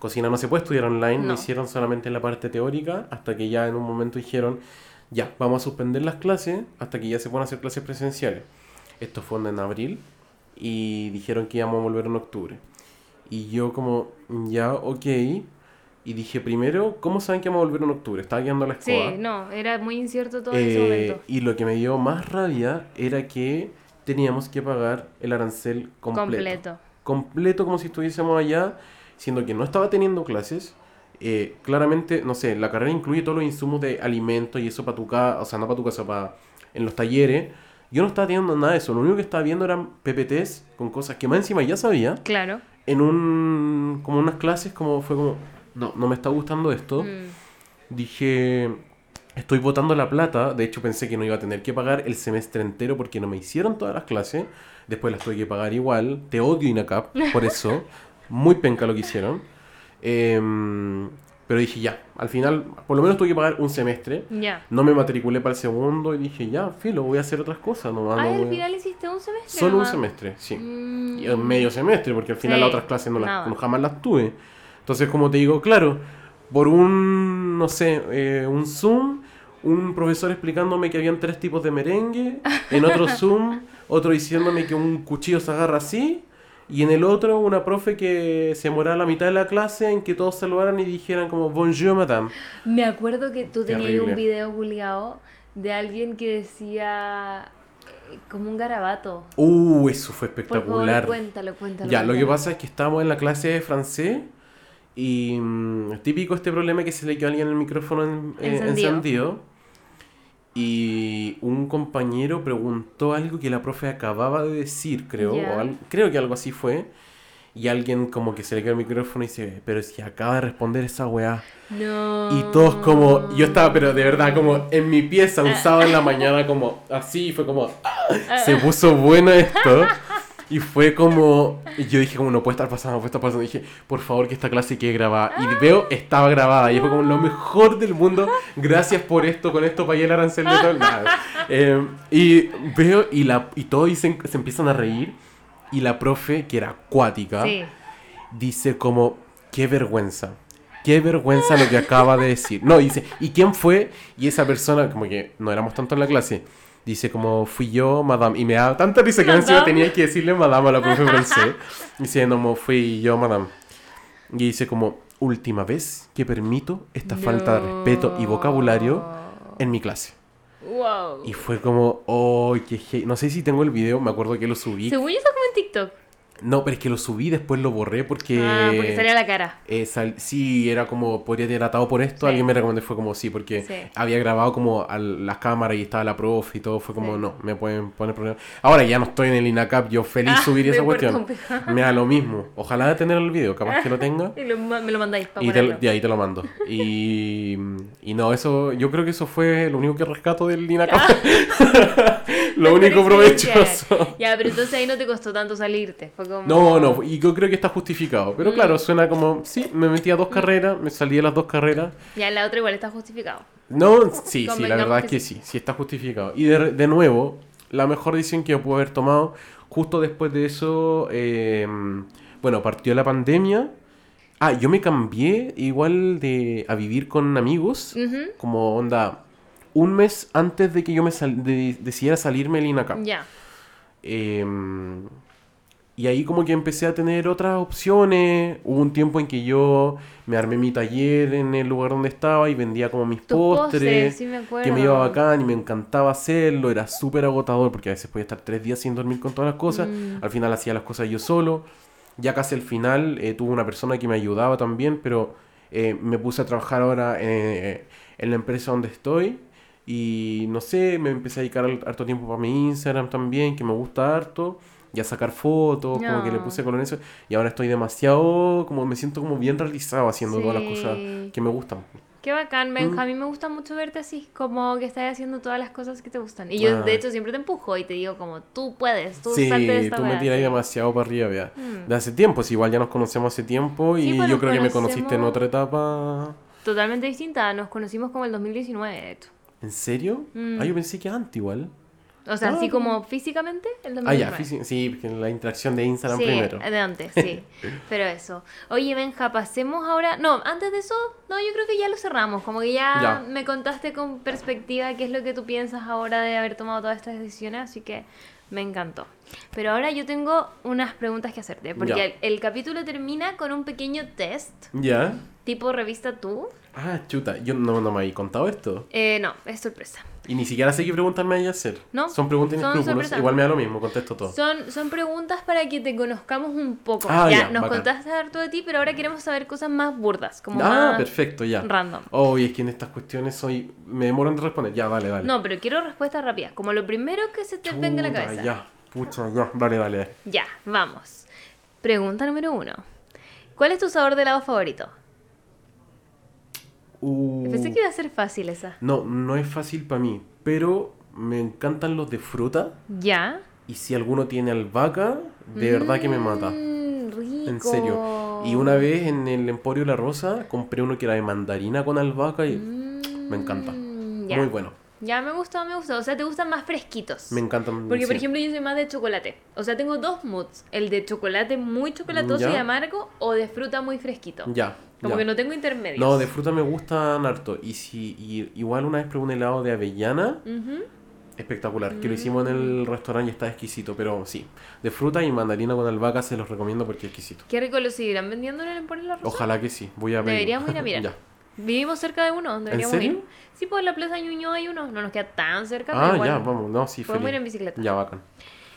Cocina no se puede estudiar online, No. lo hicieron solamente en la parte teórica, hasta que ya en un momento dijeron, ya, vamos a suspender las clases hasta que ya se puedan hacer clases presenciales. Esto fue en abril y dijeron que íbamos a volver en octubre. Y yo como, ya, ok. Y dije, primero, ¿cómo saben que vamos a volver en octubre? Estaba quedando la Sí, escoba. no, era muy incierto todo en ese Eh, momento. y lo que me dio más rabia era que teníamos que pagar el arancel completo. Completo. Completo como si estuviésemos allá, siendo que no estaba teniendo clases. Eh, claramente, no sé, la carrera incluye todos los insumos de alimentos y eso para tu casa, o sea, no para tu casa, para en los talleres. Yo no estaba teniendo nada de eso, lo único que estaba viendo eran PPTs con cosas que más encima ya sabía. Claro. En un, como unas clases, como fue como, no, no me está gustando esto Mm. dije, estoy botando la plata. De hecho, pensé que no iba a tener que pagar el semestre entero porque no me hicieron todas las clases. Después las tuve que pagar igual. Te odio, INACAP, por eso. Muy penca lo que hicieron. Em, pero dije, ya, al final, por lo menos tuve que pagar un semestre. Ya. No me matriculé para el segundo y dije, ya, filo, voy a hacer otras cosas. No, Ah, no al voy a- final hiciste un semestre. Solo un semestre, sí. Mm. Y en medio semestre, porque al final Sí, las otras clases no las, nada. no- jamás las tuve. Entonces, como te digo, claro, por un, no sé, eh, un Zoom, un profesor explicándome que habían tres tipos de merengue, en otro Zoom, otro diciéndome que un cuchillo se agarra así, y en el otro una profe que se moraba la mitad de la clase en que todos saludaran y dijeran como bonjour madame. Me acuerdo que tú tenías un video publicado de alguien que decía como un garabato. Uh, eso fue Por favor, espectacular. cuéntalo, cuéntalo. Ya, lo que pasa es que estábamos en la clase de francés y mm, típico este problema que se le quedó a alguien el micrófono en- eh, Encendido. Y un compañero preguntó algo que la profe acababa de decir, creo, o creo que algo así fue. Y alguien como que se le quedó el micrófono y dice, pero si acaba de responder esa weá. No. Y todos como, yo estaba, pero de verdad, como en mi pieza, un sábado en la mañana, como así, fue como, ¡ah! se puso bueno esto. Y fue como, yo dije, como no puede estar pasando, no puede estar pasando. Y dije, por favor que esta clase quede grabada. Y veo, estaba grabada. Y fue como lo mejor del mundo. Gracias por esto, con esto pagué el arancel de todo. Nada. Eh, y veo, y, la, y todos dicen, se empiezan a reír. Y la profe, que era acuática, Sí. dice como, qué vergüenza. Qué vergüenza lo que acaba de decir. No, dice, ¿y quién fue? Y esa persona, como que no éramos tanto en la clase, dice como, fui yo, madame. Y me da tanta risa que encima tenía que decirle madame a la profe francés. Diciendo como, fui yo, madame. Y dice como, última vez que permito esta falta de respeto y vocabulario en mi clase. Wow. Y fue como, oh, qué he-". No sé si tengo el video, me acuerdo que lo subí. Según yo está como en TikTok. No, pero es que lo subí, después lo borré porque... Ah, porque salía la cara. eh, sal- sí, era como, podría tener atado por esto. Sí. Alguien me recomendó, fue como sí, porque Sí. había grabado como a las cámaras y estaba la profe y todo. Fue como, Sí. no, me pueden poner problemas. Ahora ya no estoy en el INACAP, yo feliz Ah, subir esa cuestión. Me da lo mismo. Ojalá tener el video, capaz que lo tenga. Y lo me lo mandáis para Y, te, y ahí te lo mando. Y, y no, eso, yo creo que eso fue lo único que rescato del INACAP. lo La único provechoso. Ya, pero entonces ahí no te costó tanto salirte. Fue como... No, no, y yo creo que está justificado. Pero Mm. claro, suena como, sí, me metí a dos carreras, me salí de las dos carreras. Ya, la otra igual está justificado. No, sí, sí, la verdad es que sí, sí está justificado. Y de, de nuevo, la mejor decisión que yo pude haber tomado, justo después de eso, eh, bueno, partió la pandemia. Ah, yo me cambié igual de a vivir con amigos, como onda, un mes antes de que yo me sal- de- decidiera salirme del INACAP. Ya. Em, y ahí como que empecé a tener otras opciones. Hubo un tiempo en que yo me armé mi taller en el lugar donde estaba y vendía como mis postres. postres, sí me acuerdo. que me iba bacán y me encantaba hacerlo. Era súper agotador porque a veces podía estar tres días sin dormir con todas las cosas. Mm. Al final hacía las cosas yo solo. Ya casi al final eh, tuve una persona que me ayudaba también, pero eh, me puse a trabajar ahora eh, en la empresa donde estoy. Y no sé, me empecé a dedicar harto tiempo para mi Instagram también, que me gusta harto. Y a sacar fotos, como que le No. puse color en eso. Y ahora estoy demasiado, como me siento como bien realizado haciendo todas las Sí. cosas que me gustan. Qué bacán, Mm. Benja. A mí me gusta mucho verte así, como que estás haciendo todas las cosas que te gustan. Y yo, Ah. de hecho, siempre te empujo y te digo como, tú puedes, tú Sí, de esta tú me wea", tiras sí. demasiado para arriba, vea. Mm. De hace tiempo, si igual ya nos conocemos hace tiempo y Sí, pues yo creo que me conociste en otra etapa. Totalmente distinta. Nos conocimos como el 2019, de hecho. ¿En serio? Mm. Ah, yo pensé que antes igual. O sea, Ah, así como- como físicamente, el Ah, ya, 2019. físi- sí, porque la interacción de Instagram Sí, primero. de antes, sí. Pero eso. Oye, Benja, pasemos ahora. No, antes de eso, no, yo creo que ya lo cerramos. Como que ya, Ya. me contaste con perspectiva qué es lo que tú piensas ahora de haber tomado todas estas decisiones, así que me encantó. Pero ahora yo tengo unas preguntas que hacerte, porque el, el capítulo termina con un pequeño test, ¿Ya? Tipo revista tú. Ah, chuta, yo no, no me había contado esto. Eh, no, es sorpresa. Y ni siquiera sé qué preguntas me hay a hacer. No, Son preguntas sorpresa. Igual me da lo mismo, contesto todo. Son, son preguntas para que te conozcamos un poco. Ah, ya, ya, nos bacán. contaste harto de ti, pero ahora queremos saber cosas más burdas, como ah, más perfecto, ya. random. Oh, y es que en estas cuestiones soy... Me demoran de responder. Ya, dale, dale. No, pero quiero respuestas rápidas, como lo primero que se te venga a la cabeza. Ya, pucha, ya. Dale. dale. Ya, vamos. Pregunta número uno. ¿Cuál es tu sabor de helado favorito? Uh, Pensé que iba a ser fácil esa. No, no es fácil para mí, pero me encantan los de fruta. ¿Ya? Y si alguno tiene albahaca, de verdad que me mata. Mm, rico. En serio. Y una vez en el Emporio La Rosa compré uno que era de mandarina con albahaca y me encanta. Mm, ya. muy bueno. Ya, me gustó, me gustó. O sea, te gustan más fresquitos. Me encantan. Porque, por ejemplo, yo soy más de chocolate. O sea, tengo dos moods. El de chocolate muy chocolatoso Ya. y amargo o de fruta muy fresquito. Ya. Como ya. que no tengo intermedios. No, de fruta me gustan harto. Y si y igual una vez probé un helado de avellana, espectacular. Que lo hicimos en el restaurante y está exquisito. Pero sí, de fruta y mandarina con albahaca se los recomiendo porque es exquisito. Qué rico lo seguirán vendiendo en el Emporio La Rosa. Ojalá que sí. Voy a ver. Deberíamos ir a mirar. ya. Vivimos cerca de uno, deberíamos serio? ir. Sí, pues en la Plaza Ñuñoa hay uno. No nos queda tan cerca, pero Ah, igual. ya, vamos. No, sí, Podemos feliz. ir en bicicleta. Ya, bacán.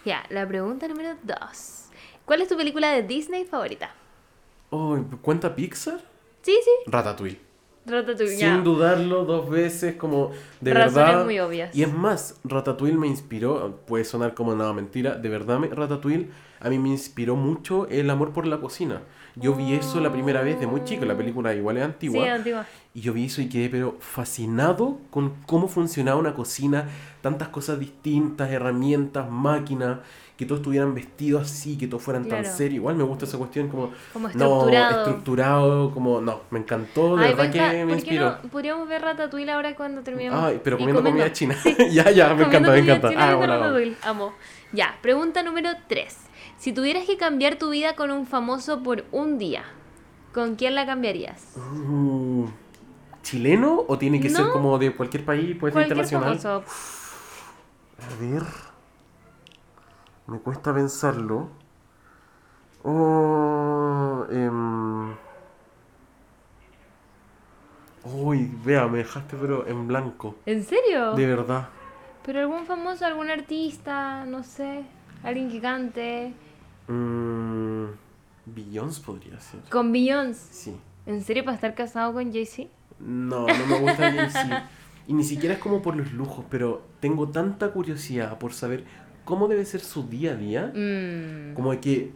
Ya, la pregunta número dos. ¿Cuál es tu película de Disney favorita? Oh, ¿Cuenta Pixar? Sí, sí. Ratatouille. Ratatouille, ya. Sin dudarlo dos veces, como de Razones verdad. muy obvias. Y es más, Ratatouille me inspiró, puede sonar como nada mentira, de verdad me- Ratatouille a mí me inspiró mucho el amor por la cocina. Yo vi eso la primera vez de muy chico, la película igual es antigua. Sí, antigua. Y yo vi eso y quedé pero fascinado con cómo funcionaba una cocina, tantas cosas distintas, herramientas, máquinas, que todos estuvieran vestidos así, que todos fueran tan serios. Igual me gusta esa cuestión como... Como No, estructurado. estructurado, como... No, me encantó, de Ay, verdad que me ¿por qué inspiró. no podríamos ver Ratatouille ahora cuando terminemos? Ay, pero comiendo, comida china. ya, ya, me encanta, me encanta. Ah, bueno. Ratatouille. Amo. Ya, pregunta número 3. Si tuvieras que cambiar tu vida con un famoso por un día, ¿con quién la cambiarías? Uh, ¿Chileno o tiene que ser como de cualquier país, puede ser internacional? famoso. A ver. Me cuesta pensarlo. Oh, em, Uy, vea, me dejaste pero en blanco. ¿En serio? De verdad. Pero algún famoso, algún artista, no sé, alguien que cante. Mm, Beyoncé podría ser. Con Beyoncé. Sí. ¿En serio para estar casado con Jay-Z? No, no me gusta Jay-Z. Y ni siquiera es como por los lujos, pero tengo tanta curiosidad por saber cómo debe ser su día a día. Mm. Como de que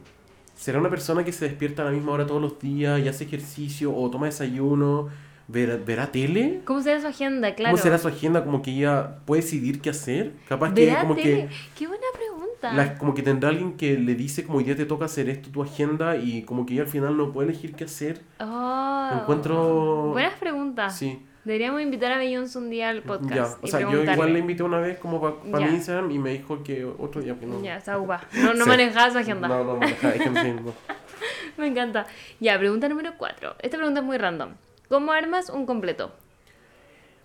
será una persona que se despierta a la misma hora todos los días y hace ejercicio o toma desayuno, verá, verá tele. ¿Cómo será su agenda? Claro. ¿Cómo será su agenda? Como que ella puede decidir qué hacer. Capaz que ¿Verá como tele? que Qué buena pregunta. la- como que tendrá alguien que le dice como hoy día te toca hacer esto tu agenda y como que ella al final no puede elegir qué hacer. Oh. Encuentro- Buenas preguntas. Sí. Deberíamos invitar a Beyoncé un día al podcast. Ya, o sea, yo igual la invité una vez como para mi Instagram y me dijo que otro día que no. Ya, esa uva. No, no Sí. manejaba su agenda. No, no, maneja, es que no. Me encanta. Ya, pregunta número 4. Esta pregunta es muy random. ¿Cómo armas un completo?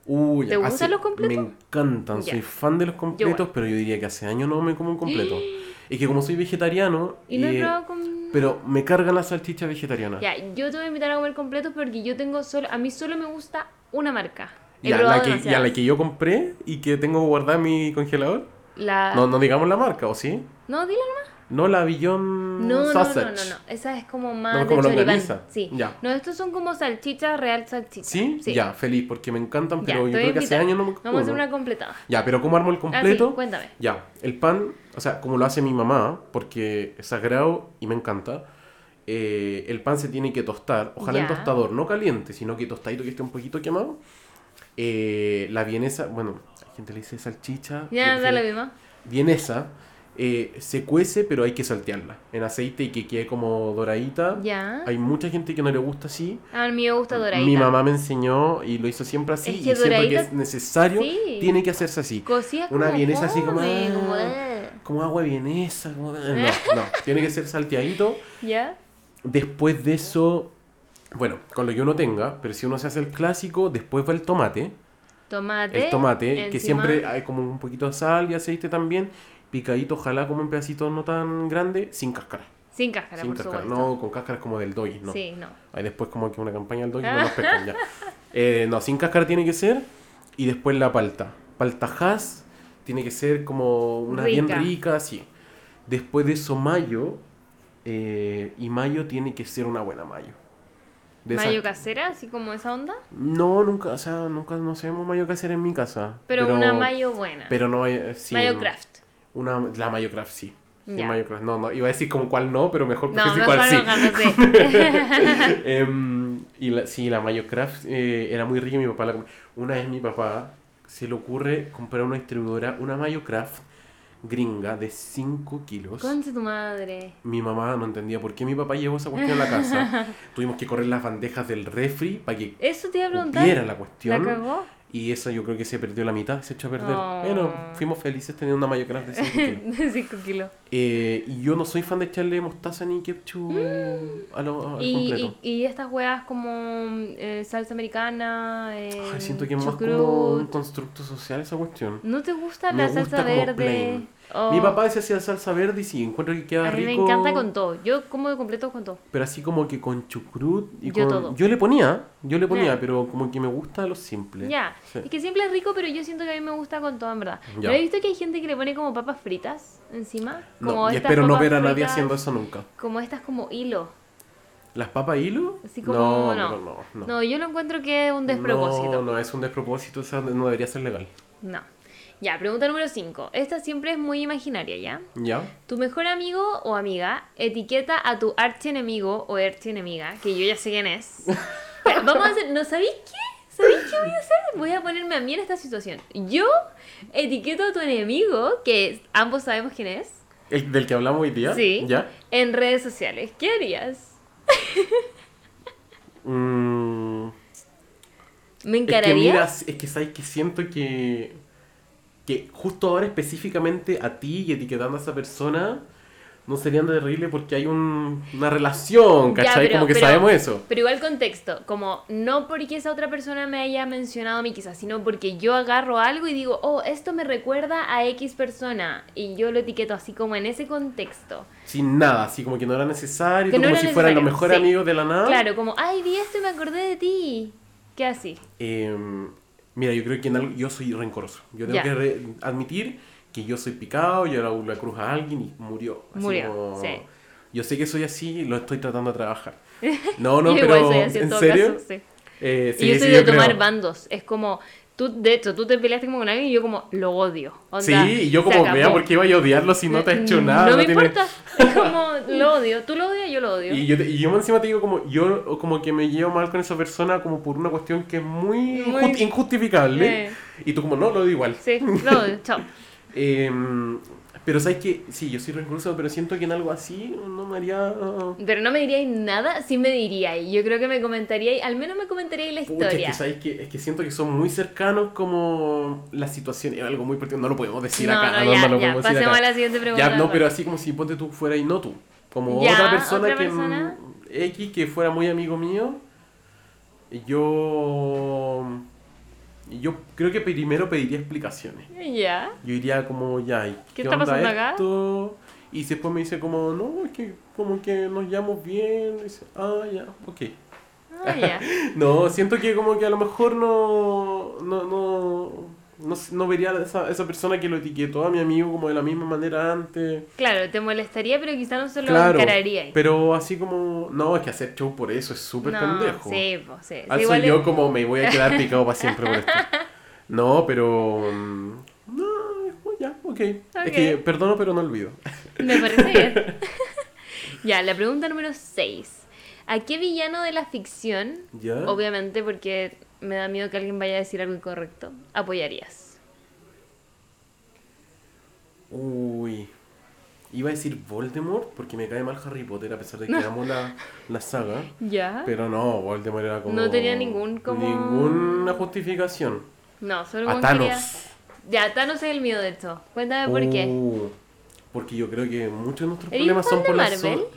Uy, ¿Te hace- gustan los completos? Me encantan, soy fan de los completos, pero yo diría que hace años no me como un completo. es que como soy vegetariano, ¿Y no he eh, probado con...? pero me cargan las salchichas vegetarianas. Ya, yo te voy a invitar a comer completos porque yo tengo solo... A mí solo me gusta una marca. Ya, la que, ya la que yo compré y que tengo guardada en mi congelador. La... No, no digamos la marca, ¿o sí? No, dila nomás. No, la Beyond No, no, no, Sausage. no, no. Esa es como más No, de como choripán. Sí. Ya. No, estos son como salchichas, real salchicha. ¿Sí? Ya, feliz, porque me encantan, Ya, pero te yo creo que hace años no me Vamos a hacer una completada. Ya, pero ¿cómo armo el Ah, completo? sí, cuéntame. Ya, el pan, o sea, como lo hace mi mamá, porque es sagrado y me encanta, eh, el pan se tiene que tostar, ojalá en Ya. tostador, no caliente, sino que tostadito que esté un poquito quemado. Eh, la vienesa, bueno, hay gente le dice salchicha. Ya, yo da lo mismo. Vienesa eh, se cuece, pero hay que saltearla en aceite y que quede como doradita. Ya. Hay mucha gente que no le gusta así. A mí me gusta doradita. Mi mamá me enseñó y lo hizo siempre así. Es que y siento que doradita- es necesario, Sí. tiene que hacerse así. Cocida Una vienesa así como, ah. como. Como agua vienesa. Como... No, no, tiene que ser salteadito. ¿Ya? Después de eso, bueno, con lo que uno tenga, pero si uno se hace el clásico, después va el tomate. Tomate. El tomate, que siempre hay como un poquito de sal y aceite también. Picadito, ojalá como en pedacitos no tan grandes, sin cáscara. Sin cáscara, sin por cáscara, supuesto. no con cáscara como del doggy, no. Sí, no. Ahí después como que una campaña del doggy no nos pescan ya. Eh, no, sin cáscara tiene que ser. Y después la palta. Paltajás tiene que ser como una bien rica, así. Después de eso mayo. Eh, y mayo tiene que ser una buena mayo. De esa- Mayo casera, así como esa onda. No, nunca, o sea, nunca no sabemos mayo hacer en mi casa. Pero, una mayo buena. Pero no sí, mayo craft. Una, la mayo craft, sí. Ya. mayo craft. No, no, iba a decir como cuál no, pero mejor No, decir cuál sí. Em, y la, sí, la Mayo Craft eh, era muy rica y mi papá la Una vez mi papá se le ocurre comprar una distribuidora, una Mayo Craft gringa de 5 kilos. Conche tu madre. Mi mamá no entendía por qué mi papá llevó esa cuestión a la casa. Tuvimos que correr las bandejas del refri para que Eso te iba a preguntar. hubiera la ¿La cuestión. cagó? Y eso yo creo que se perdió la mitad, se echó a perder. Oh. Bueno, fuimos felices teniendo una Mayo de 5 kilos. De 5 kilos. Eh, y yo no soy fan de echarle mostaza ni ketchup a lo, al Y, completo. y, y estas huevas como eh, salsa americana. Eh, Ay, siento que es más como un constructo social esa cuestión. ¿No te gusta Me la gusta salsa verde? plain. Oh, Mi papá se hacía salsa verde y sí, encuentro que queda A mí rico. me encanta con todo. Yo como de completo con todo. Pero así como que con chucrut y Yo con... todo. Yo le ponía, yo le ponía, pero como que me gusta lo simple. Ya, Sí. es que siempre es rico, pero yo siento que a mí me gusta con todo, en verdad. Ya. Pero he visto que hay gente que le pone como papas fritas encima. No, y espero no ver a nadie haciendo eso nunca. Como estas como hilo. ¿Las papas hilo? Así como, no, no. no, no. No, yo lo encuentro que es un despropósito. No, no, es un despropósito, eso no debería ser legal. No. Ya, pregunta número 5. Esta siempre es muy imaginaria, ¿ya? ¿Ya? Tu mejor amigo o amiga etiqueta a tu archienemigo o archienemiga, que yo ya sé quién es. Pero Vamos a hacer, ¿no sabéis qué? ¿Sabéis qué voy a hacer? Voy a ponerme a mí en esta situación. Yo etiqueto a tu enemigo, que ambos sabemos quién es, ¿El del que hablamos hoy día? Sí. ¿Ya? en redes sociales. ¿Qué harías? Mm, ¿Me Es que mira, es que sabes que siento que, que justo ahora específicamente a ti y etiquetando a esa persona no serían terrible porque hay un- una relación, Ya, ¿cachai? pero- como que pero- sabemos eso. Pero igual contexto, como no porque esa otra persona me haya mencionado a mí quizás, sino porque yo agarro algo y digo, oh, esto me recuerda a X persona y yo lo etiqueto así como en ese contexto. Sin nada, así como que no era necesario, Que no como era si fueran los mejores sí. amigos de la nada. Claro, como, ay, vi esto y me acordé de ti. ¿Qué así? Em, mira, yo creo que en algo- yo soy rencoroso. Yo tengo que re- admitir que yo soy picado, yo le hago la cruz a alguien y murió. Así Murió, como- sí. Yo sé que soy así y lo estoy tratando de trabajar. No, no, Yo pero igual soy así en, ¿en todo serio? caso, sí. Eh, y yo sí, soy sí, de yo tomar creo. bandos. Es como, tú, de hecho, tú te peleaste como con alguien y yo como, lo odio. Sí, y yo como, vea, ¿por qué iba a odiarlo si no te ha hecho nada? No, me tiene- importa. Es como, lo odio. Tú lo odias, yo lo odio. Y yo, y yo encima te digo como, yo como que me llevo mal con esa persona como por una cuestión que es muy, Muy- inju- injustificable. Eh. Y tú como, no, lo digo igual. Sí, lo odio. Chao. Em, pero sabes que, sí, yo soy recluso, pero siento que en algo así no me haría... Pero no me diríais nada, sí me diríais. Yo creo que me comentaríais, al menos me comentaríais la Pucha, es historia. que, es que siento que son muy cercanos como la situación, es algo muy particular, no lo podemos decir no, acá, no, no, ya, no lo ya. podemos decir Pasemos acá. a la siguiente pregunta. Ya, no, pero así como si ponte tú fuera y no tú. Como Ya, otra persona otra que persona. mm, X que fuera muy amigo mío. Yo yo creo que primero pediría explicaciones. Ya. Yo iría como ya, ¿y ¿Qué ¿qué, está onda pasando acá? esto? Y después me dice como, no, es que como que nos llevamos bien. Y dice, ah, ya, ok. Ah, ya. No, siento que como que a lo mejor no, no, no, no, no vería a esa, esa persona que lo etiquetó a mi amigo como de la misma manera antes. Claro, te molestaría, pero quizá no se lo Claro, encararíais. pero así como, no, es que hacer show por eso es súper no, pendejo. Sí, pues sí. Sí, Alzo igual yo es- como me voy a quedar picado para siempre por esto. No, pero... mm, No, ya, ok. Ok. Es que perdono pero no olvido. Me parece bien. ya, la pregunta número 6. ¿A qué villano de la ficción, ¿Ya? obviamente porque me da miedo que alguien vaya a decir algo incorrecto, apoyarías? Uy. Iba a decir Voldemort porque me cae mal Harry Potter a pesar de que amo la, la saga. ¿Ya? Pero no, Voldemort era como... No tenía ningún como- Ninguna justificación. No, solo A Thanos. quería- Ya, Thanos es el mío de esto. Cuéntame por qué. Uh, porque yo creo que muchos de nuestros ¿Eres problemas son por la Marvel? so-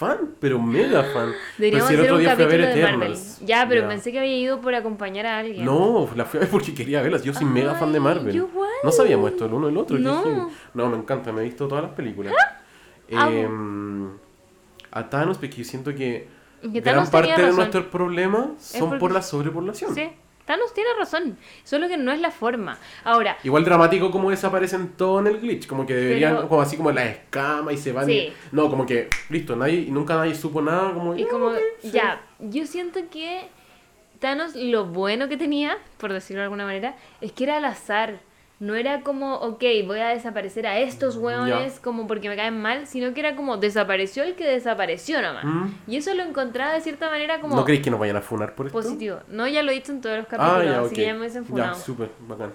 Fan, pero mega fan. Deberíamos Pero si el otro día fui a ver. Eternals. Ya, pero Ya. pensé que había ido por acompañar a alguien. No, la fui a ver porque quería verlas. Yo soy mega fan de Marvel. yo igual. No sabíamos esto el uno el otro. No. no, me encanta, me he visto todas las películas. Amo. Em, a Thanos, porque yo siento que, Que gran parte de nuestros problemas son porque- por la sobrepoblación. Sí, Thanos tiene razón. Solo que no es la forma. Ahora, Igual dramático como desaparecen todo en el glitch, como que deberían, Pero- como así como las escamas y se van. Sí. y- no, como que, listo, nadie, y nunca nadie supo nada, como y ya, como, sí. ya, yo siento que Thanos lo bueno que tenía, por decirlo de alguna manera, es que era al azar. No era como, ok, voy a desaparecer a estos hueones como porque me caen mal, sino que era como desapareció el que desapareció nomás. Mm. Y eso lo encontraba de cierta manera como ¿No creéis que nos vayan a funar por esto? positivo. No, ya lo he dicho en todos los Ah, capítulos, ya, así ok. que ya me hubiesen Ya, funado. súper, bacán.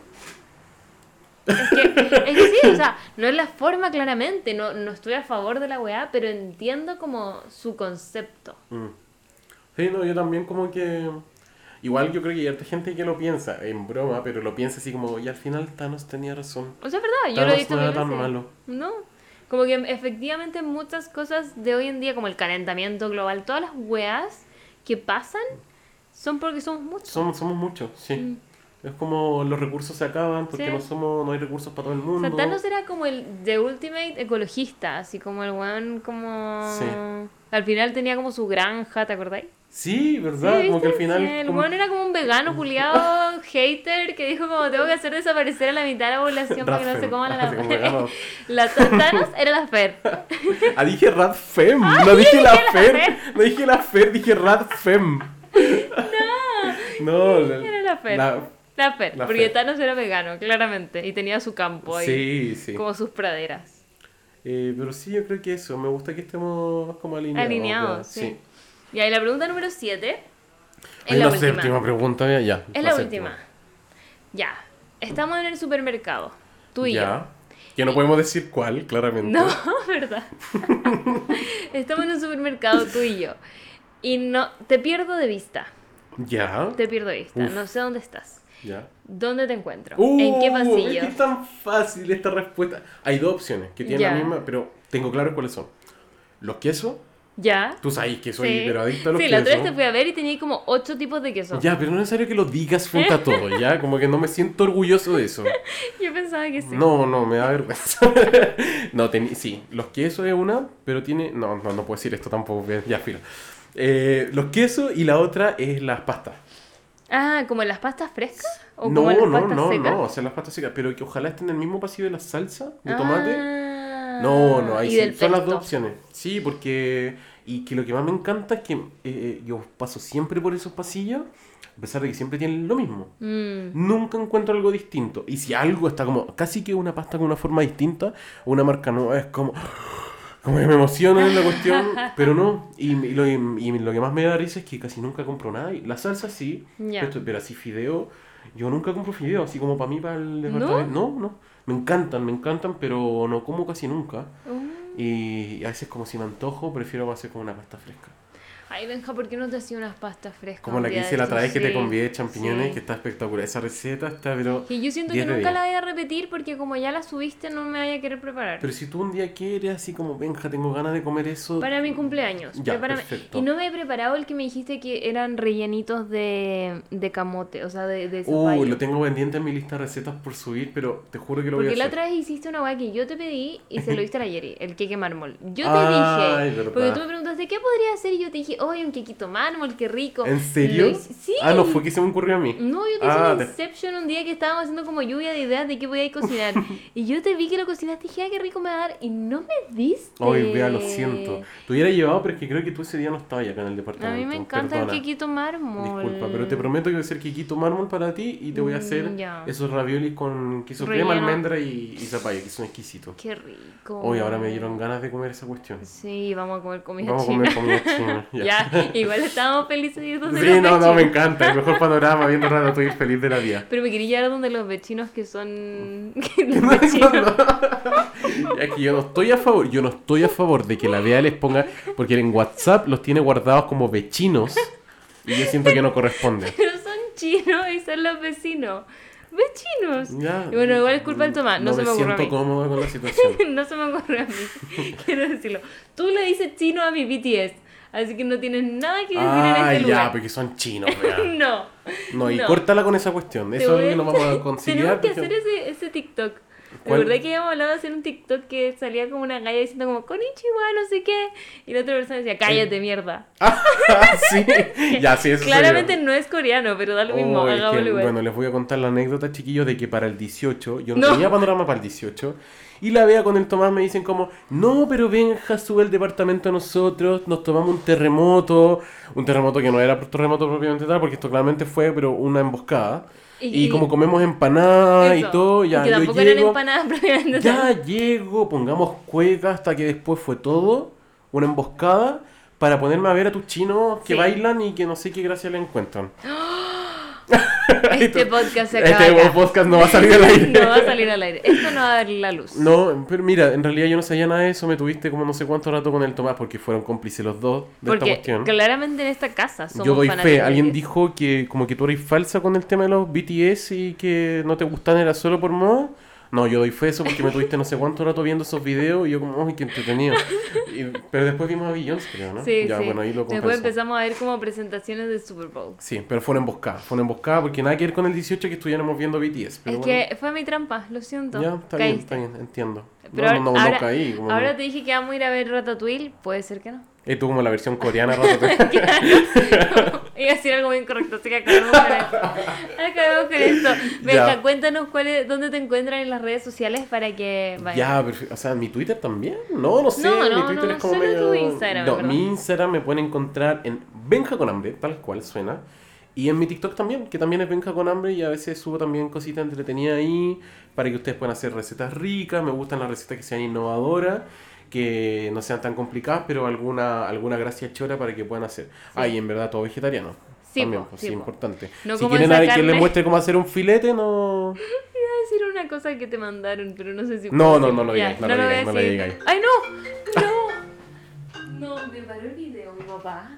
Es que, es que sí, o sea, no es la forma claramente, no, no estoy a favor de la weá, pero entiendo como su concepto. Mm. Sí, no, yo también como que... Igual yo creo que hay harta gente que lo piensa, en broma, pero lo piensa así como, y al final Thanos tenía razón. O sea, es verdad, yo Thanos lo he no era tan malo. No, como que efectivamente muchas cosas de hoy en día, como el calentamiento global, todas las weas que pasan son porque somos muchos. Somos, somos muchos, sí. Mm. Es como los recursos se acaban porque Sí. no somos no hay recursos para todo el O mundo. sea, Thanos era como el The Ultimate ecologista, así como el weón como... Sí. Al final tenía como su granja, ¿te acordáis? Sí, ¿verdad? Sí, como que al final... Sí, el como- weón era como un vegano culiado hater que dijo como tengo que hacer desaparecer a la mitad de la población para que no se coman a la... la Thanos era la Fer. Ah, dije Radfem, no dije la Ah, dije la Fer. Fer. No dije la Fer, dije Radfem. No. No, Era la Fer. la- La Fer, La porque Fer. Thanos era vegano, claramente, y tenía su campo ahí, Sí, sí. como sus praderas. Eh, pero sí, yo creo que eso. Me gusta que estemos como alineados. Alineados, ya, sí. Y ahí la pregunta número 7 es la última. séptima pregunta, ya. ya, Es la, última. Ya. Estamos en el supermercado. Tú y yo. Ya. Que no podemos decir cuál, claramente. No, ¿verdad? Estamos en un supermercado tú y yo. Y no te pierdo de vista. Ya. Te pierdo de vista. Uf. No sé dónde estás. Ya. ¿Dónde te encuentro? Uh, ¿En qué Es pasillo? es tan fácil esta respuesta. Hay dos opciones que tienen Ya. la misma, pero tengo claro cuáles son. Los quesos. ¿Ya? Tú sabes que soy Sí. pero adicto a los Sí, la quesos. otra vez te fui a ver y tenía como ocho tipos de queso. Ya, pero no es necesario que lo digas frente a todo, ¿ya? Como que no me siento orgulloso de eso. Yo pensaba que sí. No, no, me da vergüenza. no, sí, los quesos es una, pero tiene... No, no, no puedo decir esto tampoco, ya, filo. Eh, los quesos y la otra es las pastas. Ah, ¿como las pastas frescas? ¿O no, como las no, pastas no, secas? no, o sea, las pastas secas, pero que ojalá estén en el mismo pasillo de la salsa de tomate. Ah, No, no, ahí sí, son las dos opciones. Sí, porque. Y que lo que más me encanta es que eh, yo paso siempre por esos pasillos, a pesar de que siempre tienen lo mismo. Mm. Nunca encuentro algo distinto. Y si algo está como casi que una pasta con una forma distinta, una marca nueva, es como. Como que me emociona la cuestión, pero no. Y, y lo, y lo que más me da risa es que casi nunca compro nada. Y la salsa sí, Ya. pero, pero así fideo, yo nunca compro fideo, así como para mí, para el departamento. No, no. Me encantan, me encantan, pero no como casi nunca. Uh. Y a veces como si me antojo, prefiero hacer como una pasta fresca. Ay, Benja, ¿por qué no te hacía unas pastas frescas? Como la que hice de la otra vez que te Sí, convié champiñones, sí. que está espectacular. Esa receta está, pero... Que yo siento que 10 de nunca 10. la voy a repetir porque como ya la subiste no me vaya a querer preparar. Pero si tú un día quieres, así como, venja, tengo ganas de comer eso... Para mi cumpleaños. Ya, prepárame. perfecto. Y no me he preparado el que me dijiste que eran rellenitos de, de camote, o sea, de, de Uy, zapallo. lo tengo pendiente en mi lista de recetas por subir, pero te juro que lo voy a Porque la hacer. otra vez hiciste una guay que yo te pedí y se lo diste a la Yeri, el queque mármol. Yo te Ay, dije, porque tú me preguntaste qué podría hacer y yo te dije, un quequito mármol, qué rico. ¿En serio? Lo hice- Sí. Ah, no, fue que se me ocurrió a mí. No, yo te Ah, hice te- un Inception un día que estábamos haciendo como lluvia de ideas de qué voy a cocinar. y yo te vi que lo cocinaste y dije, ah, qué rico me va a dar. Y no me diste. Ay, vea, lo siento. Te hubiera llevado, pero es que creo que tú ese día no estabas acá en el A departamento. mí me encanta Perdona. el quequito mármol. Disculpa, pero te prometo que voy a hacer quiquito mármol para ti y te voy a Mm, hacer ya. esos raviolis con queso crema, almendra y, y zapallo, que son exquisitos. Qué rico. Hoy ahora me dieron ganas de comer esa cuestión. Sí, vamos a comer comida Vamos a china. comer comida china. Ya. ya, igual estábamos felices de ir donde Sí, los no, no, me vecinos. encanta. El mejor panorama viendo Ratatouille feliz de la vida. Pero me quería llevar donde los vecinos que son. los vecinos. Es que yo no estoy a favor, yo no estoy a favor de que la DEA les ponga, porque en WhatsApp los tiene guardados como vechinos y yo siento que no corresponde. Pero son chinos y son los vecinos. Vecinos. Ya, Y bueno, igual es culpa del Tomás, no, se me ocurre a siento mí. cómodo con la situación. no se me ocurre a mí. Quiero decirlo. Tú le dices chino a mi BTS. Así que no tienes nada que decir en Ah, este ya, lugar. porque son chinos, no. No, y No. córtala con esa cuestión. Te Eso es algo que a- no vamos a conciliar. Tenemos que porque- hacer ese, ese TikTok. ¿Cuál? ¿Verdad que habíamos hablado de hacer un TikTok que salía como una galla diciendo como Konnichiwa, no sé qué? Y la otra persona decía, cállate, mierda. Ah, sí, ya, sí, eso. Claramente no es coreano, pero da lo mismo, Oh, es que, bueno, les voy a contar la anécdota, chiquillos, de que para el 18, yo no, No. tenía panorama para el 18, y la vea con el Tomás me dicen como, no, pero Benja, sube el departamento a nosotros, nos tomamos un terremoto, un terremoto que no era terremoto propiamente tal, porque esto claramente fue, pero una emboscada, y, Y- como comemos empanadas y todo, ya que yo tampoco eran llego, empanadas propiamente tal. ya llego, pongamos cueca, hasta que después fue todo, una emboscada, para ponerme a ver a tus chinos que Sí. bailan y que no sé qué gracia le encuentran. Este podcast se acaba Este acá. podcast no va a salir al aire. no va a salir al aire. Esto no va a ver la luz. No, pero mira, en realidad yo no sabía nada de eso, me tuviste como no sé cuánto rato con el Tomás porque fueron cómplices los dos de esta Porque cuestión. claramente en esta casa somos Yo doy fe, alguien dijo que como que tú eres falsa con el tema de los BTS y que no te gustan era solo por moda. No, yo doy fe eso porque me tuviste no sé cuánto rato viendo esos videos y yo como, ¡ay, qué entretenido! Y- pero después vimos a Beyoncé, creo, ¿no? Sí, ya, sí. bueno, ahí lo Después empezamos a ver como presentaciones de Super Bowl. Sí, pero fue una emboscada, fue una emboscada porque nada que ver con el 18 que estuviéramos viendo BTS. Pero es bueno, que fue mi trampa, lo siento. Ya, está bien, está bien, entiendo. Pero no, no, no, ahora, caí. como- ahora te dije que vamos a ir a ver Ratatouille, puede ser que no. Eh, tú como la versión coreana, Ratatouille. Iba a decir algo muy incorrecto, así que acabemos con esto. Acabemos con esto. Venga, cuéntanos cuál es, dónde te encuentran en las redes sociales para que vayan. Ya. O sea, mi Twitter también. No, no sé. No, no, mi Twitter no, es como solo medio. tu Instagram, No, mi Instagram me pueden encontrar en Benja con hambre, tal cual suena. Y en mi TikTok también, que también es Benja con hambre. Y a veces subo también cositas entretenidas ahí para que ustedes puedan hacer recetas ricas. Me gustan las recetas que sean innovadoras. Que no sean tan complicadas, pero alguna, alguna gracia chora para que puedan hacer. Ah, y en verdad todo vegetariano. Sí, también, po, pues, sí, sí, po. importante. No si quieren a alguien que les carne. muestre cómo hacer un filete, no. Iba a decir una cosa que te mandaron, pero no sé si. No, no, decir. no lo digáis, no lo digáis, no lo decir. digáis. ¡Ay, no! ¡No! No, me paró el video, mi papá.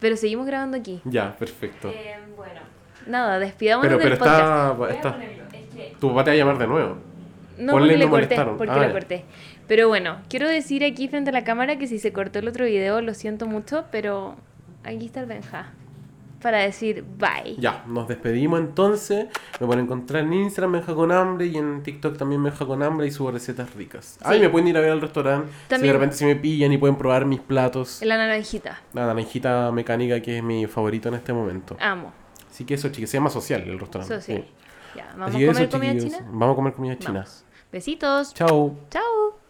Pero seguimos grabando aquí. Ya, perfecto. Eh, bueno, nada, despidámonos Pero- del pero está- podcast. Está- ponerlo, es que- Tu papá te va a llamar de nuevo. No, Ponle porque le no corté, molestaron. porque Ah, le ya. Pero bueno, quiero decir aquí frente a la cámara que si se cortó el otro video, lo siento mucho, pero aquí está el Benja. Para decir bye. Ya, nos despedimos entonces. Me pueden encontrar en Instagram, Menja con hambre, y en TikTok también Menja con hambre y subo recetas ricas. Ahí me pueden ir a ver al restaurante. Si También- de repente se me pillan y pueden probar mis platos. La naranjita. La naranjita mecánica que es mi favorito en este momento. Amo. Así que eso, chicos, se llama social el restaurante. Eso sí. Ya, vamos a comer eso, comida chiquillos, china. Vamos a comer comida china. Vamos. Besitos. Chao. Chao.